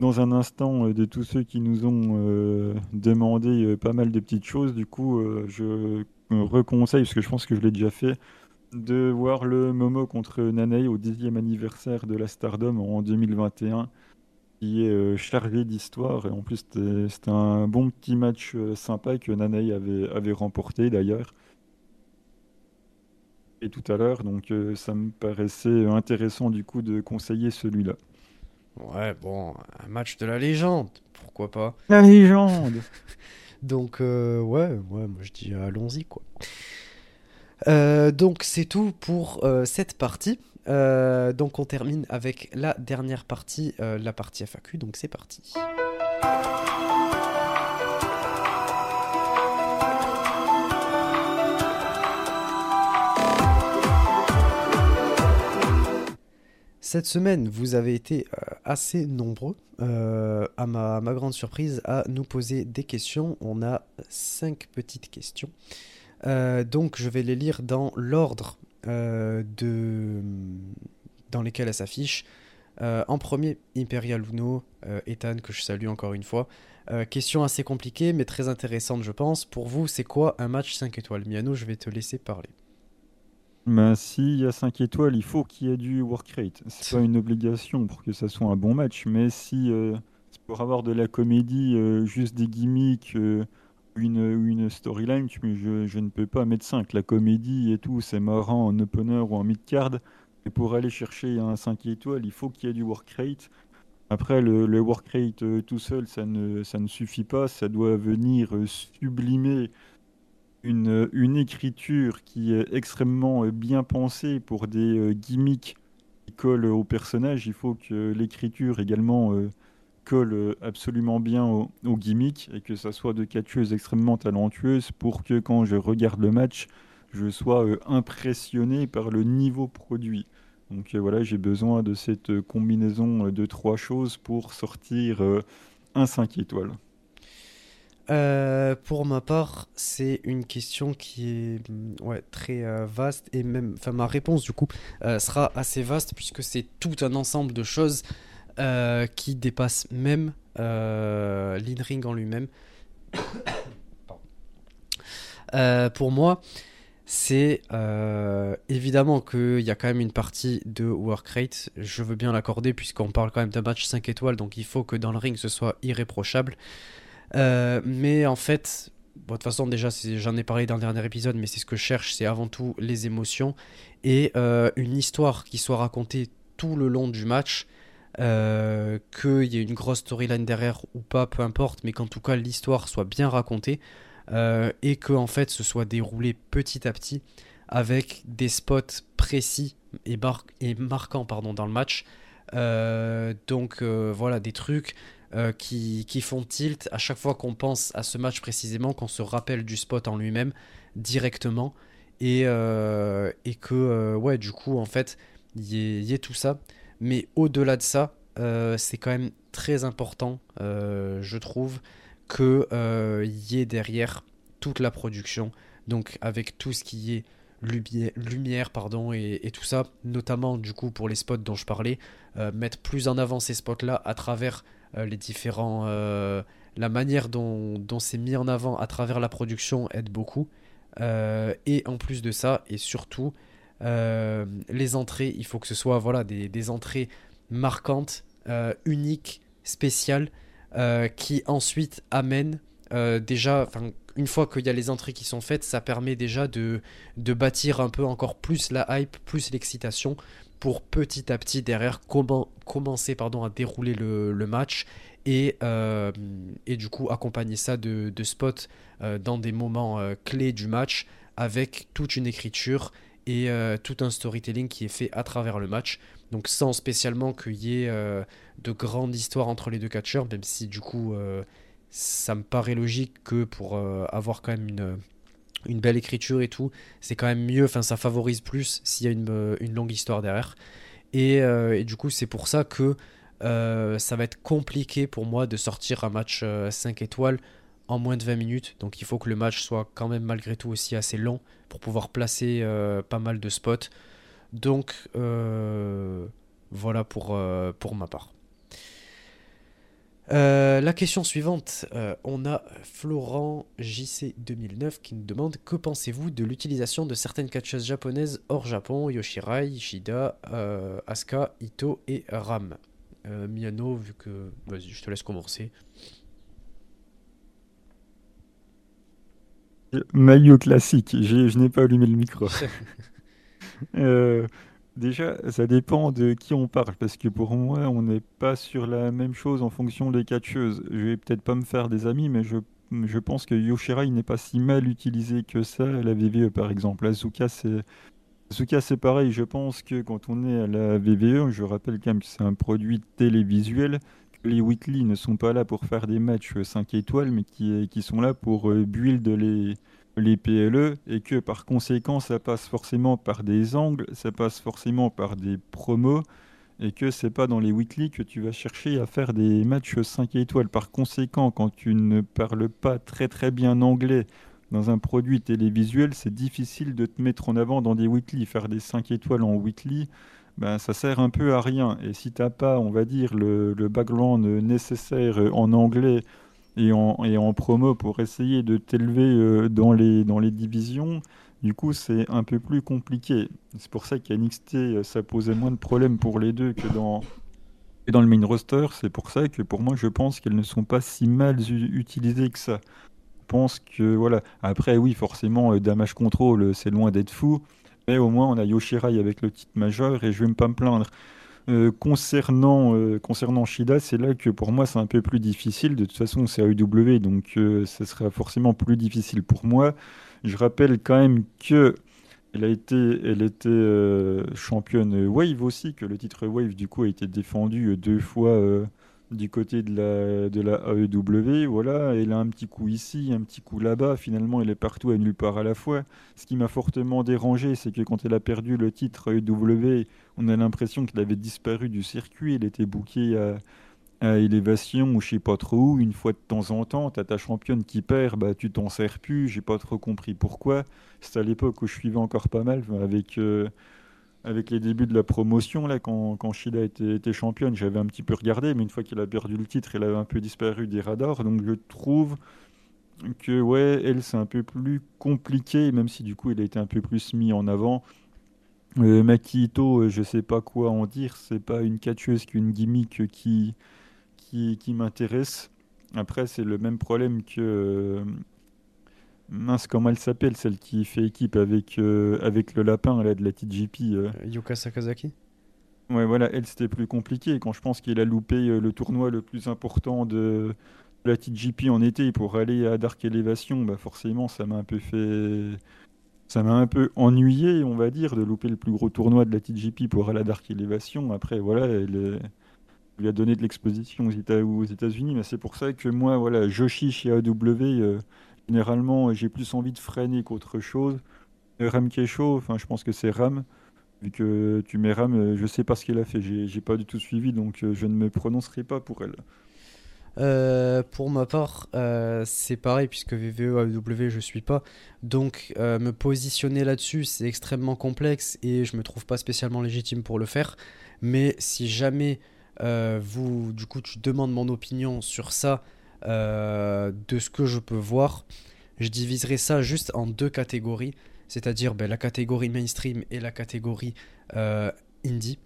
dans un instant de tous ceux qui nous ont demandé pas mal de petites choses, du coup, je reconseille, parce que je pense que je l'ai déjà fait, de voir le Momo contre Nanei au dixième anniversaire de la Stardom en 2021, qui est euh, chargé d'histoire. Et en plus, c'était un bon petit match euh, sympa que Nanei avait, avait remporté d'ailleurs. Et tout à l'heure, donc euh, ça me paraissait intéressant du coup de conseiller celui-là. Ouais, bon, un match de la légende, pourquoi pas La légende Donc, ouais, ouais, moi je dis allons-y quoi. Euh, donc c'est tout pour euh, cette partie. Euh, donc on termine avec la dernière partie, la partie FAQ. Donc c'est parti. Cette semaine, vous avez été assez nombreux, à, ma, grande surprise, à nous poser des questions. On a cinq petites questions. donc je vais les lire dans l'ordre de dans lesquels elles s'affichent. en premier, Imperial Uno, Ethan, que je salue encore une fois. question assez compliquée, mais très intéressante, je pense. Pour vous, c'est quoi un match 5 étoiles? Miano, je vais te laisser parler. Ben, s'il y a 5 étoiles, il faut qu'il y ait du work rate. C'est pas une obligation pour que ça soit un bon match, mais si euh, pour avoir de la comédie, euh, juste des gimmicks, euh, une, une storyline, je, je ne peux pas mettre 5. La comédie et tout, c'est marrant en opener ou en mid-card. Et pour aller chercher un 5 étoiles, il faut qu'il y ait du work rate. Après, le, le work rate tout seul, ça ne, ça ne suffit pas. Ça doit venir sublimer une, une, écriture qui est extrêmement euh, bien pensée pour des euh, gimmicks qui collent au personnage. Il faut que l'écriture également euh, colle absolument bien aux au gimmicks et que ça soit de catcheuses extrêmement talentueuses pour que quand je regarde le match, je sois impressionné par le niveau produit. Donc voilà, j'ai besoin de cette combinaison de trois choses pour sortir un 5 étoiles. Euh, pour ma part, c'est une question qui est mm, très euh, vaste et même, enfin ma réponse du coup euh, sera assez vaste puisque c'est tout un ensemble de choses qui dépassent même l'in-ring en lui-même. pour moi, c'est évidemment qu'il y a quand même une partie de work rate, je veux bien l'accorder puisqu'on parle quand même d'un match 5 étoiles, donc il faut que dans le ring ce soit irréprochable. Euh, mais en fait, de toute façon, déjà, j'en ai parlé dans le dernier épisode, mais c'est ce que je cherche, c'est avant tout les émotions et euh, une histoire qui soit racontée tout le long du match. Euh, qu'il y ait une grosse storyline derrière ou pas, peu importe, mais qu'en tout cas l'histoire soit bien racontée et que en fait ce soit déroulé petit à petit avec des spots précis et, marquants dans le match. donc voilà, des trucs euh, qui, font tilt à chaque fois qu'on pense à ce match précisément, qu'on se rappelle du spot en lui-même directement et, euh, que euh, ouais du coup en fait il y, ait tout ça mais au-delà de ça c'est quand même très important je trouve que y ait derrière toute la production donc avec tout ce qui est lumière, pardon et, tout ça notamment du coup pour les spots dont je parlais mettre plus en avant ces spots là à travers euh, les différents, euh, la manière dont, c'est mis en avant à travers la production aide beaucoup. Euh, et en plus de ça, et surtout, les entrées, il faut que ce soit voilà, des, entrées marquantes, uniques, spéciales, qui ensuite amènent déjà, une fois qu'il y a les entrées qui sont faites, ça permet déjà de, de bâtir un peu encore plus la hype, plus l'excitation, pour petit à petit derrière commencer pardon, à dérouler le, match et, euh, du coup accompagner ça de, spots euh, dans des moments euh, clés du match avec toute une écriture et tout un storytelling qui est fait à travers le match. Donc sans spécialement qu'il y ait de grandes histoires entre les deux catcheurs, même si du coup ça me paraît logique que pour avoir quand même une belle écriture et tout, c'est quand même mieux, enfin ça favorise plus s'il y a une, euh, longue histoire derrière. Euh, et, du coup c'est pour ça que euh, ça va être compliqué pour moi de sortir un match 5 étoiles en moins de 20 minutes. Donc il faut que le match soit quand même malgré tout aussi assez long pour pouvoir placer pas mal de spots. Donc voilà pour, pour ma part. Euh, la question suivante, euh, on a Florent JC2009 qui nous demande Que pensez-vous de l'utilisation de certaines catcheuses japonaises hors Japon? Yoshirai, Ishida, euh, Asuka, Ito et Ram Miyano, vu que. Je te laisse commencer. Maillot classique, je n'ai pas allumé le micro. Déjà, ça dépend de qui on parle, parce que pour moi, on n'est pas sur la même chose en fonction des catcheuses. Je vais peut-être pas me faire des amis, mais je, je pense que Yoshirai n'est pas si mal utilisé que ça à la VVE, par exemple. Azuka, c'est... Azuka, c'est pareil, je pense que quand on est à la VVE, je rappelle quand même que c'est un produit télévisuel, les weekly ne sont pas là pour faire des matchs 5 étoiles, mais qui, sont là pour euh, build les, les PLE et que par conséquent ça passe forcément par des angles, ça passe forcément par des promos et que c'est pas dans les weekly que tu vas chercher à faire des matchs 5 étoiles. Par conséquent, quand tu ne parles pas très très bien anglais, dans un produit télévisuel, c'est difficile de te mettre en avant dans des weekly. Faire des 5 étoiles en weekly, ben, ça sert un peu à rien. Et si t'as pas, on va dire, le, le background nécessaire en anglais et en, et en promo pour essayer de t'élever euh, dans, les, dans les divisions, du coup, c'est un peu plus compliqué. C'est pour ça qu'à NXT, euh, ça posait moins de problèmes pour les deux que dans, et dans le main roster. C'est pour ça que pour moi, je pense qu'elles ne sont pas si mal utilisées que ça. Je pense que, voilà. Après, oui, forcément, euh, Damage Control, c'est loin d'être fou. Mais au moins, on a Yoshirai avec le titre majeur et je vais pas me plaindre. Euh, concernant, euh, concernant Shida, c'est là que pour moi c'est un peu plus difficile. De toute façon, c'est AEW, donc euh, ça sera forcément plus difficile pour moi. Je rappelle quand même que elle a été, elle était championne Wave aussi, que le titre Wave du coup a été défendu deux fois du côté de la, de la AEW. Voilà, elle a un petit coup ici, un petit coup là-bas. Finalement, elle est partout et nulle part à la fois. Ce qui m'a fortement dérangé, c'est que quand elle a perdu le titre AEW, on a l'impression qu'elle avait disparu du circuit. Elle était bouquée à, à élévation ou je sais pas trop où. Une fois de temps en temps, t'as ta championne qui perd, bah tu t'en sers plus. J'ai pas trop compris pourquoi. C'est à l'époque où je suivais encore pas mal avec. Euh, avec les débuts de la promotion, là, quand, quand était, championne, j'avais un petit peu regardé, mais une fois qu'elle a perdu le titre, elle avait un peu disparu des radars. Donc je trouve que, ouais, elle, c'est un peu plus compliqué, même si du coup, elle a été un peu plus mis en avant. Euh, Makito, euh, je sais pas quoi en dire, c'est pas une catcheuse qu'une gimmick qui, qui, qui m'intéresse. Après, c'est le même problème que, euh, Mince, comment elle s'appelle, celle qui fait équipe avec, euh, avec le lapin là, de la TGP euh. euh... Yuka Sakazaki Ouais, voilà, elle c'était plus compliqué. Quand je pense qu'il a loupé le tournoi le plus important de la TGP en été pour aller à Dark Elevation, bah forcément ça m'a un peu fait. Ça m'a un peu ennuyé, on va dire, de louper le plus gros tournoi de la TGP pour aller à Dark Elevation. Après, voilà, elle, lui a donné de l'exposition aux États-Unis, mais c'est pour ça que moi, voilà, Joshi chez AW Généralement, j'ai plus envie de freiner qu'autre chose. Ram Kesho, enfin, je pense que c'est Ram. Vu que tu mets Ram, je sais pas ce qu'elle a fait. J'ai pas du tout suivi, donc euh, je ne me prononcerai pas pour elle. Euh, pour ma part, euh, c'est pareil puisque VVE AEW je suis pas, donc me positionner là-dessus c'est extrêmement complexe et je me trouve pas spécialement légitime pour le faire. Mais si jamais vous, du coup, tu demandes mon opinion sur ça, euh, de ce que je peux voir, je diviserai ça juste en deux catégories, c'est-à-dire ben, la catégorie mainstream et la catégorie euh, indie.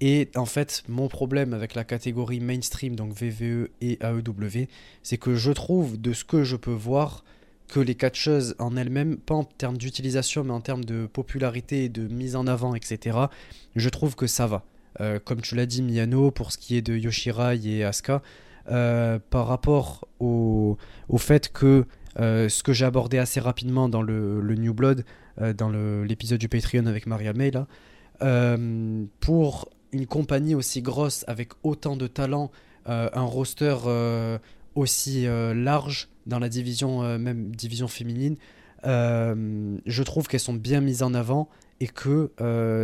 Et en fait, mon problème avec la catégorie mainstream, donc VVE et AEW, c'est que je trouve de ce que je peux voir que les catcheuses en elles-mêmes, pas en termes d'utilisation, mais en termes de popularité et de mise en avant, etc., je trouve que ça va. Euh, comme tu l'as dit, Miyano, pour ce qui est de Yoshirai et Asuka, euh, par rapport au, au fait que euh, ce que j'ai abordé assez rapidement dans le, New Blood, euh, dans l'épisode du Patreon avec Maria May, pour une compagnie aussi grosse, avec autant de talent, un roster aussi large dans la division, même division féminine, je trouve qu'elles sont bien mises en avant et que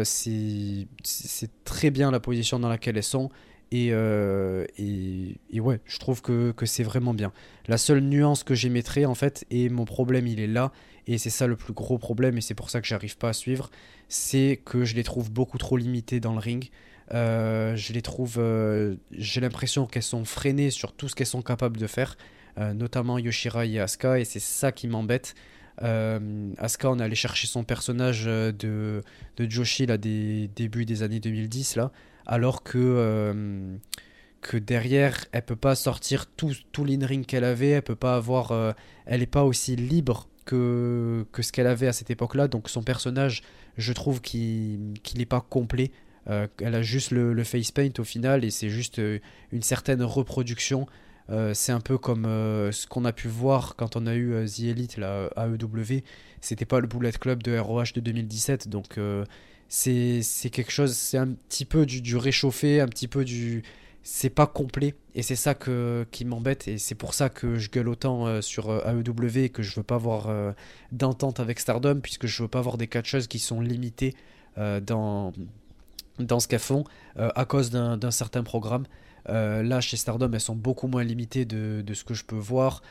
c'est très bien la position dans laquelle elles sont euh, et, et, ouais, je trouve que, que c'est vraiment bien. La seule nuance que j'émettrais, en fait, et mon problème, il est là, et c'est ça le plus gros problème, et c'est pour ça que j'arrive pas à suivre, c'est que je les trouve beaucoup trop limitées dans le ring. Euh, je les trouve. Euh, j'ai l'impression qu'elles sont freinées sur tout ce qu'elles sont capables de faire, notamment Yoshira et Asuka, et c'est ça qui m'embête. Asuka, on allé chercher son personnage de, de Joshi là, des débuts des années 2010, là alors que, euh, que derrière, elle peut pas sortir tout, tout l'in-ring qu'elle avait, elle peut pas avoir, euh, elle est pas aussi libre que, que ce qu'elle avait à cette époque-là, donc son personnage, je trouve qu'il n'est pas complet. Euh, elle a juste le, face paint au final et c'est juste une certaine reproduction. c'est un peu comme ce qu'on a pu voir quand on a eu The Elite, la AEW. C'était pas le Bullet Club de ROH de 2017, donc c'est quelque chose, c'est un petit peu du, du, réchauffé, un petit peu du. C'est pas complet et c'est ça que, qui m'embête et c'est pour ça que je gueule autant euh, sur euh, AEW et que je veux pas avoir euh, d'entente avec Stardom puisque je veux pas avoir des catcheuses qui sont limitées dans, dans ce qu'elles font à cause d'un certain programme. là, chez Stardom, elles sont beaucoup moins limitées de, ce que je peux voir.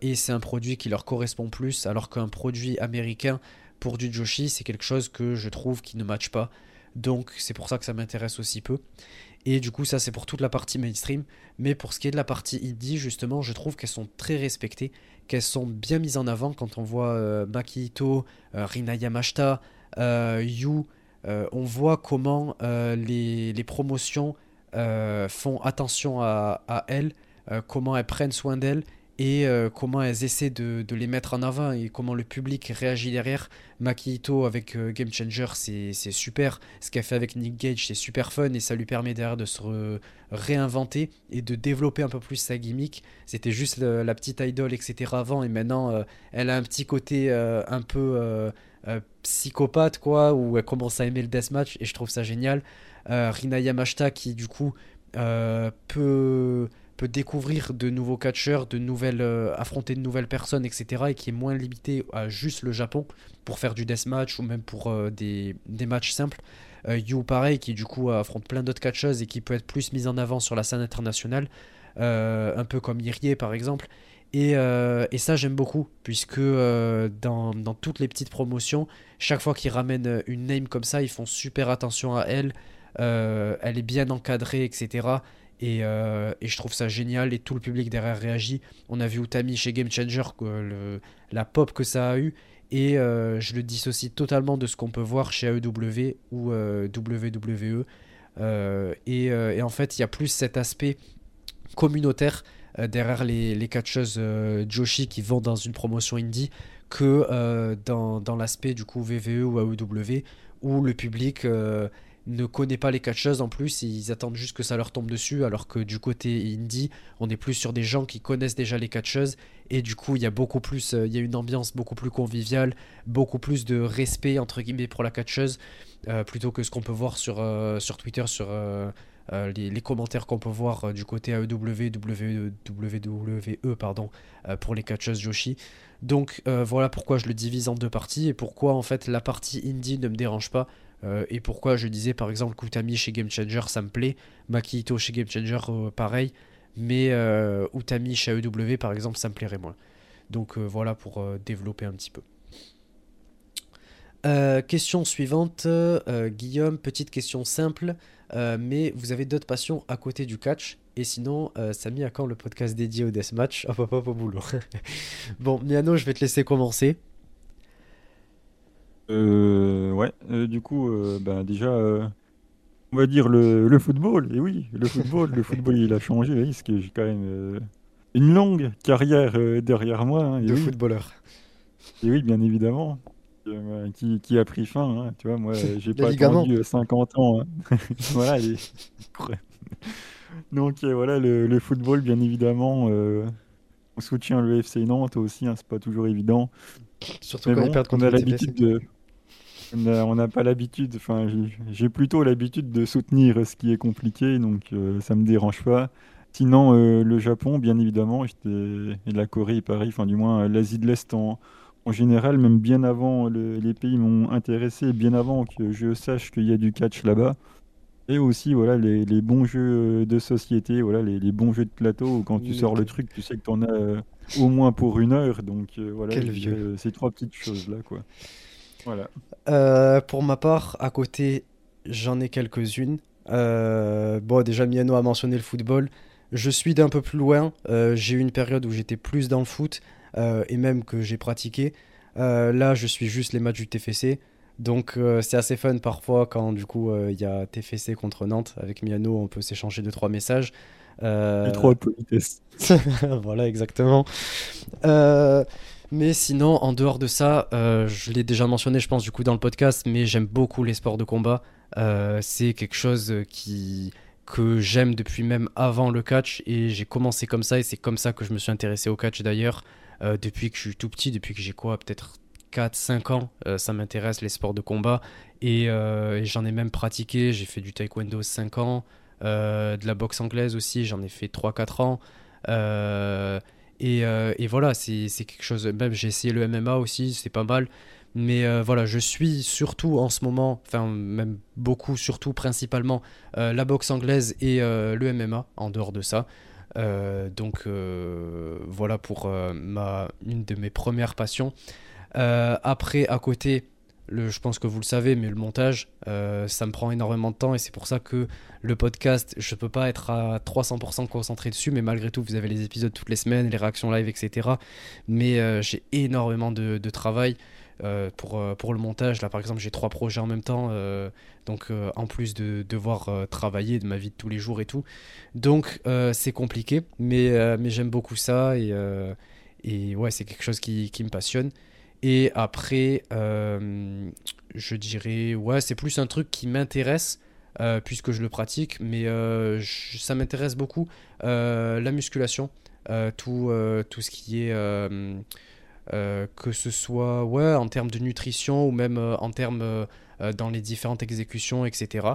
et c'est un produit qui leur correspond plus, alors qu'un produit américain pour du Joshi, c'est quelque chose que je trouve qui ne matche pas. Donc c'est pour ça que ça m'intéresse aussi peu. Et du coup, ça c'est pour toute la partie mainstream. Mais pour ce qui est de la partie indie, justement, je trouve qu'elles sont très respectées, qu'elles sont bien mises en avant quand on voit euh, Maki euh, Rina Yamashita, euh, Yu. on voit comment les, promotions font attention à elles, comment elles prennent soin d'elles et euh, comment elles essaient de, les mettre en avant et comment le public réagit derrière. Maki avec euh, Game Changer, c'est super. Ce qu'elle fait avec Nick Gage, c'est super fun et ça lui permet derrière de se réinventer et de développer un peu plus sa gimmick. C'était juste la petite idol, etc. avant et maintenant euh, elle a un petit côté un peu psychopathe, quoi, où elle commence à aimer le deathmatch et je trouve ça génial. Rina Yamashita qui, du coup, peut découvrir de nouveaux catcheurs, de nouvelles, euh, affronter de nouvelles personnes, etc. Et qui est moins limité à juste le Japon pour faire du deathmatch ou même pour euh, des, matchs simples. Euh, Yu, pareil, qui du coup affronte plein d'autres catcheuses et qui peut être plus mise en avant sur la scène internationale, un peu comme Irie par exemple. Et, et ça, j'aime beaucoup, puisque dans, dans, toutes les petites promotions, chaque fois qu'ils ramènent une name comme ça, ils font super attention à elle. elle est bien encadrée, etc. Euh, et, je trouve ça génial et tout le public derrière réagit. On a vu Utami chez Game Changer, le, la pop que ça a eu. Et euh, je le dissocie totalement de ce qu'on peut voir chez AEW ou euh, WWE. Et, en fait, il y a plus cet aspect communautaire derrière les, les catcheuses Joshi qui vont dans une promotion indie que dans, dans l'aspect du coup VVE ou AEW où le public ne connaît pas les catcheuses en plus, ils attendent juste que ça leur tombe dessus, alors que du côté indie, on est plus sur des gens qui connaissent déjà les catcheuses, et du coup il y a beaucoup plus, euh, il y a une ambiance beaucoup plus conviviale, beaucoup plus de respect entre guillemets pour la catcheuse, euh, plutôt que ce qu'on peut voir sur, euh, sur Twitter, sur les, commentaires qu'on peut voir du côté AEW, WWE, pardon, pour les catcheuses Joshi. Donc voilà pourquoi je le divise en deux parties, et pourquoi en fait la partie indie ne me dérange pas, euh, et pourquoi je disais par exemple Kutami chez Game Changer ça me plaît, Makito chez Game Changer euh, pareil, mais euh, Utami chez AEW par exemple ça me plairait moins. Donc voilà pour développer un petit peu. question suivante, Guillaume, petite question simple, mais vous avez d'autres passions à côté du catch et sinon, Samy, à quand le podcast dédié au deathmatch? Hop hop hop au boulot. bon, Miano, je vais te laisser commencer. Euh, ouais, euh, du coup, euh, ben déjà, on va dire le, le football. Et oui, le football, le football, il a changé, parce que j'ai quand même une longue carrière derrière moi. Hein, de footballeur. Et oui, bien évidemment. Qui, qui a pris fin, hein, tu vois, moi, j'ai pas attendu 50 ans. Hein. voilà, Donc voilà, le, le football, bien évidemment, on soutient le FC Nantes aussi, hein, c'est pas toujours évident. Surtout quand bon, on a l'habitude de on n'a pas l'habitude, enfin, j'ai plutôt l'habitude de soutenir ce qui est compliqué, donc euh, ça me dérange pas. Sinon, euh, le Japon, bien évidemment, et la Corée, pareil, enfin, du moins euh, l'Asie de l'Est en, en, général, même bien avant, les pays m'ont intéressé, bien avant que je sache qu'il y a du catch là-bas. Et aussi, voilà, les, les, bons jeux de société, voilà, les, les, bons jeux de plateau, où quand tu sors le truc, tu sais que tu en as au moins pour une heure, donc voilà, ces trois petites choses-là, quoi. Voilà. Euh, pour ma part, à côté, j'en ai quelques-unes. Euh, bon, déjà, Miano a mentionné le football. Je suis d'un peu plus loin. Euh, j'ai eu une période où j'étais plus dans le foot et même que j'ai pratiqué. là, je suis juste les matchs du TFC. Donc, c'est assez fun parfois quand du coup il y a TFC contre Nantes. Avec Miano, on peut s'échanger deux trois messages. Euh... trois politesses. voilà, exactement. Mais sinon, en dehors de ça, euh, je l'ai déjà mentionné, je pense, du coup, dans le podcast, mais j'aime beaucoup les sports de combat. Euh, c'est quelque chose qui que j'aime depuis même avant le catch et j'ai commencé comme ça et c'est comme ça que je me suis intéressé au catch d'ailleurs euh, depuis que je suis tout petit, depuis que j'ai quoi, peut-être 4-5 ans, ça m'intéresse les sports de combat et, et j'en ai même pratiqué, j'ai fait du taekwondo 5 ans, de la boxe anglaise aussi, j'en ai fait 3-4 ans. Euh, et, euh, voilà, c'est quelque chose. Même j'ai essayé le MMA aussi, c'est pas mal. Mais voilà, je suis surtout en ce moment, enfin même beaucoup, surtout principalement la boxe anglaise et le MMA en dehors de ça. donc voilà pour une de mes premières passions. après, à côté, je pense que vous le savez, mais le montage, euh, ça me prend énormément de temps et c'est pour ça que le podcast, je peux pas être à 300% concentré dessus, mais malgré tout, vous avez les épisodes toutes les semaines, les réactions live, etc. Mais euh, j'ai énormément de, travail euh, pour, pour le montage. Là, par exemple, j'ai trois projets en même temps, donc en plus de devoir travailler de ma vie de tous les jours et tout. Donc, c'est compliqué, mais, mais j'aime beaucoup ça et, et ouais, c'est quelque chose qui, qui me passionne. Et après, euh, je dirais, ouais, c'est plus un truc qui m'intéresse, euh, puisque je le pratique, mais euh, ça m'intéresse beaucoup, la musculation, tout, tout ce qui est, que ce soit ouais, en termes de nutrition ou même en termes dans les différentes exécutions, etc.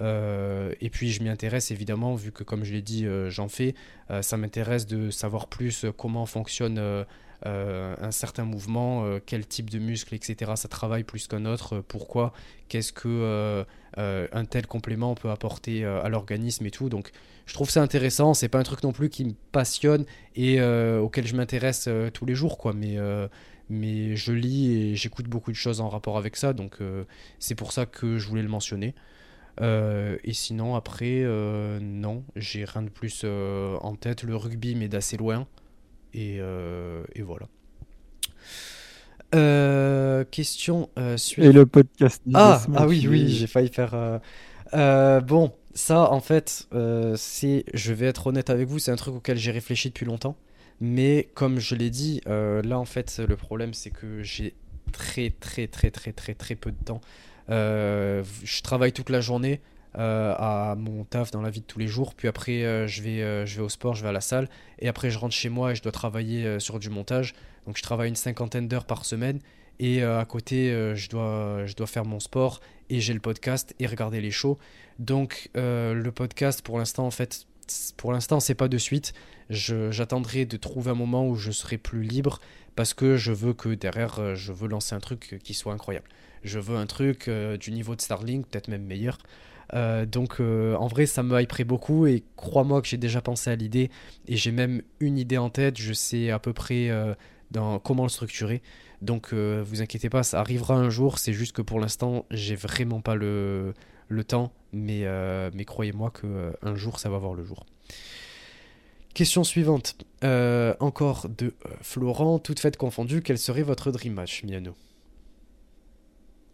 et puis je m'y intéresse évidemment, vu que comme je l'ai dit, j'en fais, ça m'intéresse de savoir plus comment fonctionne euh, un certain mouvement, euh, quel type de muscle, etc. Ça travaille plus qu'un autre. Euh, pourquoi Qu'est-ce que un tel complément peut apporter à l'organisme et tout. Donc, je trouve ça intéressant. C'est pas un truc non plus qui me passionne et auquel je m'intéresse tous les jours, quoi. Mais mais je lis et j'écoute beaucoup de choses en rapport avec ça, donc c'est pour ça que je voulais le mentionner. et sinon, après, non, j'ai rien de plus en tête. Le rugby, mais d'assez loin. Euh, et, voilà. Euh, question euh, suivante. Et le podcast. Ah, ah oui, oui, j'ai failli faire. bon, ça, en fait, c'est, je vais être honnête avec vous, c'est un truc auquel j'ai réfléchi depuis longtemps. Mais comme je l'ai dit, là, en fait, le problème, c'est que j'ai très, très, très, très, très, très peu de temps. je travaille toute la journée. Euh, à mon taf dans la vie de tous les jours. Puis après, euh, je, vais, euh, je vais au sport, je vais à la salle. Et après, je rentre chez moi et je dois travailler sur du montage. Donc, je travaille une cinquantaine d'heures par semaine. Et à côté, je, dois, je dois faire mon sport et j'ai le podcast et regarder les shows. Donc, le podcast, pour l'instant, en fait, pour l'instant, c'est pas de suite. J'attendrai de trouver un moment où je serai plus libre parce que je veux que derrière, je veux lancer un truc qui soit incroyable. Je veux un truc du niveau de Starlink, peut-être même meilleur. Euh, donc euh, en vrai ça me hyperait beaucoup et crois-moi que j'ai déjà pensé à l'idée et j'ai même une idée en tête, je sais à peu près euh, dans comment le structurer. Donc vous inquiétez pas, ça arrivera un jour, c'est juste que pour l'instant j'ai vraiment pas le, le temps, mais, mais croyez-moi qu'un jour ça va voir le jour. Question suivante, encore de Florent, toute fête confondue, quel serait votre dream match, Miano?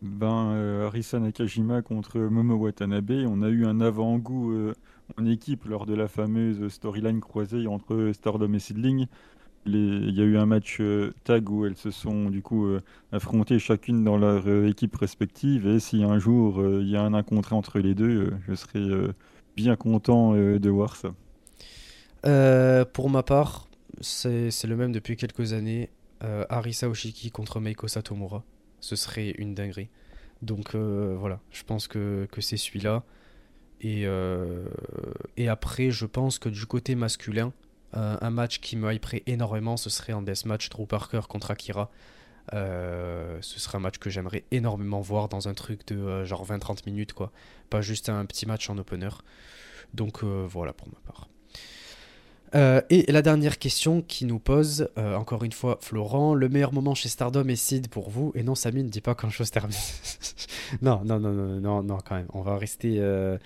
Ben, euh, Arisa Nakajima contre Momo Watanabe, on a eu un avant-goût euh, en équipe lors de la fameuse storyline croisée entre Stardom et Sidling. Il y a eu un match euh, tag où elles se sont du coup affrontées chacune dans leur équipe respective. Et si un jour il y a un incontré entre les deux, je serais bien content de voir ça. pour ma part, c'est le même depuis quelques années. Arisa Oshiki contre Meiko Satomura ce serait une dinguerie. Donc euh, voilà, je pense que, c'est celui-là. Et, euh, et après, je pense que du côté masculin, euh, un match qui me hyperait énormément, ce serait un deathmatch Drew Parker contre Akira. ce serait un match que j'aimerais énormément voir dans un truc de genre 20-30 minutes, quoi. Pas juste un petit match en opener. Donc voilà pour ma part. Euh, et la dernière question qui nous pose, euh, encore une fois, Florent, le meilleur moment chez Stardom est Sid pour vous Et non, Samy ne dit pas quand chose termine. non, non, non, non, non, non, quand même. On va rester. Euh,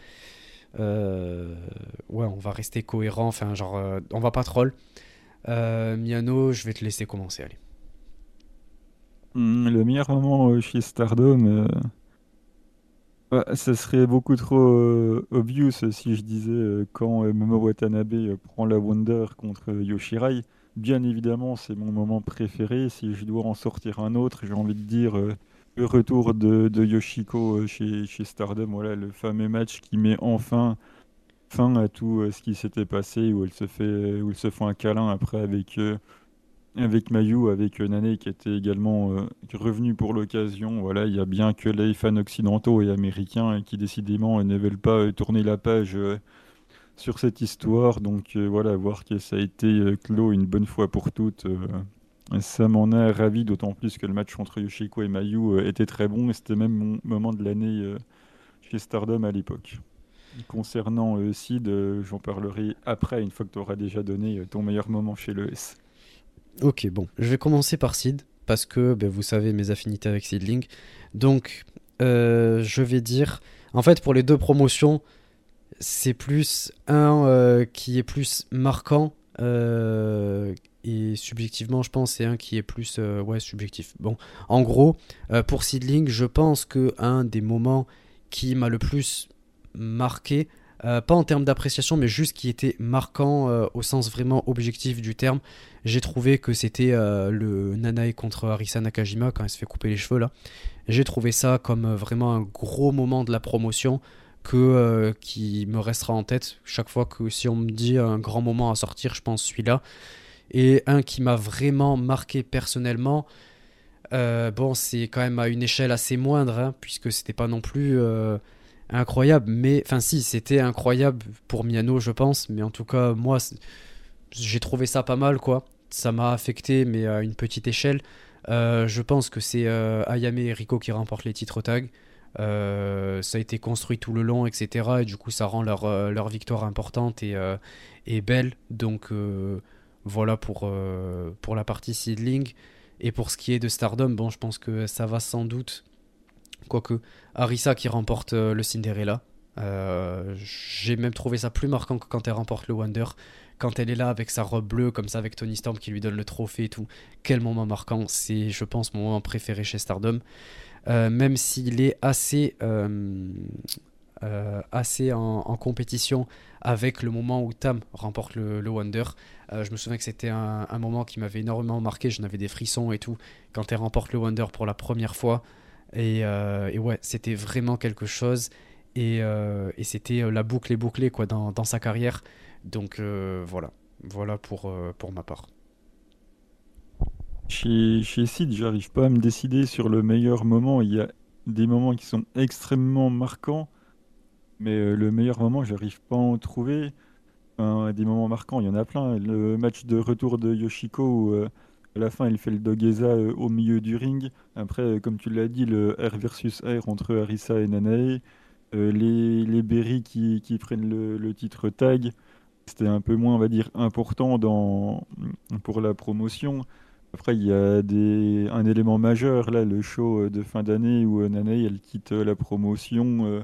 ouais, on va rester cohérent. Enfin, genre, on va pas troll. Miano, je vais te laisser commencer, allez. Hmm, le meilleur moment chez Stardom. Bah, ça serait beaucoup trop euh, obvious si je disais euh, quand euh, Momo Watanabe prend la Wonder contre Yoshirai. Bien évidemment, c'est mon moment préféré. Si je dois en sortir un autre, j'ai envie de dire le retour de, Yoshiko chez, Stardom. Voilà, le fameux match qui met enfin fin à tout ce qui s'était passé, où elle se fait, ils se font un câlin après avec avec Mayu, avec euh, Nane qui était également euh, revenu pour l'occasion. Voilà, il y a bien que les fans occidentaux et américains qui décidément ne veulent pas euh, tourner la page sur cette histoire. Donc voilà, voir que ça a été clos une bonne fois pour toutes, ça m'en a ravi, d'autant plus que le match entre Yoshiko et Mayu était très bon et c'était même mon moment de l'année chez Stardom à l'époque. Concernant Sid, j'en parlerai après, une fois que tu auras déjà donné ton meilleur moment chez l'ES. Ok, bon, je vais commencer par Sid, parce que ben, vous savez mes affinités avec Seedling. Donc, je vais dire, en fait, pour les deux promotions, c'est plus un euh, qui est plus marquant euh, et subjectivement je pense c'est un qui est plus euh, ouais subjectif bon en gros pour Seedling je pense que un des moments qui m'a le plus marqué pas en termes d'appréciation mais juste qui était marquant au sens vraiment objectif du terme j'ai trouvé que c'était le Nanae contre Arisa Nakajima quand elle se fait couper les cheveux là j'ai trouvé ça comme vraiment un gros moment de la promotion que, euh, qui me restera en tête chaque fois que si on me dit un grand moment à sortir, je pense celui-là. Et un qui m'a vraiment marqué personnellement, euh, bon, c'est quand même à une échelle assez moindre, hein, puisque c'était pas non plus euh, incroyable, mais enfin si, c'était incroyable pour Miano, je pense, mais en tout cas, moi, j'ai trouvé ça pas mal, quoi. Ça m'a affecté, mais à une petite échelle. je pense que c'est Ayame et Rico qui remportent les titres tag. Euh, ça a été construit tout le long, etc. Et du coup, ça rend leur, euh, leur victoire importante et, euh, et belle. Donc voilà pour, pour la partie seedling. Et pour ce qui est de Stardom, bon, je pense que ça va sans doute. Quoique, Arisa qui remporte le Cinderella. J'ai même trouvé ça plus marquant que quand elle remporte le Wonder. Quand elle est là avec sa robe bleue, comme ça, avec Tony Storm qui lui donne le trophée et tout. Quel moment marquant. C'est, je pense, mon moment préféré chez Stardom. Euh, même s'il est assez, euh, euh, assez en, compétition avec le moment où Tam remporte le, Wonder. je me souviens que c'était un, moment qui m'avait énormément marqué, j'en avais des frissons et tout, quand elle remporte le Wonder pour la première fois. Et, ouais, c'était vraiment quelque chose. Et, c'était la boucle est bouclée quoi, dans, dans sa carrière. Donc voilà, voilà pour, pour ma part. Chez, chez Sid, j'arrive pas à me décider sur le meilleur moment. Il y a des moments qui sont extrêmement marquants, mais euh, le meilleur moment, j'arrive pas à en trouver. des moments marquants, il y en a plein. Le match de retour de Yoshiko où euh, à la fin il fait le Dogeza euh, au milieu du ring. Après, comme tu l'as dit, le R versus R entre Arisa et Nanae. les, les Berry qui, qui prennent le titre tag. C'était un peu moins, on va dire, important pour la promotion. Après, il y a un élément majeur, là, le show euh, de fin d'année où euh, Nanae, elle quitte euh, la promotion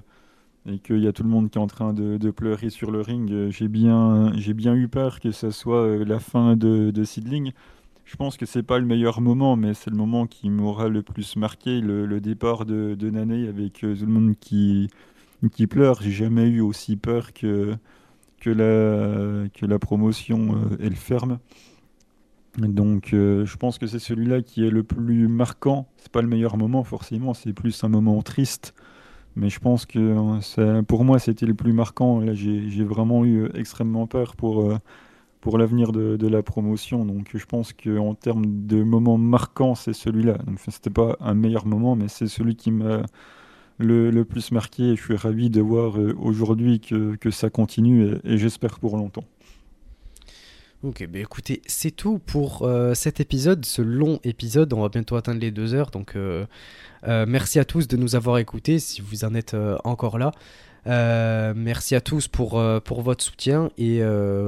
et qu'il y a tout le monde qui est en train de, pleurer sur le ring. J'ai bien, eu peur que ce soit la fin de, de Seedling. Je pense que c'est pas le meilleur moment, mais c'est le moment qui m'aura le plus marqué, le, départ de, de avec tout le monde qui, qui pleure. J'ai jamais eu aussi peur que, que, la, que la promotion, elle ferme. Donc euh, je pense que c'est celui-là qui est le plus marquant. C'est pas le meilleur moment forcément, c'est plus un moment triste. Mais je pense que euh, pour moi c'était le plus marquant. Là j'ai vraiment eu euh, extrêmement peur pour, pour l'avenir de, la promotion. Donc je pense qu'en termes de moments marquants c'est celui-là. C'était pas un meilleur moment mais c'est celui qui m'a le, plus marqué. Et je suis ravi de voir aujourd'hui que, que, ça continue et j'espère pour longtemps. Ok, bah écoutez, c'est tout pour euh, cet épisode, ce long épisode. On va bientôt atteindre les deux heures, donc euh, euh, merci à tous de nous avoir écoutés si vous en êtes encore là. merci à tous pour, pour votre soutien et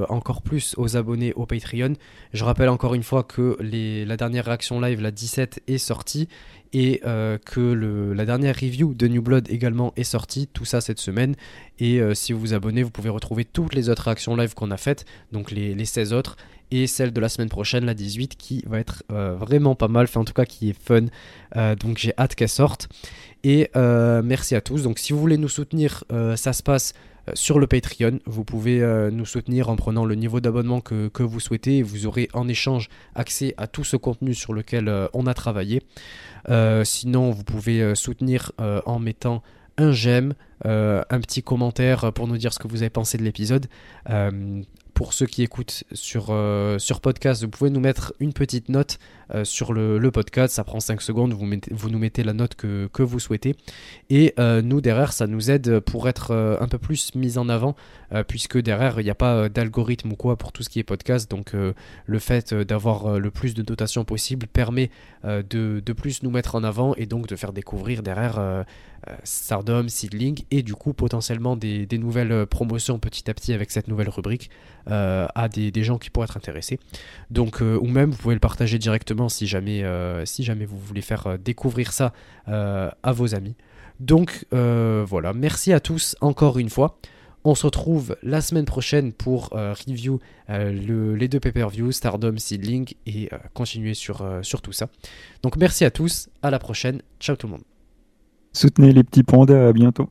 encore plus aux abonnés au Patreon. Je rappelle encore une fois que les, la dernière réaction live, la 17, est sortie et euh, que la dernière review de New Blood également est sortie, tout ça cette semaine. Et euh, si vous vous abonnez, vous pouvez retrouver toutes les autres réactions live qu'on a faites, donc les, les 16 autres, et celle de la semaine prochaine, la 18, qui va être euh, vraiment pas mal, enfin en tout cas qui est fun. donc j'ai hâte qu'elle sorte. Et merci à tous. Donc si vous voulez nous soutenir, ça se passe sur le Patreon. Vous pouvez euh, nous soutenir en prenant le niveau d'abonnement que, vous souhaitez vous aurez en échange accès à tout ce contenu sur lequel euh, on a travaillé. sinon, vous pouvez soutenir en mettant un j'aime, un petit commentaire pour nous dire ce que vous avez pensé de l'épisode pour ceux qui écoutent sur, sur podcast, vous pouvez nous mettre une petite note sur le, podcast. Ça prend 5 secondes, vous, nous mettez la note que, vous souhaitez. Et nous, derrière, ça nous aide pour être un peu plus mis en avant, puisque derrière, il n'y a pas d'algorithme ou quoi pour tout ce qui est podcast. Donc le fait d'avoir le plus de dotation possible permet de, de, plus nous mettre en avant et donc de faire découvrir derrière Stardom, Seedling et du coup potentiellement des, nouvelles promotions petit à petit avec cette nouvelle rubrique à des, gens qui pourraient être intéressés. Donc ou même vous pouvez le partager directement si jamais, si jamais vous voulez faire découvrir ça à vos amis. Donc voilà, merci à tous encore une fois. On se retrouve la semaine prochaine pour euh, review euh, les deux pay-per-view, Stardom, Seedling et euh, continuer sur, sur tout ça. Donc merci à tous, à la prochaine, ciao tout le monde. Soutenez les petits pandas, à bientôt.